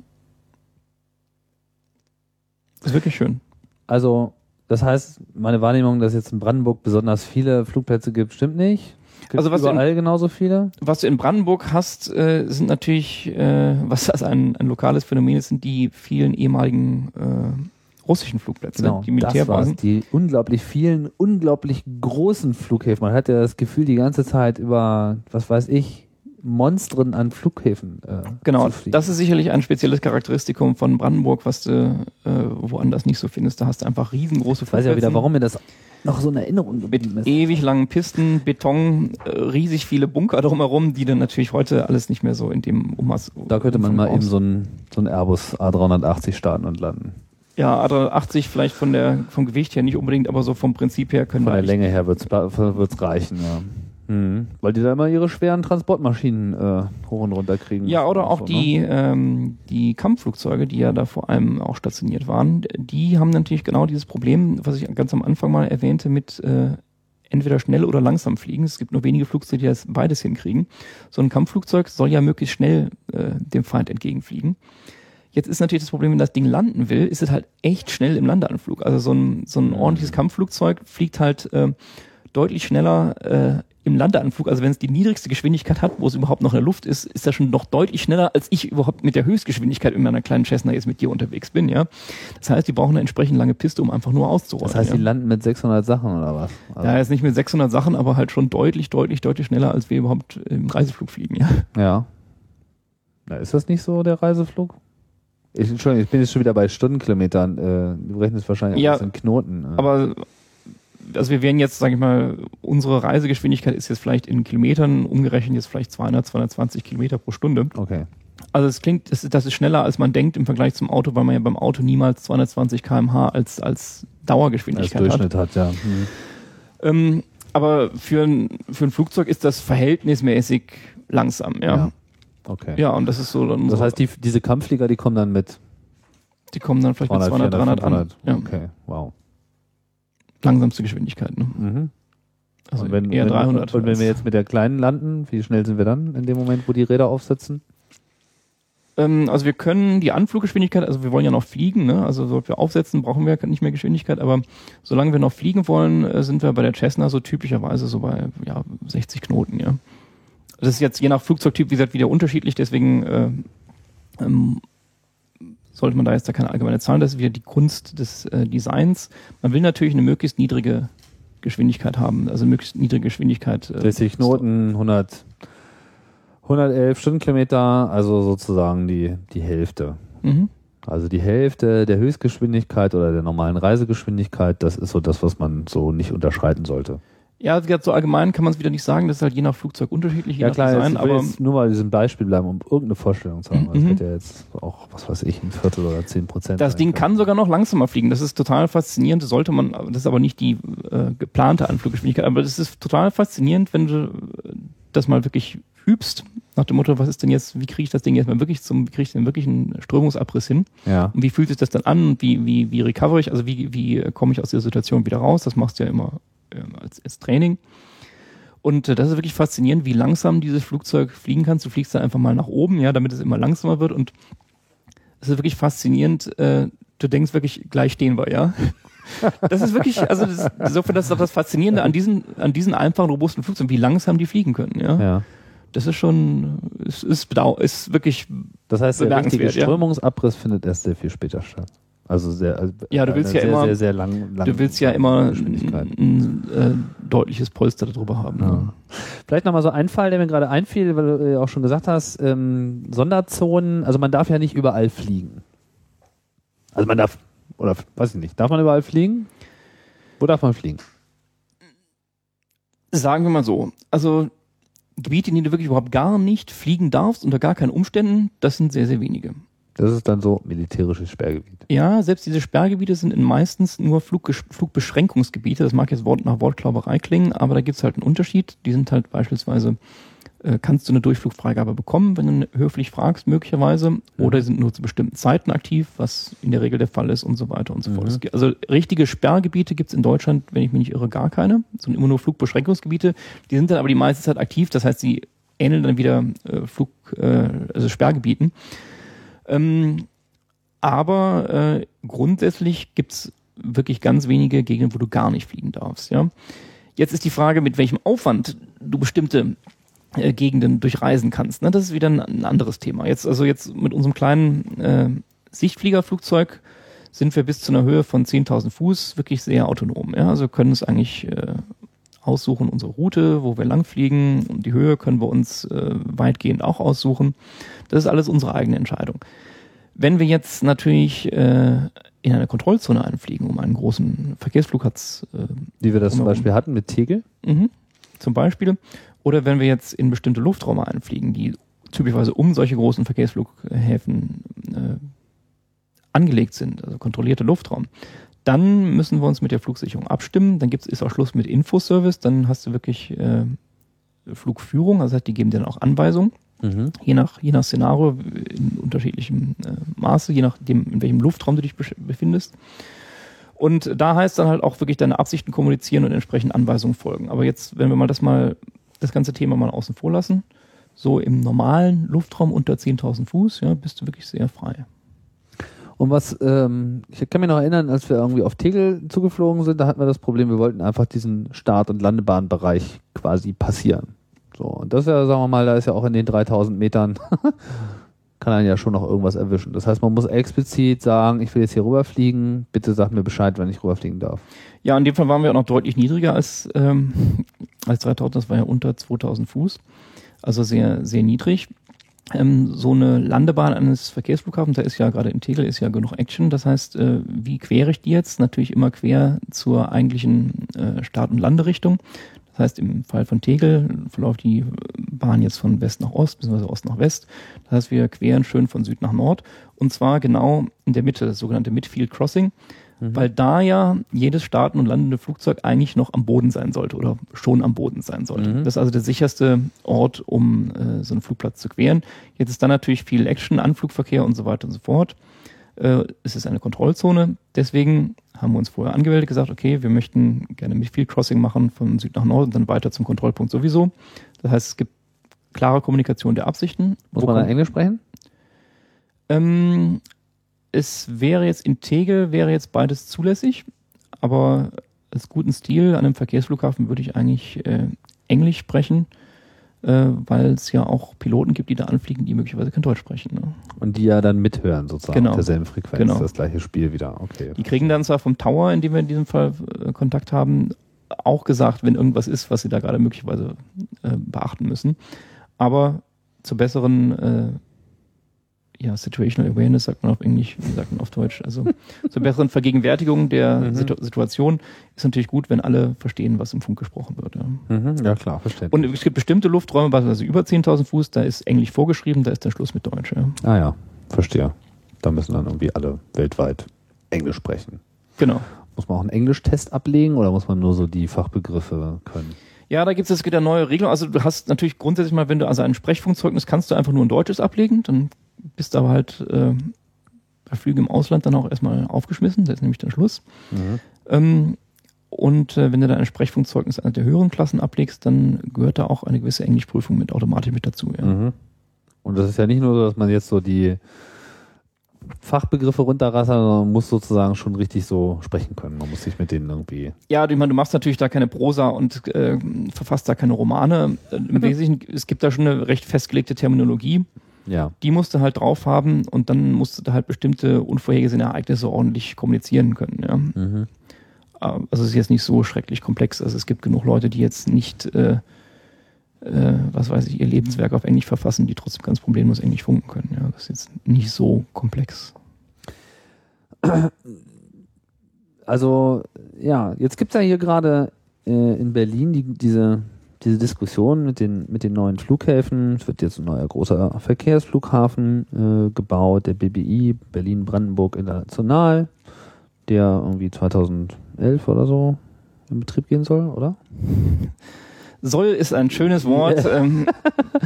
Ist wirklich schön. Also, das heißt, meine Wahrnehmung, dass jetzt in Brandenburg besonders viele Flugplätze gibt, stimmt nicht. Gibt Also was in- überall genauso viele? Was du in Brandenburg hast, äh, sind natürlich, äh, was das ein, ein lokales Phänomen ist, sind die vielen ehemaligen äh, russischen Flugplätze, die Genau, das war's. Militärbasen. Die unglaublich vielen, unglaublich großen Flughäfen. Man hat ja das Gefühl, die ganze Zeit über, was weiß ich, Monstren an Flughäfen äh, Genau, das ist sicherlich ein spezielles Charakteristikum von Brandenburg, was du äh, woanders nicht so findest. Da hast du einfach riesengroße ich weiß ja wieder, warum mir das noch so in Erinnerung geblieben mit ist. ewig langen Pisten, Beton, äh, riesig viele Bunker drumherum, die dann natürlich heute alles nicht mehr so in dem Ummaß. Da könnte man mal aus- eben so ein, so ein Airbus A380 starten und landen. Ja, A380 vielleicht von der, vom Gewicht her nicht unbedingt, aber so vom Prinzip her können Von wir der eigentlich- Länge her wird's wird's reichen, ja. Mhm. Weil die da immer ihre schweren Transportmaschinen äh, hoch und runter kriegen. Ja, oder auch So, die, Ne? ähm, die Kampfflugzeuge, die ja da vor allem auch stationiert waren, die haben natürlich genau dieses Problem, was ich ganz am Anfang mal erwähnte, mit äh, entweder schnell oder langsam fliegen. Es gibt nur wenige Flugzeuge, die das beides hinkriegen. So ein Kampfflugzeug soll ja möglichst schnell äh, dem Feind entgegenfliegen. Jetzt ist natürlich das Problem, wenn das Ding landen will, ist es halt echt schnell im Landeanflug. Also so ein, so ein ordentliches Kampfflugzeug fliegt halt äh, deutlich schneller äh, im Landeanflug. Also wenn es die niedrigste Geschwindigkeit hat, wo es überhaupt noch in der Luft ist, ist das schon noch deutlich schneller, als ich überhaupt mit der Höchstgeschwindigkeit in meiner kleinen Cessna jetzt mit dir unterwegs bin. Ja, Das heißt, die brauchen eine entsprechend lange Piste, um einfach nur auszurollen. Das heißt, ja. die landen mit 600 Sachen oder was? Also, ja, jetzt nicht mit 600 Sachen, aber halt schon deutlich, deutlich, deutlich schneller, als wir überhaupt im Reiseflug fliegen. Ja. ja. Na, ist das nicht so, der Reiseflug? Ich, Entschuldigung, ich bin jetzt schon wieder bei Stundenkilometern. Äh, du rechnest wahrscheinlich Ja, alles in Knoten. äh. Aber also wir wären jetzt, sage ich mal, unsere Reisegeschwindigkeit ist jetzt vielleicht in Kilometern umgerechnet jetzt vielleicht 200, 220 Kilometer pro Stunde. Okay. Also es klingt, das ist, das ist schneller als man denkt im Vergleich zum Auto, weil man ja beim Auto niemals 220 km/h als als Als Dauergeschwindigkeit hat. Durchschnitt hat, ja. Mhm. Ähm, aber für ein, für ein Flugzeug ist das verhältnismäßig langsam, ja. Ja. Ja, Okay. und das ist so dann Das so, heißt, die, diese Kampfflieger, die kommen dann mit die kommen dann vielleicht 300, mit 200, 300 400, 500. an. Ja, Okay, wow. Langsamste Geschwindigkeit, ne? Mhm. Also und wenn, eher wenn, 300. Und wenn wir jetzt mit der kleinen landen, wie schnell sind wir dann in dem Moment, wo die Räder aufsetzen? Ähm, also wir können die Anfluggeschwindigkeit, also wir wollen ja noch fliegen, ne? also sobald wir aufsetzen, brauchen wir nicht mehr Geschwindigkeit, aber solange wir noch fliegen wollen, äh, sind wir bei der Cessna so typischerweise so bei ja, 60 Knoten, ja. Das ist jetzt je nach Flugzeugtyp, wie gesagt, wieder unterschiedlich, deswegen äh, ähm, sollte man da jetzt da keine allgemeine Zahlen, das ist wieder die Kunst des äh, Designs. Man will natürlich eine möglichst niedrige Geschwindigkeit haben, also möglichst niedrige Geschwindigkeit. Äh, 60 Knoten, 100, 111 Stundenkilometer, also sozusagen die, die Hälfte. Mhm. Also die Hälfte der Höchstgeschwindigkeit oder der normalen Reisegeschwindigkeit, das ist so das, was man so nicht unterschreiten sollte. Ja, gesagt, so allgemein kann man es wieder nicht sagen, das ist halt je nach Flugzeug unterschiedlich, Ja klar, Design, jetzt, aber jetzt nur mal diesem Beispiel bleiben, um irgendeine Vorstellung zu haben. Also Mhm. Das wird ja jetzt auch, was weiß ich, ein Viertel oder zehn Prozent. Das Ding kann sogar noch langsamer fliegen. Das ist total faszinierend. Das sollte man, das ist aber nicht die äh, geplante Anfluggeschwindigkeit. Aber das ist total faszinierend, wenn du äh, das mal wirklich übst. Nach dem Motto, was ist denn jetzt, wie kriege ich das Ding jetzt mal wirklich zum, wie kriege ich denn wirklich einen Strömungsabriss hin? Ja. Und wie fühlt sich das dann an? Und wie, wie, wie recover ich? Also wie, wie komme ich aus dieser Situation wieder raus? Das machst du ja immer als, als Training. Und äh, das ist wirklich faszinierend, wie langsam dieses Flugzeug fliegen kann. Du fliegst dann einfach mal nach oben, ja, damit es immer langsamer wird. Und es ist wirklich faszinierend. Äh, du denkst wirklich, gleich stehen wir, ja. Das ist wirklich, also das, insofern, das ist doch das Faszinierende an diesen, an diesen einfachen, robusten Flugzeugen, wie langsam die fliegen können, ja. ja. Das ist schon, es ist, bedau ist wirklich, Das heißt, der richtige Bemerkenswert, ja. Strömungsabriss findet erst sehr viel später statt. Also sehr, also Ja, du bei willst ja sehr, immer- sehr, sehr lang, lang du willst ja immer ein, ein äh, deutliches Polster darüber haben. Ja. Ne? Vielleicht nochmal so ein Fall, der mir gerade einfiel, weil du ja auch schon gesagt hast, ähm, Sonderzonen, also man darf ja nicht überall fliegen. Also man darf, oder weiß ich nicht, darf man überall fliegen? Wo darf man fliegen? Sagen wir mal so, also Gebiete, in denen du wirklich überhaupt gar nicht fliegen darfst, unter gar keinen Umständen, das sind sehr, sehr wenige. Das ist dann so militärisches Sperrgebiet. Ja, selbst diese Sperrgebiete sind in meistens nur Flugbeschränkungsgebiete. Das mag jetzt Wort nach Wortklauberei klingen, aber da gibt's halt einen Unterschied. Die sind halt beispielsweise, äh, kannst du eine Durchflugfreigabe bekommen, wenn du höflich fragst, möglicherweise, oder die sind nur zu bestimmten Zeiten aktiv, was in der Regel der Fall ist und so weiter und so fort. Mhm. Es gibt- Also richtige Sperrgebiete gibt's in Deutschland, wenn ich mich nicht irre, gar keine. Es sind immer nur Flugbeschränkungsgebiete. Die sind dann aber die meiste Zeit aktiv, das heißt, sie ähneln dann wieder äh, Flug, äh, also Sperrgebieten. Ähm, aber äh, grundsätzlich gibt's wirklich ganz wenige Gegenden, wo du gar nicht fliegen darfst. Ja? Jetzt ist die Frage, mit welchem Aufwand du bestimmte äh, Gegenden durchreisen kannst. Ne? Das ist wieder ein, ein anderes Thema. Jetzt also jetzt mit unserem kleinen äh, Sichtfliegerflugzeug sind wir bis zu einer Höhe von 10.000 Fuß wirklich sehr autonom. Ja? Also können es eigentlich äh, aussuchen unsere Route, wo wir langfliegen und die Höhe können wir uns äh, weitgehend auch aussuchen. Das ist alles unsere eigene Entscheidung. Wenn wir jetzt natürlich äh, in eine Kontrollzone einfliegen, um einen großen Verkehrsflugplatz äh, Wie wir das zum. Beispiel hatten mit Tegel. Mhm. Zum Beispiel. Oder wenn wir jetzt in bestimmte Lufträume einfliegen, die typischerweise um solche großen Verkehrsflughäfen äh, angelegt sind, also kontrollierte Luftraum, dann müssen wir uns mit der Flugsicherung abstimmen. Dann gibt's, ist auch Schluss mit Infoservice. Dann hast du wirklich äh, Flugführung, also die geben dir dann auch Anweisungen, Mhm. je nach, je nach Szenario, in unterschiedlichem äh, Maße, je nachdem, in welchem Luftraum du dich befindest. Und da heißt dann halt auch wirklich deine Absichten kommunizieren und entsprechend Anweisungen folgen. Aber jetzt, wenn wir mal das mal, das ganze Thema mal außen vor lassen, so im normalen Luftraum unter 10.000 Fuß, ja, bist du wirklich sehr frei. Und was, ähm, ich kann mich noch erinnern, als wir irgendwie auf Tegel zugeflogen sind, da hatten wir das Problem, wir wollten einfach diesen Start- und Landebahnbereich quasi passieren. So, und das ist ja, sagen wir mal, da ist ja auch in den 3000 Metern, kann einen ja schon noch irgendwas erwischen. Das heißt, man muss explizit sagen, ich will jetzt hier rüberfliegen, bitte sag mir Bescheid, wenn ich rüberfliegen darf. Ja, in dem Fall waren wir auch noch deutlich niedriger als, ähm, als 3000, das war ja unter 2000 Fuß, also sehr, sehr niedrig. Ähm, so eine Landebahn eines Verkehrsflughafens, da ist ja gerade in Tegel ist ja genug Action. Das heißt, äh, wie quere ich die jetzt? Natürlich immer quer zur eigentlichen äh, Start- und Landerichtung. Das heißt, im Fall von Tegel verläuft die Bahn jetzt von West nach Ost, beziehungsweise Ost nach West. Das heißt, wir queren schön von Süd nach Nord und zwar genau in der Mitte, das sogenannte Midfield Crossing, weil da ja jedes starten und landende Flugzeug eigentlich noch am Boden sein sollte oder schon am Boden sein sollte. Mhm. Das ist also der sicherste Ort, um äh, so einen Flugplatz zu queren. Jetzt ist da natürlich viel Action, Anflugverkehr und so weiter und so fort. Äh, es ist eine Kontrollzone. Deswegen haben wir uns vorher angemeldet, gesagt, okay, wir möchten gerne Midfield Crossing machen von Süd nach Nord und dann weiter zum Kontrollpunkt sowieso. Das heißt, es gibt klare Kommunikation der Absichten. Muss Wo man da Englisch sprechen? ähm, es wäre jetzt in Tegel wäre jetzt beides zulässig, aber als guten Stil an einem Verkehrsflughafen würde ich eigentlich äh, Englisch sprechen, äh, weil es ja auch Piloten gibt, die da anfliegen, die möglicherweise kein Deutsch sprechen. Ne? Und die ja dann mithören, sozusagen, Genau. auf derselben Frequenz, Genau. das gleiche Spiel wieder, okay. Die kriegen dann zwar vom Tower, in dem wir in diesem Fall äh, Kontakt haben, auch gesagt, wenn irgendwas ist, was sie da gerade möglicherweise äh, beachten müssen. Aber zur besseren äh, ja, Situational Awareness sagt man auf Englisch, wie sagt man auf Deutsch. Also zur besseren Vergegenwärtigung der Mhm. Situ Situation ist natürlich gut, wenn alle verstehen, was im Funk gesprochen wird. Ja. Mhm, ja klar, verständlich. Und es gibt bestimmte Lufträume, beispielsweise über 10.000 Fuß, da ist Englisch vorgeschrieben, da ist der Schluss mit Deutsch. Ja. ah ja, verstehe. Da müssen dann irgendwie alle weltweit Englisch sprechen. Genau. Muss man auch einen Englischtest ablegen oder muss man nur so die Fachbegriffe können? Ja, da gibt es jetzt wieder neue Regeln. Also du hast natürlich grundsätzlich mal, wenn du also ein Sprechfunkzeugnis kannst du einfach nur ein deutsches ablegen, dann bist aber halt äh, bei Flügen im Ausland dann auch erstmal aufgeschmissen, das ist nämlich der Schluss. Mhm. Ähm, und äh, wenn du dann ein Sprechfunkzeugnis einer der höheren Klassen ablegst, dann gehört da auch eine gewisse Englischprüfung mit automatisch mit dazu. Ja. Mhm. Und das ist ja nicht nur so, dass man jetzt so die Fachbegriffe runterrassert, sondern man muss sozusagen schon richtig so sprechen können. Man muss sich mit denen irgendwie. Ja, ich meine, du machst natürlich da keine Prosa und äh, verfasst da keine Romane. Im Wesentlichen, es gibt da schon eine recht festgelegte Terminologie. Ja. die musst du halt drauf haben und dann musst du da halt bestimmte unvorhergesehene Ereignisse ordentlich kommunizieren können. Ja. Mhm. Äh, Also es ist jetzt nicht so schrecklich komplex. Also es gibt genug Leute, die jetzt nicht, äh, äh, was weiß ich, ihr Lebenswerk auf Englisch verfassen, die trotzdem ganz problemlos Englisch funken können. Ja. Das ist jetzt nicht so komplex. Also, ja, jetzt gibt's ja hier gerade äh, in Berlin die, diese, diese Diskussion mit den, mit den neuen Flughäfen. Es wird jetzt ein neuer großer Verkehrsflughafen äh, gebaut, der BBI, Berlin-Brandenburg International, der irgendwie 2011 oder so in Betrieb gehen soll, oder? Soll ist ein schönes Wort. ähm,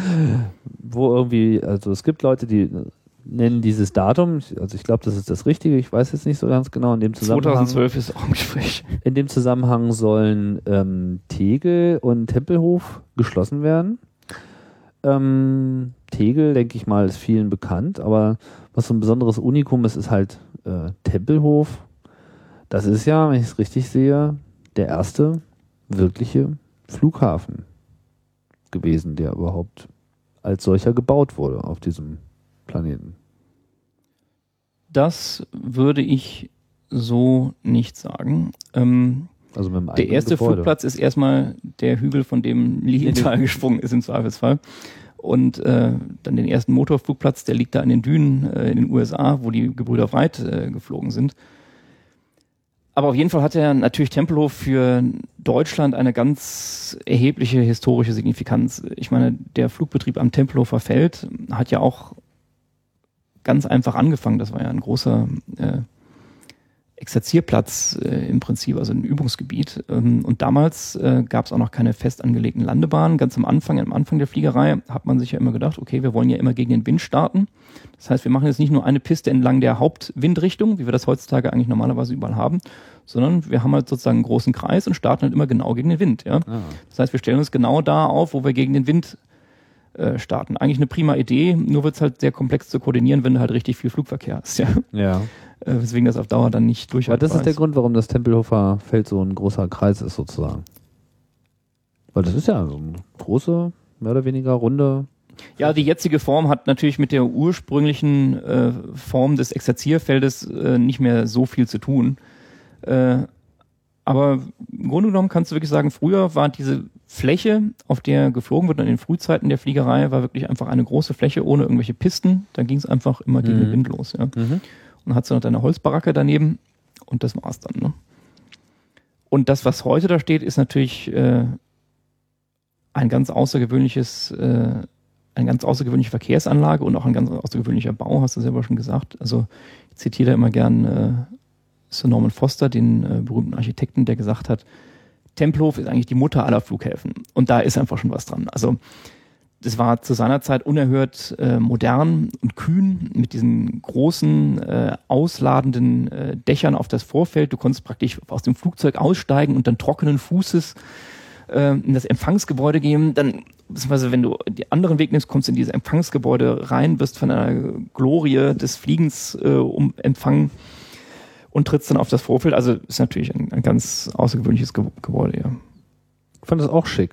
Wo irgendwie, also es gibt Leute, die nennen dieses Datum, also ich glaube, das ist das Richtige, ich weiß jetzt nicht so ganz genau, in dem Zusammenhang. 2012 ist auch im Gespräch. In dem Zusammenhang sollen ähm, Tegel und Tempelhof geschlossen werden. Ähm, Tegel, denke ich mal, ist vielen bekannt, aber was so ein besonderes Unikum ist, ist halt äh, Tempelhof. Das ist ja, wenn ich es richtig sehe, der erste wirkliche Flughafen gewesen, der überhaupt als solcher gebaut wurde auf diesem Planeten. Das würde ich so nicht sagen. Ähm, Also mit dem Der erste Gebäude. Flugplatz ist erstmal der Hügel, von dem Lilienthal gesprungen ist im Zweifelsfall. Und äh, dann den ersten Motorflugplatz, der liegt da in den Dünen äh, in den USA, wo die Gebrüder Wright äh, geflogen sind. Aber auf jeden Fall hat er natürlich Tempelhof für Deutschland eine ganz erhebliche historische Signifikanz. Ich meine, der Flugbetrieb am Tempelhofer Feld hat ja auch ganz einfach angefangen. Das war ja ein großer äh, Exerzierplatz äh, im Prinzip, also ein Übungsgebiet. Ähm, und damals äh, gab es auch noch keine fest angelegten Landebahnen. Ganz am Anfang, am Anfang der Fliegerei hat man sich ja immer gedacht, okay, wir wollen ja immer gegen den Wind starten. Das heißt, wir machen jetzt nicht nur eine Piste entlang der Hauptwindrichtung, wie wir das heutzutage eigentlich normalerweise überall haben, sondern wir haben halt sozusagen einen großen Kreis und starten halt immer genau gegen den Wind. Ja? Ah. Das heißt, wir stellen uns genau da auf, wo wir gegen den Wind äh, starten. Eigentlich eine prima Idee, nur wird es halt sehr komplex zu koordinieren, wenn du halt richtig viel Flugverkehr hast. Ja? Ja. Äh, weswegen das auf Dauer dann nicht Aber durchhaltbar das ist der Grund, warum das Tempelhofer Feld so ein großer Kreis ist, sozusagen. Weil das ist ja so eine große, mehr oder weniger runde. Ja, die jetzige Form hat natürlich mit der ursprünglichen äh, Form des Exerzierfeldes äh, nicht mehr so viel zu tun. Äh, aber im Grunde genommen kannst du wirklich sagen, früher war diese Fläche, auf der geflogen wird, in den Frühzeiten der Fliegerei, war wirklich einfach eine große Fläche ohne irgendwelche Pisten. Da ging es einfach immer gegen den Mhm. Wind los. Ja. Und dann hat sie noch deine Holzbaracke daneben und das war's dann. Ne? Und das, was heute da steht, ist natürlich äh, ein ganz außergewöhnliches, äh, eine ganz außergewöhnliche Verkehrsanlage und auch ein ganz außergewöhnlicher Bau, hast du selber schon gesagt. Also ich zitiere da immer gern äh, Sir Norman Foster, den äh, berühmten Architekten, der gesagt hat, Tempelhof ist eigentlich die Mutter aller Flughäfen. Und da ist einfach schon was dran. Also das war zu seiner Zeit unerhört äh, modern und kühn mit diesen großen, äh, ausladenden äh, Dächern auf das Vorfeld. Du konntest praktisch aus dem Flugzeug aussteigen und dann trockenen Fußes äh, in das Empfangsgebäude gehen. Dann, beziehungsweise wenn du den anderen Weg nimmst, kommst du in dieses Empfangsgebäude rein, wirst von einer Glorie des Fliegens äh, um, empfangen und trittst dann auf das Vorfeld. Also ist natürlich ein, ein ganz außergewöhnliches Ge Gebäude, ja. Ich fand das auch schick.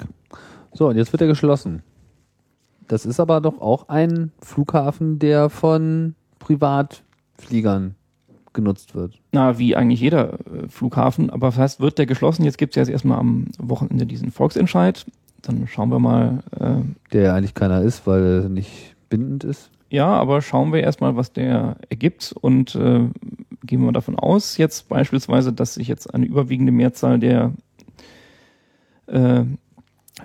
So, und jetzt wird er geschlossen. Das ist aber doch auch ein Flughafen, der von Privatfliegern genutzt wird. Na, wie eigentlich jeder äh, Flughafen. Aber das heißt, wird der geschlossen? Jetzt gibt es ja jetzt erstmal am Wochenende diesen Volksentscheid. Dann schauen wir mal. Äh, Der ja eigentlich keiner ist, weil er nicht bindend ist. Ja, aber schauen wir erstmal, was der ergibt. Und äh, gehen wir davon aus, jetzt beispielsweise, dass sich jetzt eine überwiegende Mehrzahl der äh,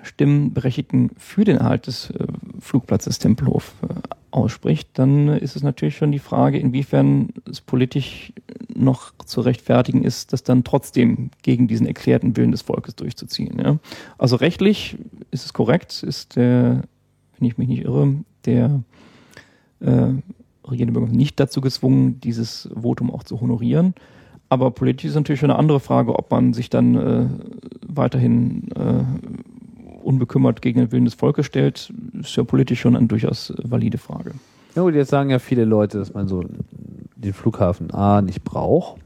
Stimmberechtigten für den Erhalt des äh, Flugplatzes Tempelhof äh, ausspricht, dann ist es natürlich schon die Frage, inwiefern es politisch noch zu rechtfertigen ist, das dann trotzdem gegen diesen erklärten Willen des Volkes durchzuziehen. Ja? Also rechtlich ist es korrekt, ist der, wenn ich mich nicht irre, der äh, regierende Bürger nicht dazu gezwungen, dieses Votum auch zu honorieren. Aber politisch ist natürlich eine andere Frage, ob man sich dann äh, weiterhin äh, unbekümmert gegen den Willen des Volkes stellt, ist ja politisch schon eine durchaus valide Frage. Ja gut, jetzt sagen ja viele Leute, dass man so den Flughafen A nicht braucht.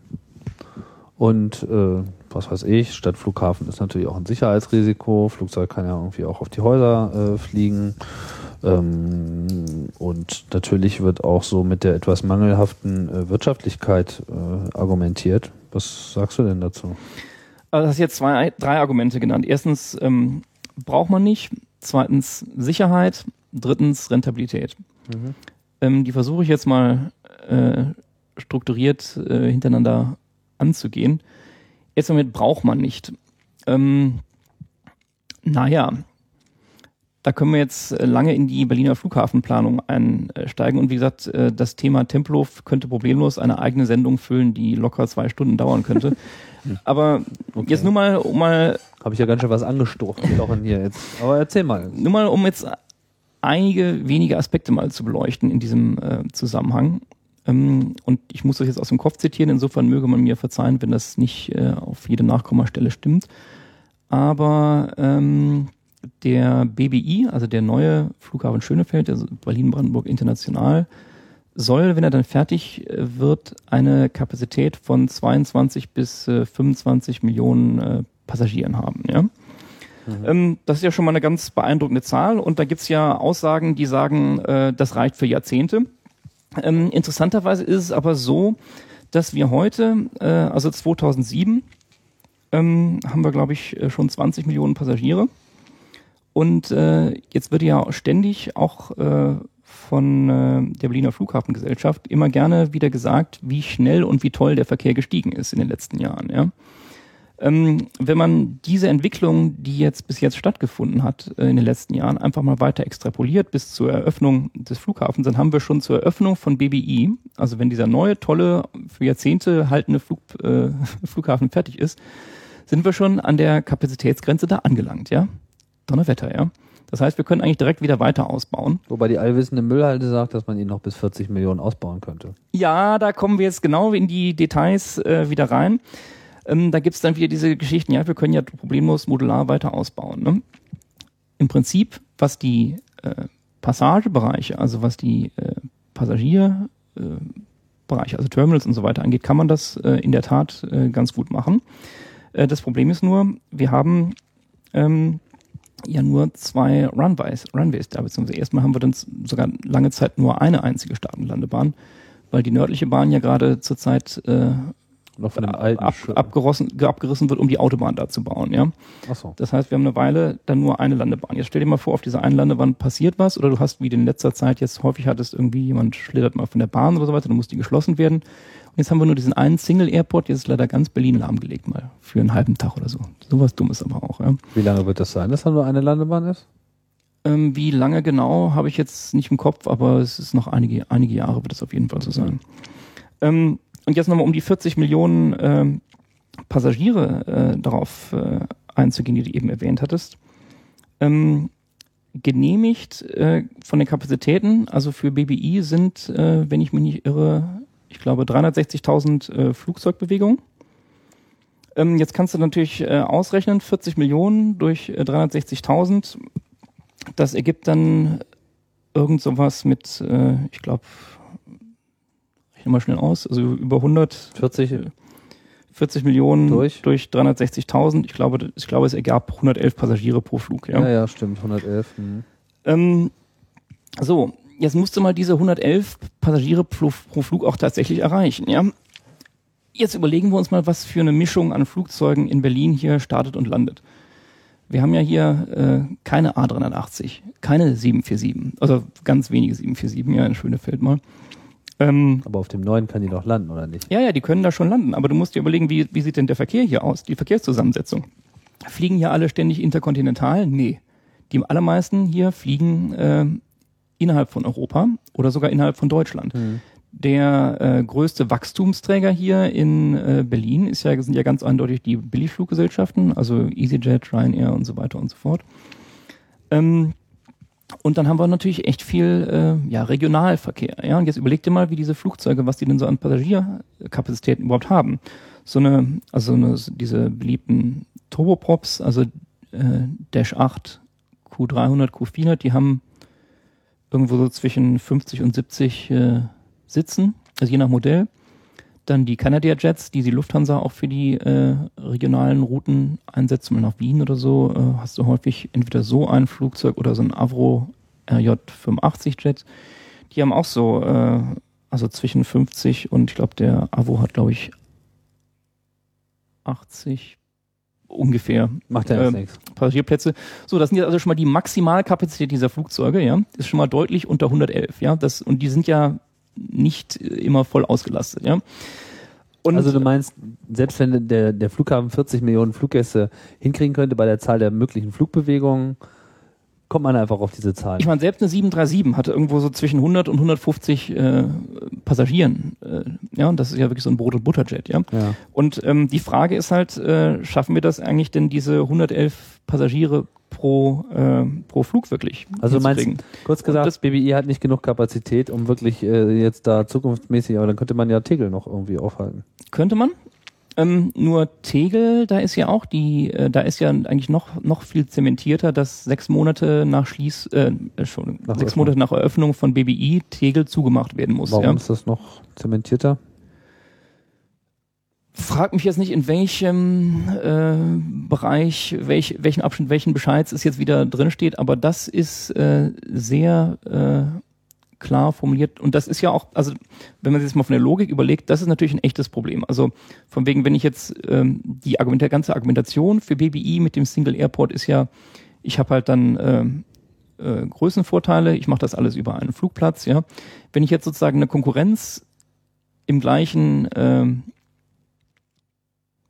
Und äh, was weiß ich, Stadtflughafen ist natürlich auch ein Sicherheitsrisiko. Flugzeug kann ja irgendwie auch auf die Häuser äh, fliegen. Ähm, und natürlich wird auch so mit der etwas mangelhaften äh, Wirtschaftlichkeit äh, argumentiert. Was sagst du denn dazu? Also du hast jetzt zwei, drei Argumente genannt. Erstens ähm, braucht man nicht, zweitens Sicherheit, drittens Rentabilität. Ähm, die versuche ich jetzt mal äh, strukturiert äh, hintereinander anzugehen. Erst damit braucht man nicht. Ähm, naja, da können wir jetzt äh, lange in die Berliner Flughafenplanung einsteigen. Und wie gesagt, äh, das Thema Tempelhof könnte problemlos eine eigene Sendung füllen, die locker zwei Stunden dauern könnte. Aber Okay. jetzt nur mal, um mal, Habe ich ja ganz schön was angestochen, hier jetzt. Aber erzähl mal. nur mal, um jetzt einige wenige Aspekte mal zu beleuchten in diesem äh, Zusammenhang. Ähm, und ich muss das jetzt aus dem Kopf zitieren, insofern möge man mir verzeihen, wenn das nicht äh, auf jede Nachkommastelle stimmt. Aber ähm, der BBI, also der neue Flughafen Schönefeld, also Berlin-Brandenburg International, soll, wenn er dann fertig äh, wird, eine Kapazität von 22 bis äh, 25 Millionen äh, Passagieren haben. Ja? Ähm, das ist ja schon mal eine ganz beeindruckende Zahl und da gibt's ja Aussagen, die sagen, äh, das reicht für Jahrzehnte. Ähm, interessanterweise ist es aber so, dass wir heute, äh, also 2007, ähm, haben wir, glaube ich, äh, schon 20 Millionen Passagiere. Und äh, jetzt wird ja ständig auch äh, von äh, der Berliner Flughafengesellschaft immer gerne wieder gesagt, wie schnell und wie toll der Verkehr gestiegen ist in den letzten Jahren. Ja? Ähm, wenn man diese Entwicklung, die jetzt bis jetzt stattgefunden hat äh, in den letzten Jahren, einfach mal weiter extrapoliert bis zur Eröffnung des Flughafens, dann haben wir schon zur Eröffnung von BBI, also wenn dieser neue, tolle, für Jahrzehnte haltende Flug, äh, Flughafen fertig ist, sind wir schon an der Kapazitätsgrenze da angelangt, ja? Donnerwetter, ja? Das heißt, wir können eigentlich direkt wieder weiter ausbauen. Wobei die allwissende Müllhalde sagt, dass man ihn noch bis 40 Millionen ausbauen könnte. Ja, da kommen wir jetzt genau in die Details äh, wieder rein. Ähm, da gibt's dann wieder diese Geschichten, ja, wir können ja problemlos modular weiter ausbauen. Ne? Im Prinzip, was die äh, Passagebereiche, also was die äh, Passagierbereiche, äh, also Terminals und so weiter angeht, kann man das äh, in der Tat äh, ganz gut machen. Das Problem ist nur, wir haben ähm, ja nur zwei Runways, Runways da, beziehungsweise erstmal haben wir dann sogar lange Zeit nur eine einzige Start- und Landebahn, weil die nördliche Bahn ja gerade zurzeit äh, ab, abgerissen, abgerissen wird, um die Autobahn da zu bauen, ja. Ach so. Das heißt, wir haben eine Weile dann nur eine Landebahn. Jetzt stell dir mal vor, auf dieser einen Landebahn passiert was oder du hast, wie du in letzter Zeit jetzt häufig hattest, irgendwie jemand schlittert mal von der Bahn oder so weiter, dann muss die geschlossen werden. Jetzt haben wir nur diesen einen Single Airport, jetzt ist leider ganz Berlin lahmgelegt mal für einen halben Tag oder so. Sowas Dummes aber auch, ja. Wie lange wird das sein, dass da nur eine Landebahn ist? Ähm, wie lange genau, habe ich jetzt nicht im Kopf, aber es ist noch einige, einige Jahre wird es auf jeden Fall so sein. Ähm, und jetzt nochmal um die 40 Millionen ähm, Passagiere äh, darauf äh, einzugehen, die du eben erwähnt hattest. Ähm, genehmigt äh, von den Kapazitäten, also für BBI sind, äh, wenn ich mich nicht irre, ich glaube 360.000 äh, Flugzeugbewegungen. Ähm, jetzt kannst du natürlich äh, ausrechnen, 40 Millionen durch äh, 360.000, das ergibt dann irgend sowas mit, äh, ich glaube, rechne mal schnell aus, also über 100, 40? 40 Millionen Durch? durch 360.000. Ich glaube, ich glaube, es ergab 111 Passagiere pro Flug. Ja. Ja, ja, stimmt. 111. Hm. Ähm, so, jetzt musst du mal diese 111 Passagiere pro, pro Flug auch tatsächlich erreichen. Ja. Jetzt überlegen wir uns mal, was für eine Mischung an Flugzeugen in Berlin hier startet und landet. Wir haben ja hier äh, keine A380, keine 747, also ganz wenige 747, ja, in Schönefeld mal. Ähm, Aber auf dem neuen kann die doch landen, oder nicht? ja, ja, die können da schon landen, aber du musst dir überlegen, wie, wie sieht denn der Verkehr hier aus, die Verkehrszusammensetzung. Fliegen hier alle ständig interkontinental? Nee. Die allermeisten hier fliegen äh, innerhalb von Europa oder sogar innerhalb von Deutschland. Der äh, größte Wachstumsträger hier in äh, Berlin ist ja, sind ja ganz eindeutig die Billigfluggesellschaften, also EasyJet, Ryanair und so weiter und so fort. Ähm, und dann haben wir natürlich echt viel äh, ja, Regionalverkehr. Ja? Und jetzt überleg dir mal, wie diese Flugzeuge, was die denn so an Passagierkapazitäten überhaupt haben. So eine, also eine, diese beliebten Turboprops, also äh, Dash 8, Q300, Q400, die haben irgendwo so zwischen 50 und 70 äh, Sitzen, also je nach Modell. Dann die Canadair Jets, die die Lufthansa auch für die äh, regionalen Routen einsetzt, mal nach Wien oder so, äh, hast du häufig entweder so ein Flugzeug oder so ein Avro RJ85 Jet. Die haben auch so, äh, also zwischen 50 und ich glaube, der Avo hat, glaube ich, 80 ungefähr Macht ja Ähm, nichts. Passagierplätze. So, das sind jetzt also schon mal die Maximalkapazität dieser Flugzeuge, ja. Ist schon mal deutlich unter 111, ja. Das, und die sind ja nicht äh, immer voll ausgelastet, ja. Und also du meinst, selbst wenn der, der Flughafen 40 Millionen Fluggäste hinkriegen könnte bei der Zahl der möglichen Flugbewegungen, kommt man einfach auf diese Zahl. ich meine, selbst eine 737 hatte irgendwo so zwischen 100 und 150 äh, Passagieren, äh, ja. Und das ist ja wirklich so ein Brot- und Butterjet, ja. ja. Und ähm, die Frage ist halt, äh, schaffen wir das eigentlich denn, diese 111 Passagiere pro, äh, pro Flug wirklich Also meinst, kurz gesagt, das- BBI hat nicht genug Kapazität, um wirklich äh, jetzt da zukunftsmäßig, aber dann könnte man ja Tegel noch irgendwie aufhalten. Könnte man. Ähm, nur Tegel, da ist ja auch die, äh, da ist ja eigentlich noch noch viel zementierter, dass sechs Monate nach Schließ, äh, Entschuldigung, Nach sechs Eröffnung. Monate nach Eröffnung von BBI Tegel zugemacht werden muss. Warum Ja. ist das noch zementierter? Frag mich jetzt nicht, in welchem äh, Bereich, welch, welchen Abschnitt, welchen Bescheid es jetzt wieder drin steht, aber das ist äh, sehr äh, klar formuliert und das ist ja auch, also wenn man sich das mal von der Logik überlegt, das ist natürlich ein echtes Problem. Also von wegen, wenn ich jetzt ähm, die Argument, der ganze Argumentation für BBI mit dem Single Airport ist ja Ich habe halt dann äh, äh, Größenvorteile, ich mache das alles über einen Flugplatz, ja. Wenn ich jetzt sozusagen eine Konkurrenz im gleichen, ähm,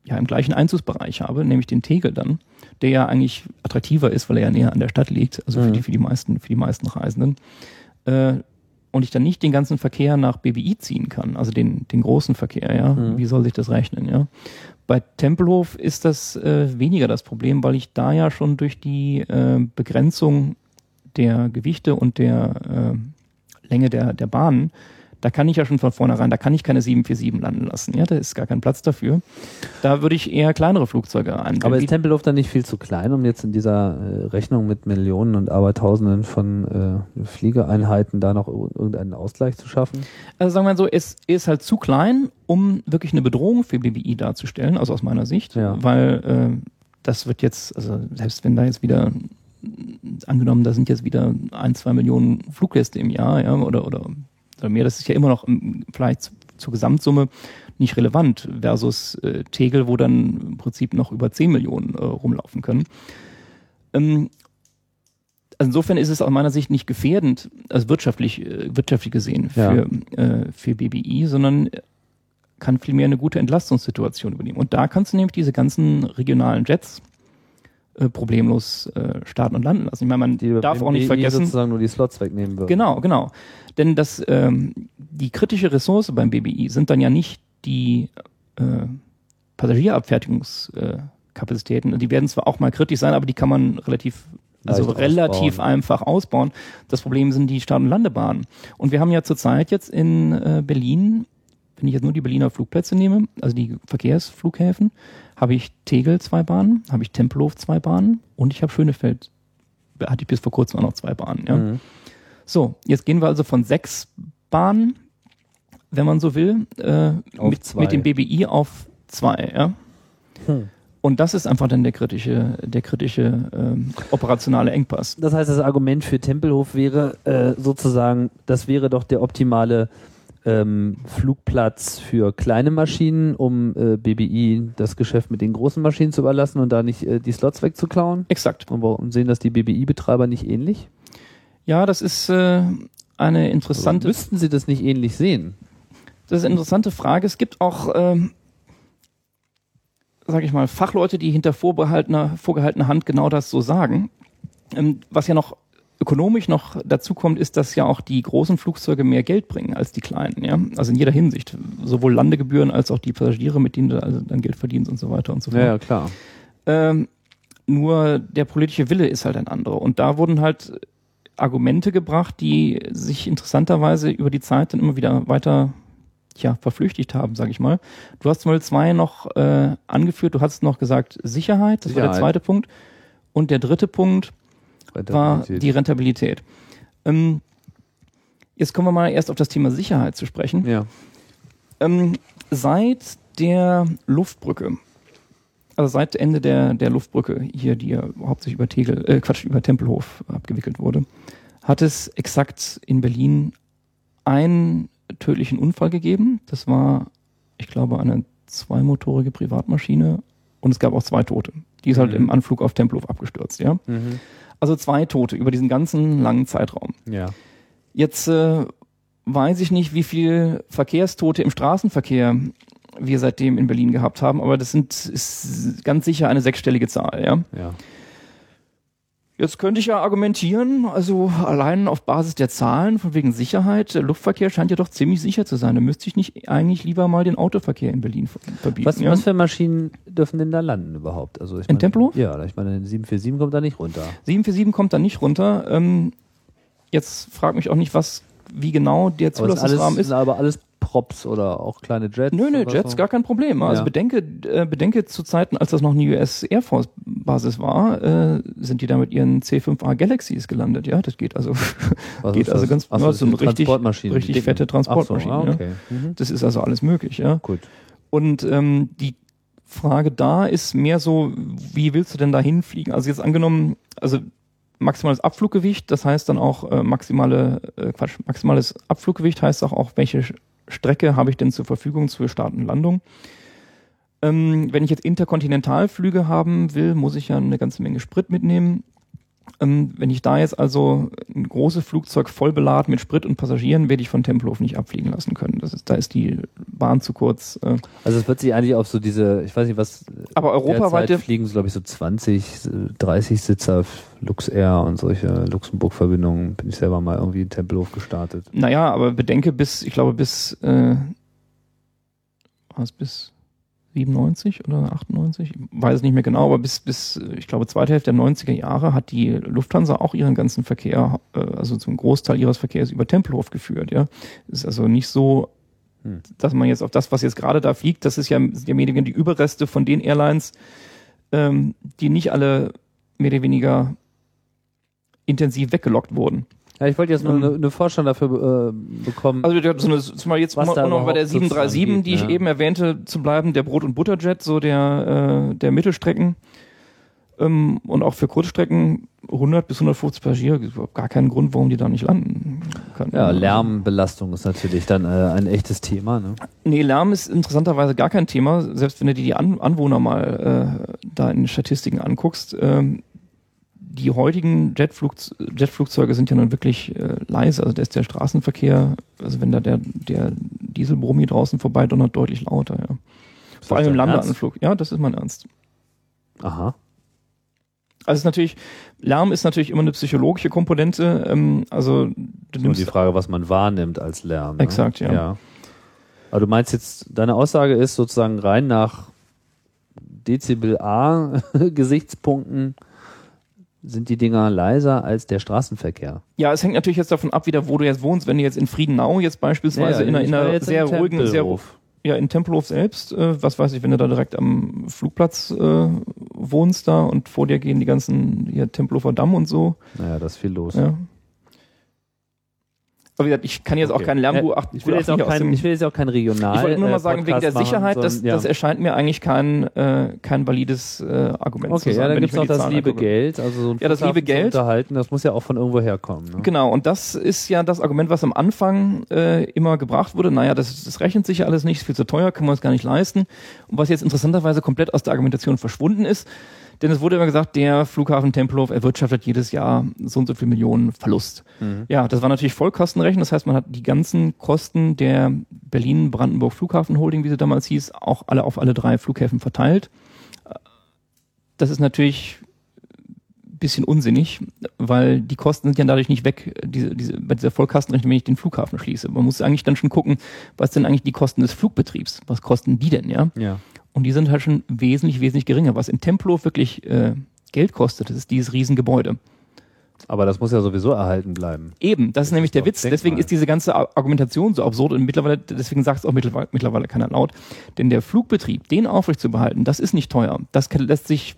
ja, im gleichen Einzugsbereich habe, nämlich den Tegel dann, der ja eigentlich attraktiver ist, weil er ja näher an der Stadt liegt, also für Mhm. die, für die meisten, für die meisten Reisenden, äh, und ich dann nicht den ganzen Verkehr nach BBI ziehen kann, also den, den großen Verkehr, ja, Mhm. wie soll sich das rechnen, ja? Bei Tempelhof ist das äh, weniger das Problem, weil ich da ja schon durch die äh, Begrenzung der Gewichte und der äh, Länge der, der Bahnen, da kann ich ja schon von vornherein, da kann ich keine 747 landen lassen. Ja, da ist gar kein Platz dafür. Da würde ich eher kleinere Flugzeuge einbauen. Aber ist Tempelhof dann nicht viel zu klein, um jetzt in dieser äh, Rechnung mit Millionen und Abertausenden von äh, Fliegereinheiten da noch ir- irgendeinen Ausgleich zu schaffen? Also sagen wir mal so, es ist halt zu klein, um wirklich eine Bedrohung für BBI darzustellen, also aus meiner Sicht, Ja. weil äh, das wird jetzt, also selbst wenn da jetzt wieder angenommen, da sind jetzt wieder ein, zwei Millionen Fluggäste im Jahr, ja, oder, oder, oder mehr, das ist ja immer noch im, vielleicht zu- zur Gesamtsumme nicht relevant versus äh, Tegel, wo dann im Prinzip noch über 10 Millionen äh, rumlaufen können. Ähm, also insofern ist es aus meiner Sicht nicht gefährdend, also wirtschaftlich, äh, wirtschaftlich gesehen Ja. für, äh, für BBI, sondern kann vielmehr eine gute Entlastungssituation übernehmen. Und da kannst du nämlich diese ganzen regionalen Jets äh, problemlos äh, starten und landen lassen. Ich meine, man Die darf auch nicht vergessen, sozusagen nur die Slots wegnehmen würden. Genau, genau. Denn das, ähm, die kritische Ressource beim BBI sind dann ja nicht die äh, Passagierabfertigungskapazitäten. Äh, die werden zwar auch mal kritisch sein, aber die kann man relativ, also Leicht relativ ausbauen. einfach ausbauen. Das Problem sind die Start- und Landebahnen. Und wir haben ja zurzeit jetzt in äh, Berlin, wenn ich jetzt nur die Berliner Flugplätze nehme, also die Verkehrsflughäfen, habe ich Tegel zwei Bahnen, habe ich Tempelhof zwei Bahnen und ich habe Schönefeld, hatte ich bis vor kurzem auch noch zwei Bahnen. Ja. Mhm. So, jetzt gehen wir also von sechs Bahnen, wenn man so will, äh, mit, mit dem BBI auf zwei. Ja? Hm. Und das ist einfach dann der kritische, der kritische ähm, operationale Engpass. Das heißt, das Argument für Tempelhof wäre äh, sozusagen, das wäre doch der optimale ähm, Flugplatz für kleine Maschinen, um äh, BBI das Geschäft mit den großen Maschinen zu überlassen und da nicht äh, die Slots wegzuklauen. Exakt. Und warum sehen das die BBI-Betreiber nicht ähnlich? Ja, das ist äh, eine Also interessante, müssten sie das nicht ähnlich sehen? das ist eine interessante Frage. Es gibt auch, ähm, sage ich mal, Fachleute, die hinter vorbehaltener, vorgehaltener Hand genau das so sagen. Ähm, was ja noch ökonomisch noch dazu kommt, ist, dass ja auch die großen Flugzeuge mehr Geld bringen als die kleinen. Ja? Also in jeder Hinsicht. Sowohl Landegebühren als auch die Passagiere, mit denen du also dann Geld verdienst und so weiter und so fort. Ja, ja, klar. Ähm, nur der politische Wille ist halt ein anderer. Und da wurden halt Argumente gebracht, die sich interessanterweise über die Zeit dann immer wieder weiter ja, verflüchtigt haben, sage ich mal. Du hast mal zwei noch äh, angeführt, du hast noch gesagt Sicherheit, das war der Sicherheit. zweite Punkt. Und der dritte Punkt war die Rentabilität. Ähm, jetzt kommen wir mal erst auf das Thema Sicherheit zu sprechen. ja. Ähm, seit der Luftbrücke, also seit Ende der, der Luftbrücke hier, die ja hauptsächlich über Tegel, äh, Quatsch, über Tempelhof abgewickelt wurde, hat es exakt in Berlin einen tödlichen Unfall gegeben. Das war, ich glaube, eine zweimotorige Privatmaschine und es gab auch zwei Tote. Die ist halt Mhm. im Anflug auf Tempelhof abgestürzt, ja. Mhm. Also zwei Tote über diesen ganzen langen Zeitraum. Ja. Jetzt äh, weiß ich nicht, wie viel Verkehrstote im Straßenverkehr wir seitdem in Berlin gehabt haben, aber das sind ist ganz sicher eine sechsstellige Zahl, ja. Ja. Jetzt könnte ich ja argumentieren, also allein auf Basis der Zahlen von wegen Sicherheit, der Luftverkehr scheint ja doch ziemlich sicher zu sein. Da müsste ich nicht eigentlich lieber mal den Autoverkehr in Berlin ver- verbieten. Was, ja? was für Maschinen dürfen denn da landen überhaupt? Also ich In meine- Tempelhof? Ja, ich meine, 747 kommt da nicht runter. 747 kommt da nicht runter. Ähm, jetzt frag mich auch nicht, was, wie genau der ist alles, Zulassungsrahmen ist. sind aber alles Props oder auch kleine Jets? Nö, nö, Jets, so? gar kein Problem. Also Ja. bedenke, äh, bedenke zu Zeiten, als das noch eine US Air Force Basis war, äh, sind die da mit ihren C5A Galaxies gelandet. Ja, das geht also, geht also das? ganz, Ach ja, so eine richtig, richtig fette Transportmaschinen. Ach so, ah, ja. okay. Mhm. Das ist also alles möglich, ja. Gut. Und ähm, die Frage da ist mehr so, wie willst du denn da hinfliegen? Also jetzt angenommen, also maximales Abfluggewicht, das heißt dann auch äh, maximale, äh, Quatsch, maximales Abfluggewicht heißt auch, auch welche Strecke habe ich denn zur Verfügung für Start und Landung. Ähm, wenn ich jetzt Interkontinentalflüge haben will, muss ich ja eine ganze Menge Sprit mitnehmen. Ähm, wenn ich da jetzt also ein großes Flugzeug voll beladen mit Sprit und Passagieren, werde ich von Tempelhof nicht abfliegen lassen können. Das ist, da ist die Bahn zu kurz. Äh. Also es wird sich eigentlich auf so diese, ich weiß nicht was, Aber europaweite fliegen so glaube ich so 20, 30 Sitzer Luxair und solche Luxemburg-Verbindungen. Bin ich selber mal irgendwie in Tempelhof gestartet. Naja, aber bedenke bis, ich glaube bis, äh, was bis 97 oder 98, ich weiß es nicht mehr genau, aber bis, bis ich glaube, zweite Hälfte der 90er Jahre hat die Lufthansa auch ihren ganzen Verkehr, äh, also zum Großteil ihres Verkehrs über Tempelhof geführt, ja. Ist also nicht so, Hm. dass man jetzt auf das, was jetzt gerade da fliegt, das ist ja, sind ja mehr oder weniger die Überreste von den Airlines, ähm, die nicht alle mehr oder weniger intensiv weggelockt wurden. Ja, ich wollte jetzt nur Ähm. eine, eine Vorstellung dafür äh, bekommen. Also wir hatten so eine, zum Beispiel jetzt um noch bei der überhaupt sozusagen 737, die geht, ich ja. eben erwähnte, zu bleiben, der Brot- und Butterjet, so der, äh, der Mittelstrecken ähm, und auch für Kurzstrecken 100 bis 150 Passagiere, gibt überhaupt gar keinen Grund, warum die da nicht landen können. ja, Lärmbelastung ist natürlich dann äh, ein echtes Thema. Ne? Nee, Lärm ist interessanterweise gar kein Thema, selbst wenn du dir die An Anwohner mal äh, da in den Statistiken anguckst. Ähm, die heutigen Jetflug Jetflugzeuge sind ja nun wirklich äh, leise, also da ist der Straßenverkehr, also wenn da der, der Dieselbrummi draußen vorbei donnert, deutlich lauter, ja. Vor allem im Landeanflug. Ja, das ist mein Ernst. Aha. Also es ist natürlich, Lärm ist natürlich immer eine psychologische Komponente. Ähm, also du Nur nimmst die Frage, was man wahnimmt als Lärm. Ne? Exakt, ja. ja. Aber du meinst jetzt, deine Aussage ist sozusagen rein nach Dezibel A Gesichtspunkten sind die Dinger leiser als der Straßenverkehr. Ja, es hängt natürlich jetzt davon ab, wieder, wo du jetzt wohnst. Wenn du jetzt in Friedenau jetzt beispielsweise in einer, in war einer sehr in ruhigen, sehr ja in Tempelhof selbst, äh, was weiß ich, wenn du da direkt am Flugplatz äh, wohnst da und vor dir gehen die ganzen hier Tempelhofer Damm und so. Naja, da ist viel los. Ja. Aber wie gesagt, ich kann jetzt auch Okay. kein Lärmgutachten. ich, will jetzt auch kein, ich will jetzt auch kein Regional. ich wollte nur äh, mal sagen, wegen der Podcast machen, Sicherheit, das, ja. das erscheint mir eigentlich kein, äh, kein valides äh, Argument Okay, zu sein. ja, dann mir noch die das Zahlen liebe angucke. Geld. Also so ein Ja, das liebe Geld. unterhalten, das muss ja auch von irgendwo herkommen. Ne? Genau, und das ist ja das Argument, was am Anfang äh, immer gebracht wurde. Naja, das, das rechnet sich ja alles nicht, ist viel zu teuer, können wir uns gar nicht leisten. Und was jetzt interessanterweise komplett aus der Argumentation verschwunden ist, denn es wurde immer gesagt, der Flughafen Tempelhof erwirtschaftet jedes Jahr so und so viel Millionen Verlust. Ja, das war natürlich Vollkostenrechnung, das heißt, man hat die ganzen Kosten der Berlin-Brandenburg Flughafen Holding, wie sie damals hieß, auch alle auf alle drei Flughäfen verteilt. Das ist natürlich bisschen unsinnig, weil die Kosten sind ja dadurch nicht weg, diese, diese, bei dieser Vollkastenrechnung, wenn ich den Flughafen schließe. Man muss eigentlich dann schon gucken, was sind eigentlich die Kosten des Flugbetriebs? Was kosten die denn, ja? Ja. Und die sind halt schon wesentlich, wesentlich geringer. Was in Tempelhof wirklich äh, Geld kostet, das ist dieses Riesengebäude. Aber das muss ja sowieso erhalten bleiben. Eben, das ist nämlich der Witz. Deswegen Denkmal. ist diese ganze Ar- Argumentation so absurd und mittlerweile, deswegen sagt es auch mittlerweile, mittlerweile keiner laut. Denn der Flugbetrieb, den aufrechtzubehalten, das ist nicht teuer. Das kann, lässt sich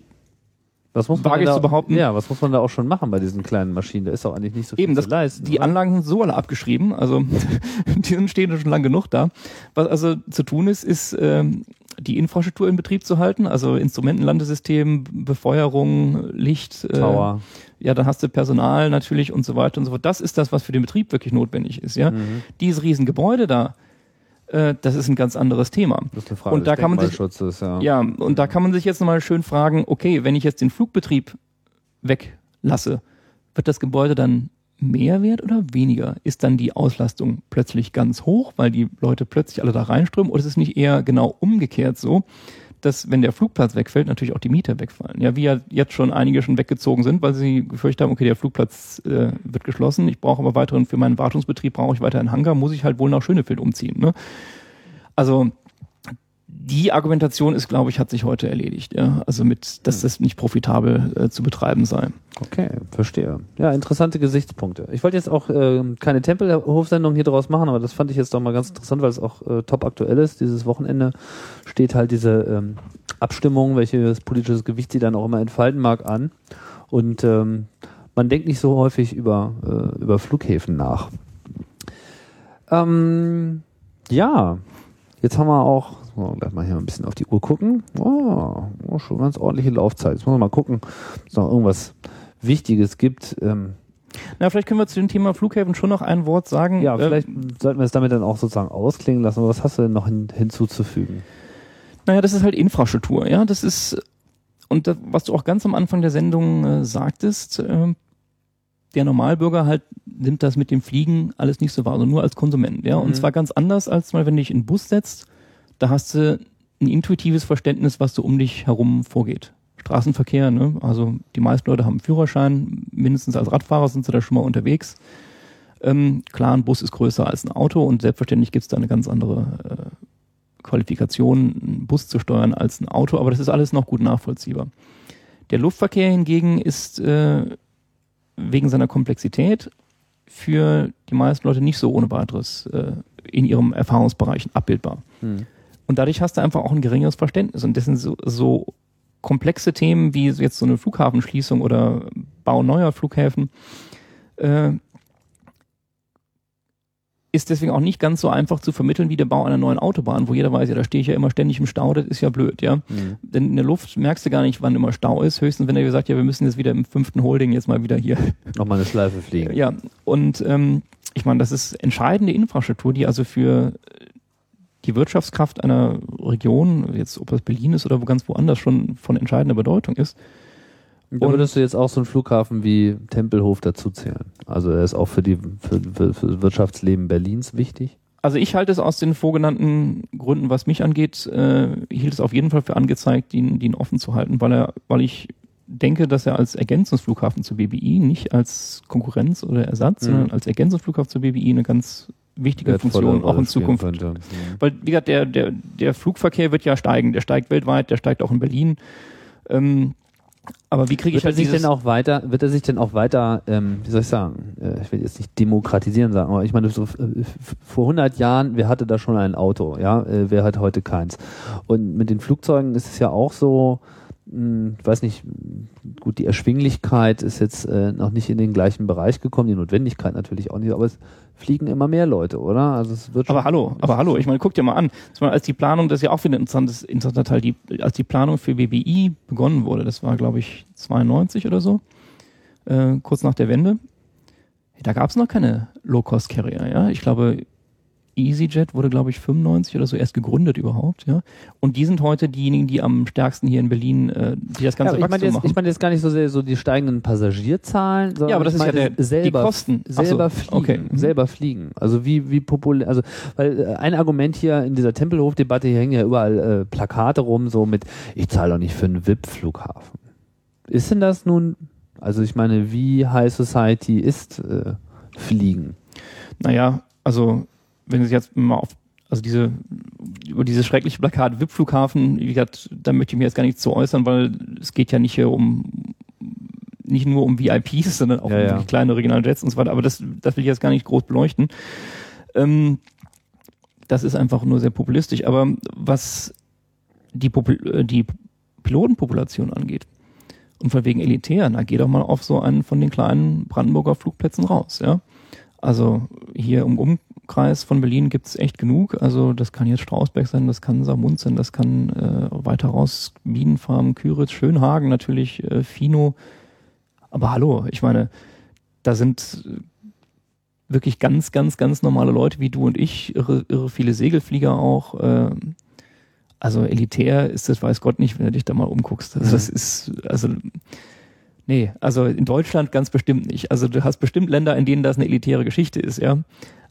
Was muss man da, zu behaupten. Ja, was muss man da auch schon machen bei diesen kleinen Maschinen? Da ist doch eigentlich nicht so viel Eben, das, zu leisten. die oder? Anlagen sind so alle abgeschrieben, also die stehen schon lang genug da. Was also zu tun ist, ist ähm, die Infrastruktur in Betrieb zu halten, also Instrumentenlandesystem, Befeuerung, Licht, äh, Tower. ja, dann hast du Personal natürlich und so weiter und so fort. Das ist das, was für den Betrieb wirklich notwendig ist, ja. Mhm. Dieses Riesengebäude da, äh, das ist ein ganz anderes Thema. Das ist eine Frage und da kann man sich- ja. Ja, und da kann man sich jetzt nochmal schön fragen, okay, wenn ich jetzt den Flugbetrieb weglasse, wird das Gebäude dann mehr wert oder weniger? Ist dann die Auslastung plötzlich ganz hoch, weil die Leute plötzlich alle da reinströmen? Oder ist es nicht eher genau umgekehrt so, dass wenn der Flugplatz wegfällt, natürlich auch die Mieter wegfallen? Ja, wie ja jetzt schon einige schon weggezogen sind, weil sie gefürchtet haben, okay, der Flugplatz äh, wird geschlossen, ich brauche aber weiterhin für meinen Wartungsbetrieb, brauche ich weiter einen Hangar, muss ich halt wohl nach Schönefeld umziehen. Ne? Also die Argumentation ist, glaube ich, hat sich heute erledigt. Ja? Also mit, dass das nicht profitabel äh, zu betreiben sei. Okay, verstehe. Ja, interessante Gesichtspunkte. Ich wollte jetzt auch ähm, keine Tempelhofsendung hier draus machen, aber das fand ich jetzt doch mal ganz interessant, weil es auch äh, top aktuell ist. Dieses Wochenende steht halt diese ähm, Abstimmung, welches politisches Gewicht sie dann auch immer entfalten mag, an. Und ähm, man denkt nicht so häufig über, äh, über Flughäfen nach. Ähm, ja, jetzt haben wir auch, so, gleich mal hier ein bisschen auf die Uhr gucken. Oh, oh, schon ganz ordentliche Laufzeit. Jetzt muss man mal gucken, ob es noch irgendwas Wichtiges gibt. Ähm, Na, vielleicht können wir zu dem Thema Flughäfen schon noch ein Wort sagen. ja, Äh, vielleicht sollten wir es damit dann auch sozusagen ausklingen lassen. Aber was hast du denn noch hin, hinzuzufügen? Naja, das ist halt Infrastruktur, ja. Das ist und das, was du auch ganz am Anfang der Sendung äh, sagtest, äh, der Normalbürger halt nimmt das mit dem Fliegen alles nicht so wahr, sondern nur als Konsument. Ja? Und Mhm. zwar ganz anders, als mal, wenn du dich in den Bus setzt, da hast du ein intuitives Verständnis, was so um dich herum vorgeht. Straßenverkehr, ne? also die meisten Leute haben einen Führerschein, mindestens als Radfahrer sind sie da schon mal unterwegs. Ähm, klar, ein Bus ist größer als ein Auto und selbstverständlich gibt es da eine ganz andere äh, Qualifikation, einen Bus zu steuern als ein Auto, aber das ist alles noch gut nachvollziehbar. Der Luftverkehr hingegen ist äh, wegen seiner Komplexität für die meisten Leute nicht so ohne weiteres äh, in ihrem Erfahrungsbereich abbildbar. Hm. Und dadurch hast du einfach auch ein geringeres Verständnis. Und das sind so, so komplexe Themen wie jetzt so eine Flughafenschließung oder Bau neuer Flughäfen, äh, ist deswegen auch nicht ganz so einfach zu vermitteln wie der Bau einer neuen Autobahn, wo jeder weiß, ja, da stehe ich ja immer ständig im Stau, das ist ja blöd, ja. Hm. Denn in der Luft merkst du gar nicht, wann immer Stau ist, höchstens wenn er gesagt, ja, wir müssen jetzt wieder im fünften Holding jetzt mal wieder hier Nochmal eine Schleife fliegen. ja, und ähm, ich meine, das ist entscheidende Infrastruktur, die also für die Wirtschaftskraft einer Region, jetzt ob das Berlin ist oder wo ganz woanders schon von entscheidender Bedeutung ist. Da würdest du jetzt auch so einen Flughafen wie Tempelhof dazu zählen. Also er ist auch für die für, für, für das Wirtschaftsleben Berlins wichtig. Also ich halte es aus den vorgenannten Gründen, was mich angeht, äh, ich hielt es auf jeden Fall für angezeigt, ihn, ihn offen zu halten, weil er, weil ich denke, dass er als Ergänzungsflughafen zur BBI, nicht als Konkurrenz oder Ersatz, Mhm. sondern als Ergänzungsflughafen zur BBI eine ganz wichtige Funktion auch in Zukunft könnte. Weil, wie gesagt, der, der, der Flugverkehr wird ja steigen. Der steigt weltweit, der steigt auch in Berlin. Ähm, aber wie kriege ich Wird er halt sich denn auch weiter, wird er sich denn auch weiter, ähm, wie soll ich sagen, äh, ich will jetzt nicht demokratisieren sagen, aber ich meine, so, äh, vor 100 Jahren, wer hatte da schon ein Auto, ja, äh, wer hat heute keins? Und mit den Flugzeugen ist es ja auch so, mh, ich weiß nicht, gut, die Erschwinglichkeit ist jetzt äh, noch nicht in den gleichen Bereich gekommen, die Notwendigkeit natürlich auch nicht, aber es fliegen immer mehr Leute, oder? Also es wird aber hallo, aber hallo, ich meine, guck dir mal an. War, als die Planung, das ist ja auch wieder ein interessantes, interessanter Teil, die, als die Planung für BBI begonnen wurde, das war, glaube ich, 92 oder so, äh, kurz nach der Wende, da gab es noch keine Low-Cost-Carrier, ja. Ich glaube, EasyJet wurde, glaube ich, 95 oder so erst gegründet überhaupt, ja. Und die sind heute diejenigen, die am stärksten hier in Berlin, äh, die das Ja, ganze aber ich meine jetzt, machen. ich meine jetzt gar nicht so sehr so die steigenden Passagierzahlen, sondern Ja, aber das ist ja der- selber, die Kosten. Ach so, selber fliegen, okay. Mhm. selber fliegen. Also wie wie populär, also weil äh, ein Argument hier in dieser Tempelhof-Debatte hier hängen ja überall äh, Plakate rum, so mit ich zahle doch nicht für einen VIP-Flughafen. Ist denn das nun? Also ich meine, wie High Society ist äh, Fliegen? Naja, also wenn Sie jetzt mal auf, also diese, über dieses schreckliche Plakat VIP-Flughafen, wie gesagt, da möchte ich mich jetzt gar nicht zu äußern, weil es geht ja nicht hier um, nicht nur um VIPs, sondern auch Ja, um ja. die kleinen Regionaljets und so weiter, aber das, das will ich jetzt gar nicht groß beleuchten. Ähm, das ist einfach nur sehr populistisch, aber was die, Popul äh, die Pilotenpopulation angeht, und von wegen elitär, na geh doch mal auf so einen von den kleinen Brandenburger Flugplätzen raus, ja. Also hier im Umkreis von Berlin gibt's echt genug. Also das kann jetzt Strausberg sein, das kann Samund sein, das kann äh, weiter raus Bienenfarm, Küritz, Schönhagen natürlich, äh, Fino. Aber hallo, ich meine, da sind wirklich ganz, ganz, ganz normale Leute wie du und ich, irre, irre viele Segelflieger auch. Äh, also elitär ist das, weiß Gott nicht, wenn du dich da mal umguckst. Also das ist, also Nee, also in Deutschland ganz bestimmt nicht. Also du hast bestimmt Länder, in denen das eine elitäre Geschichte ist, ja.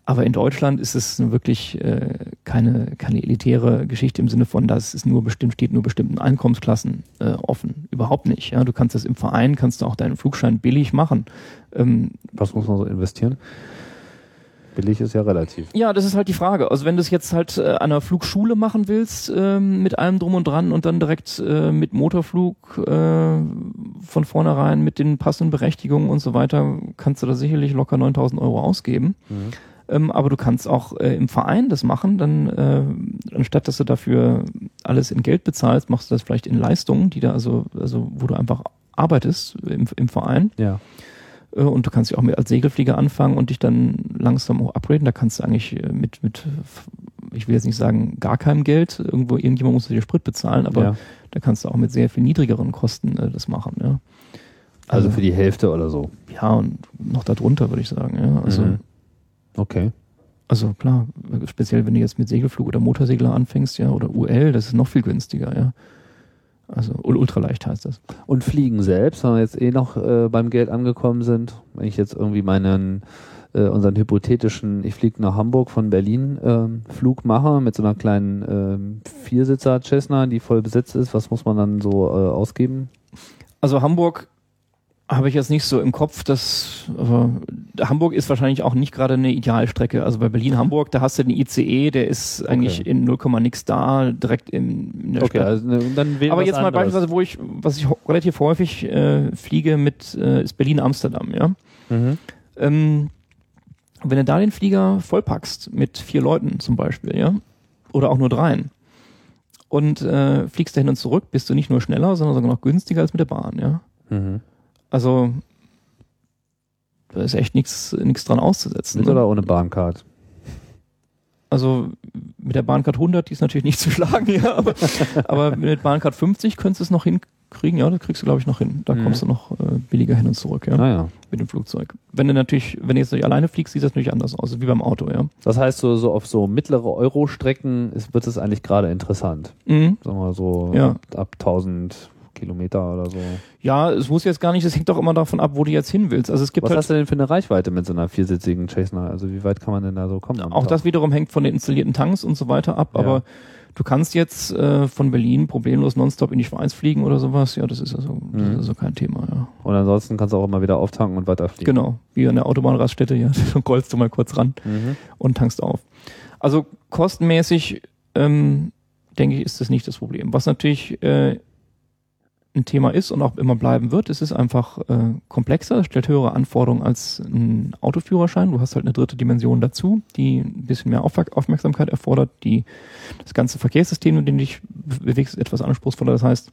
Aber in Deutschland ist es wirklich äh, keine, keine elitäre Geschichte im Sinne von, dass es nur bestimmt steht, nur bestimmten Einkommensklassen äh, offen. Überhaupt nicht. Ja, du kannst das im Verein, kannst du auch deinen Flugschein billig machen. Ähm, Was muss man so investieren? Billig ist ja relativ. ja, das ist halt die Frage. Also wenn du es jetzt halt äh, an einer Flugschule machen willst, ähm, mit allem drum und dran und dann direkt äh, mit Motorflug äh, von vornherein mit den passenden Berechtigungen und so weiter, kannst du da sicherlich locker 9000 Euro ausgeben. Ähm, aber du kannst auch äh, im Verein das machen, dann äh, anstatt dass du dafür alles in Geld bezahlst, machst du das vielleicht in Leistungen, die da also, also wo du einfach arbeitest im, im Verein. Ja. Äh, Und du kannst ja auch mit als Segelflieger anfangen und dich dann langsam auch upgraden. Da kannst du eigentlich äh, mit, mit, ich will jetzt nicht sagen, gar keinem Geld, irgendwo irgendjemand muss dir Sprit bezahlen, aber ja. da kannst du auch mit sehr viel niedrigeren Kosten äh, das machen. Ja. Also für die Hälfte oder so. Ja, und noch darunter würde ich sagen. Ja. Also, Mhm. Okay. also klar, speziell wenn du jetzt mit Segelflug oder Motorsegler anfängst, ja, oder UL, das ist noch viel günstiger, ja. Also ul- ultraleicht heißt das. Und Fliegen selbst, wenn wir jetzt eh noch äh, beim Geld angekommen sind, wenn ich jetzt irgendwie meinen äh, unseren hypothetischen, ich fliege nach Hamburg von Berlin ähm, Flug mache mit so einer kleinen ähm, Viersitzer Cessna, die voll besetzt ist, was muss man dann so äh, ausgeben? Also Hamburg habe ich jetzt nicht so im Kopf, dass aber Hamburg ist wahrscheinlich auch nicht gerade eine Idealstrecke. Also bei Berlin-Hamburg, da hast du den ICE, der ist eigentlich in 0, nix da, direkt in, in der Okay, Stadt. also ne, dann Aber jetzt mal anderes. beispielsweise, wo ich, was ich relativ häufig äh, fliege mit, äh, ist Berlin-Amsterdam, ja. Mhm. Ähm, wenn du da den Flieger vollpackst mit vier Leuten zum Beispiel, ja, oder auch nur dreien und äh, fliegst dahin und zurück, bist du nicht nur schneller, sondern sogar noch günstiger als mit der Bahn, ja. Mhm. Also da ist echt nichts dran auszusetzen. Mit Ne? oder ohne Bahncard? Also mit der Bahncard 100, die ist natürlich nicht zu schlagen, ja, aber, aber mit Bahncard 50 könntest du es noch hinkriegen, ja, das kriegst du glaube ich noch hin. Da Mhm. kommst du noch äh, billiger hin und zurück, ja, Naja. mit dem Flugzeug. Wenn du natürlich, wenn du jetzt nicht alleine fliegst, sieht das natürlich anders aus, wie beim Auto, ja. Das heißt, so, so auf so mittlere Euro-Strecken wird es eigentlich gerade interessant. Mhm. Sagen wir mal so Ja. ab 1000 Kilometer oder so. Ja, es muss jetzt gar nicht, es hängt doch immer davon ab, wo du jetzt hin willst. Also es gibt Was halt hast du denn für eine Reichweite mit so einer viersitzigen Cessna? Also wie weit kann man denn da so kommen? Auch das wiederum hängt von den installierten Tanks und so weiter ab, Ja. aber du kannst jetzt äh, von Berlin problemlos nonstop in die Schweiz fliegen oder sowas, ja, das ist also, das Mhm. ist also kein Thema, ja. Und ansonsten kannst du auch immer wieder auftanken und weiterfliegen. Genau, wie an der Autobahnraststätte, ja, dann rollst du mal kurz ran Mhm. und tankst auf. Also kostenmäßig, ähm, denke ich, ist das nicht das Problem. Was natürlich äh, ein Thema ist und auch immer bleiben wird, es ist einfach äh, komplexer, stellt höhere Anforderungen als ein Autoführerschein. Du hast halt eine dritte Dimension dazu, die ein bisschen mehr Aufmerk- Aufmerksamkeit erfordert. Die, das ganze Verkehrssystem, in dem du dich be- bewegst, ist etwas anspruchsvoller. Das heißt,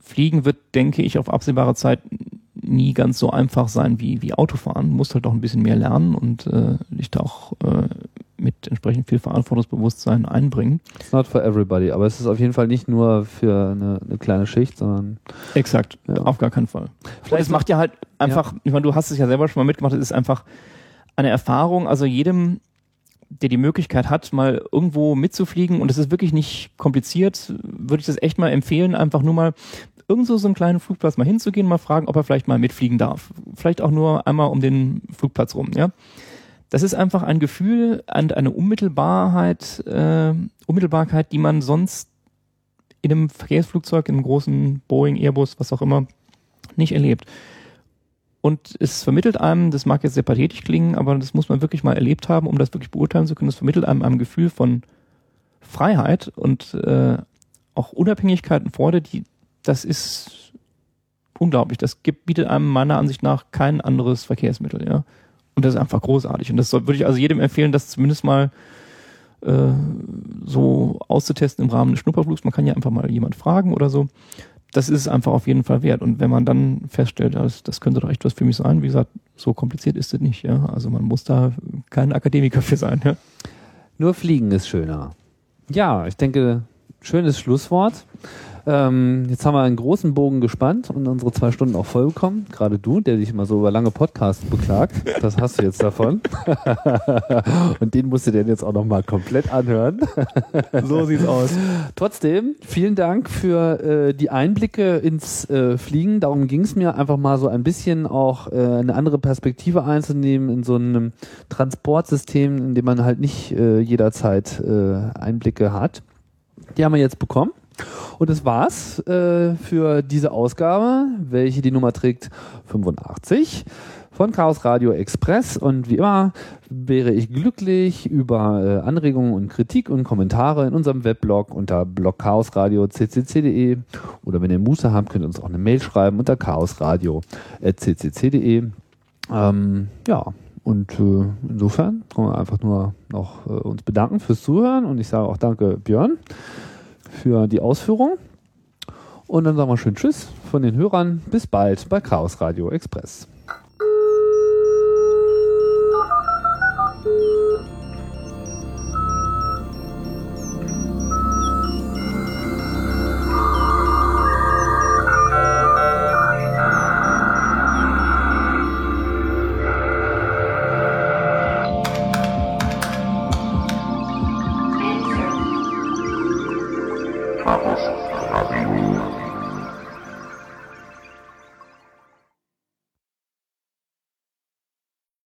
Fliegen wird, denke ich, auf absehbare Zeit nie ganz so einfach sein wie, wie Autofahren. Du musst halt auch ein bisschen mehr lernen und äh, dich da auch äh, mit entsprechend viel Verantwortungsbewusstsein einbringen. It's not for everybody, aber es ist auf jeden Fall nicht nur für eine, eine kleine Schicht, sondern Exakt, Ja. auf gar keinen Fall. Vielleicht es macht ja halt einfach, ich meine, du hast es ja selber schon mal mitgemacht, es ist einfach eine Erfahrung, also jedem, der die Möglichkeit hat, mal irgendwo mitzufliegen und es ist wirklich nicht kompliziert, würde ich das echt mal empfehlen, einfach nur mal irgendwo so einen kleinen Flugplatz mal hinzugehen, mal fragen, ob er vielleicht mal mitfliegen darf. Vielleicht auch nur einmal um den Flugplatz rum, ja. Das ist einfach ein Gefühl und eine Unmittelbarkeit, äh, Unmittelbarkeit, die man sonst in einem Verkehrsflugzeug, in einem großen Boeing, Airbus, was auch immer, nicht erlebt. Und es vermittelt einem, das mag jetzt sehr pathetisch klingen, aber das muss man wirklich mal erlebt haben, um das wirklich beurteilen zu können. Es vermittelt einem ein Gefühl von Freiheit und äh, auch Unabhängigkeit und Freude, die, das ist unglaublich. Das gibt, bietet einem meiner Ansicht nach kein anderes Verkehrsmittel, ja. Und das ist einfach großartig. Und das würde ich also jedem empfehlen, das zumindest mal äh, so auszutesten im Rahmen des Schnupperflugs. Man kann ja einfach mal jemand fragen oder so. Das ist es einfach auf jeden Fall wert. Und wenn man dann feststellt, das, das könnte doch echt was für mich sein, wie gesagt, so kompliziert ist es nicht. Ja? Also man muss da kein Akademiker für sein. Ja? nur Fliegen ist schöner. Ja, ich denke, schönes Schlusswort. Ähm, jetzt haben wir einen großen Bogen gespannt und unsere zwei Stunden auch voll bekommen. Gerade du, der dich immer so über lange Podcasts beklagt. Das hast du jetzt davon. und den musst du dir jetzt auch nochmal komplett anhören. So sieht's aus. Trotzdem, vielen Dank für äh, die Einblicke ins äh, Fliegen. Darum ging es mir einfach mal so ein bisschen auch äh, eine andere Perspektive einzunehmen in so einem Transportsystem, in dem man halt nicht äh, jederzeit äh, Einblicke hat. Die haben wir jetzt bekommen. Und das war's äh, für diese Ausgabe, welche die Nummer trägt 85 von Chaos Radio Express. Und wie immer wäre ich glücklich über äh, Anregungen und Kritik und Kommentare in unserem Weblog unter blogchaosradio.ccc.de oder wenn ihr Muße habt, könnt ihr uns auch eine Mail schreiben unter chaosradio.ccc.de. Ähm, ja, und äh, insofern können wir einfach nur noch äh, uns bedanken fürs Zuhören und ich sage auch danke Björn für die Ausführung. Und dann sagen wir schön Tschüss von den Hörern. Bis bald bei Chaos Radio Express.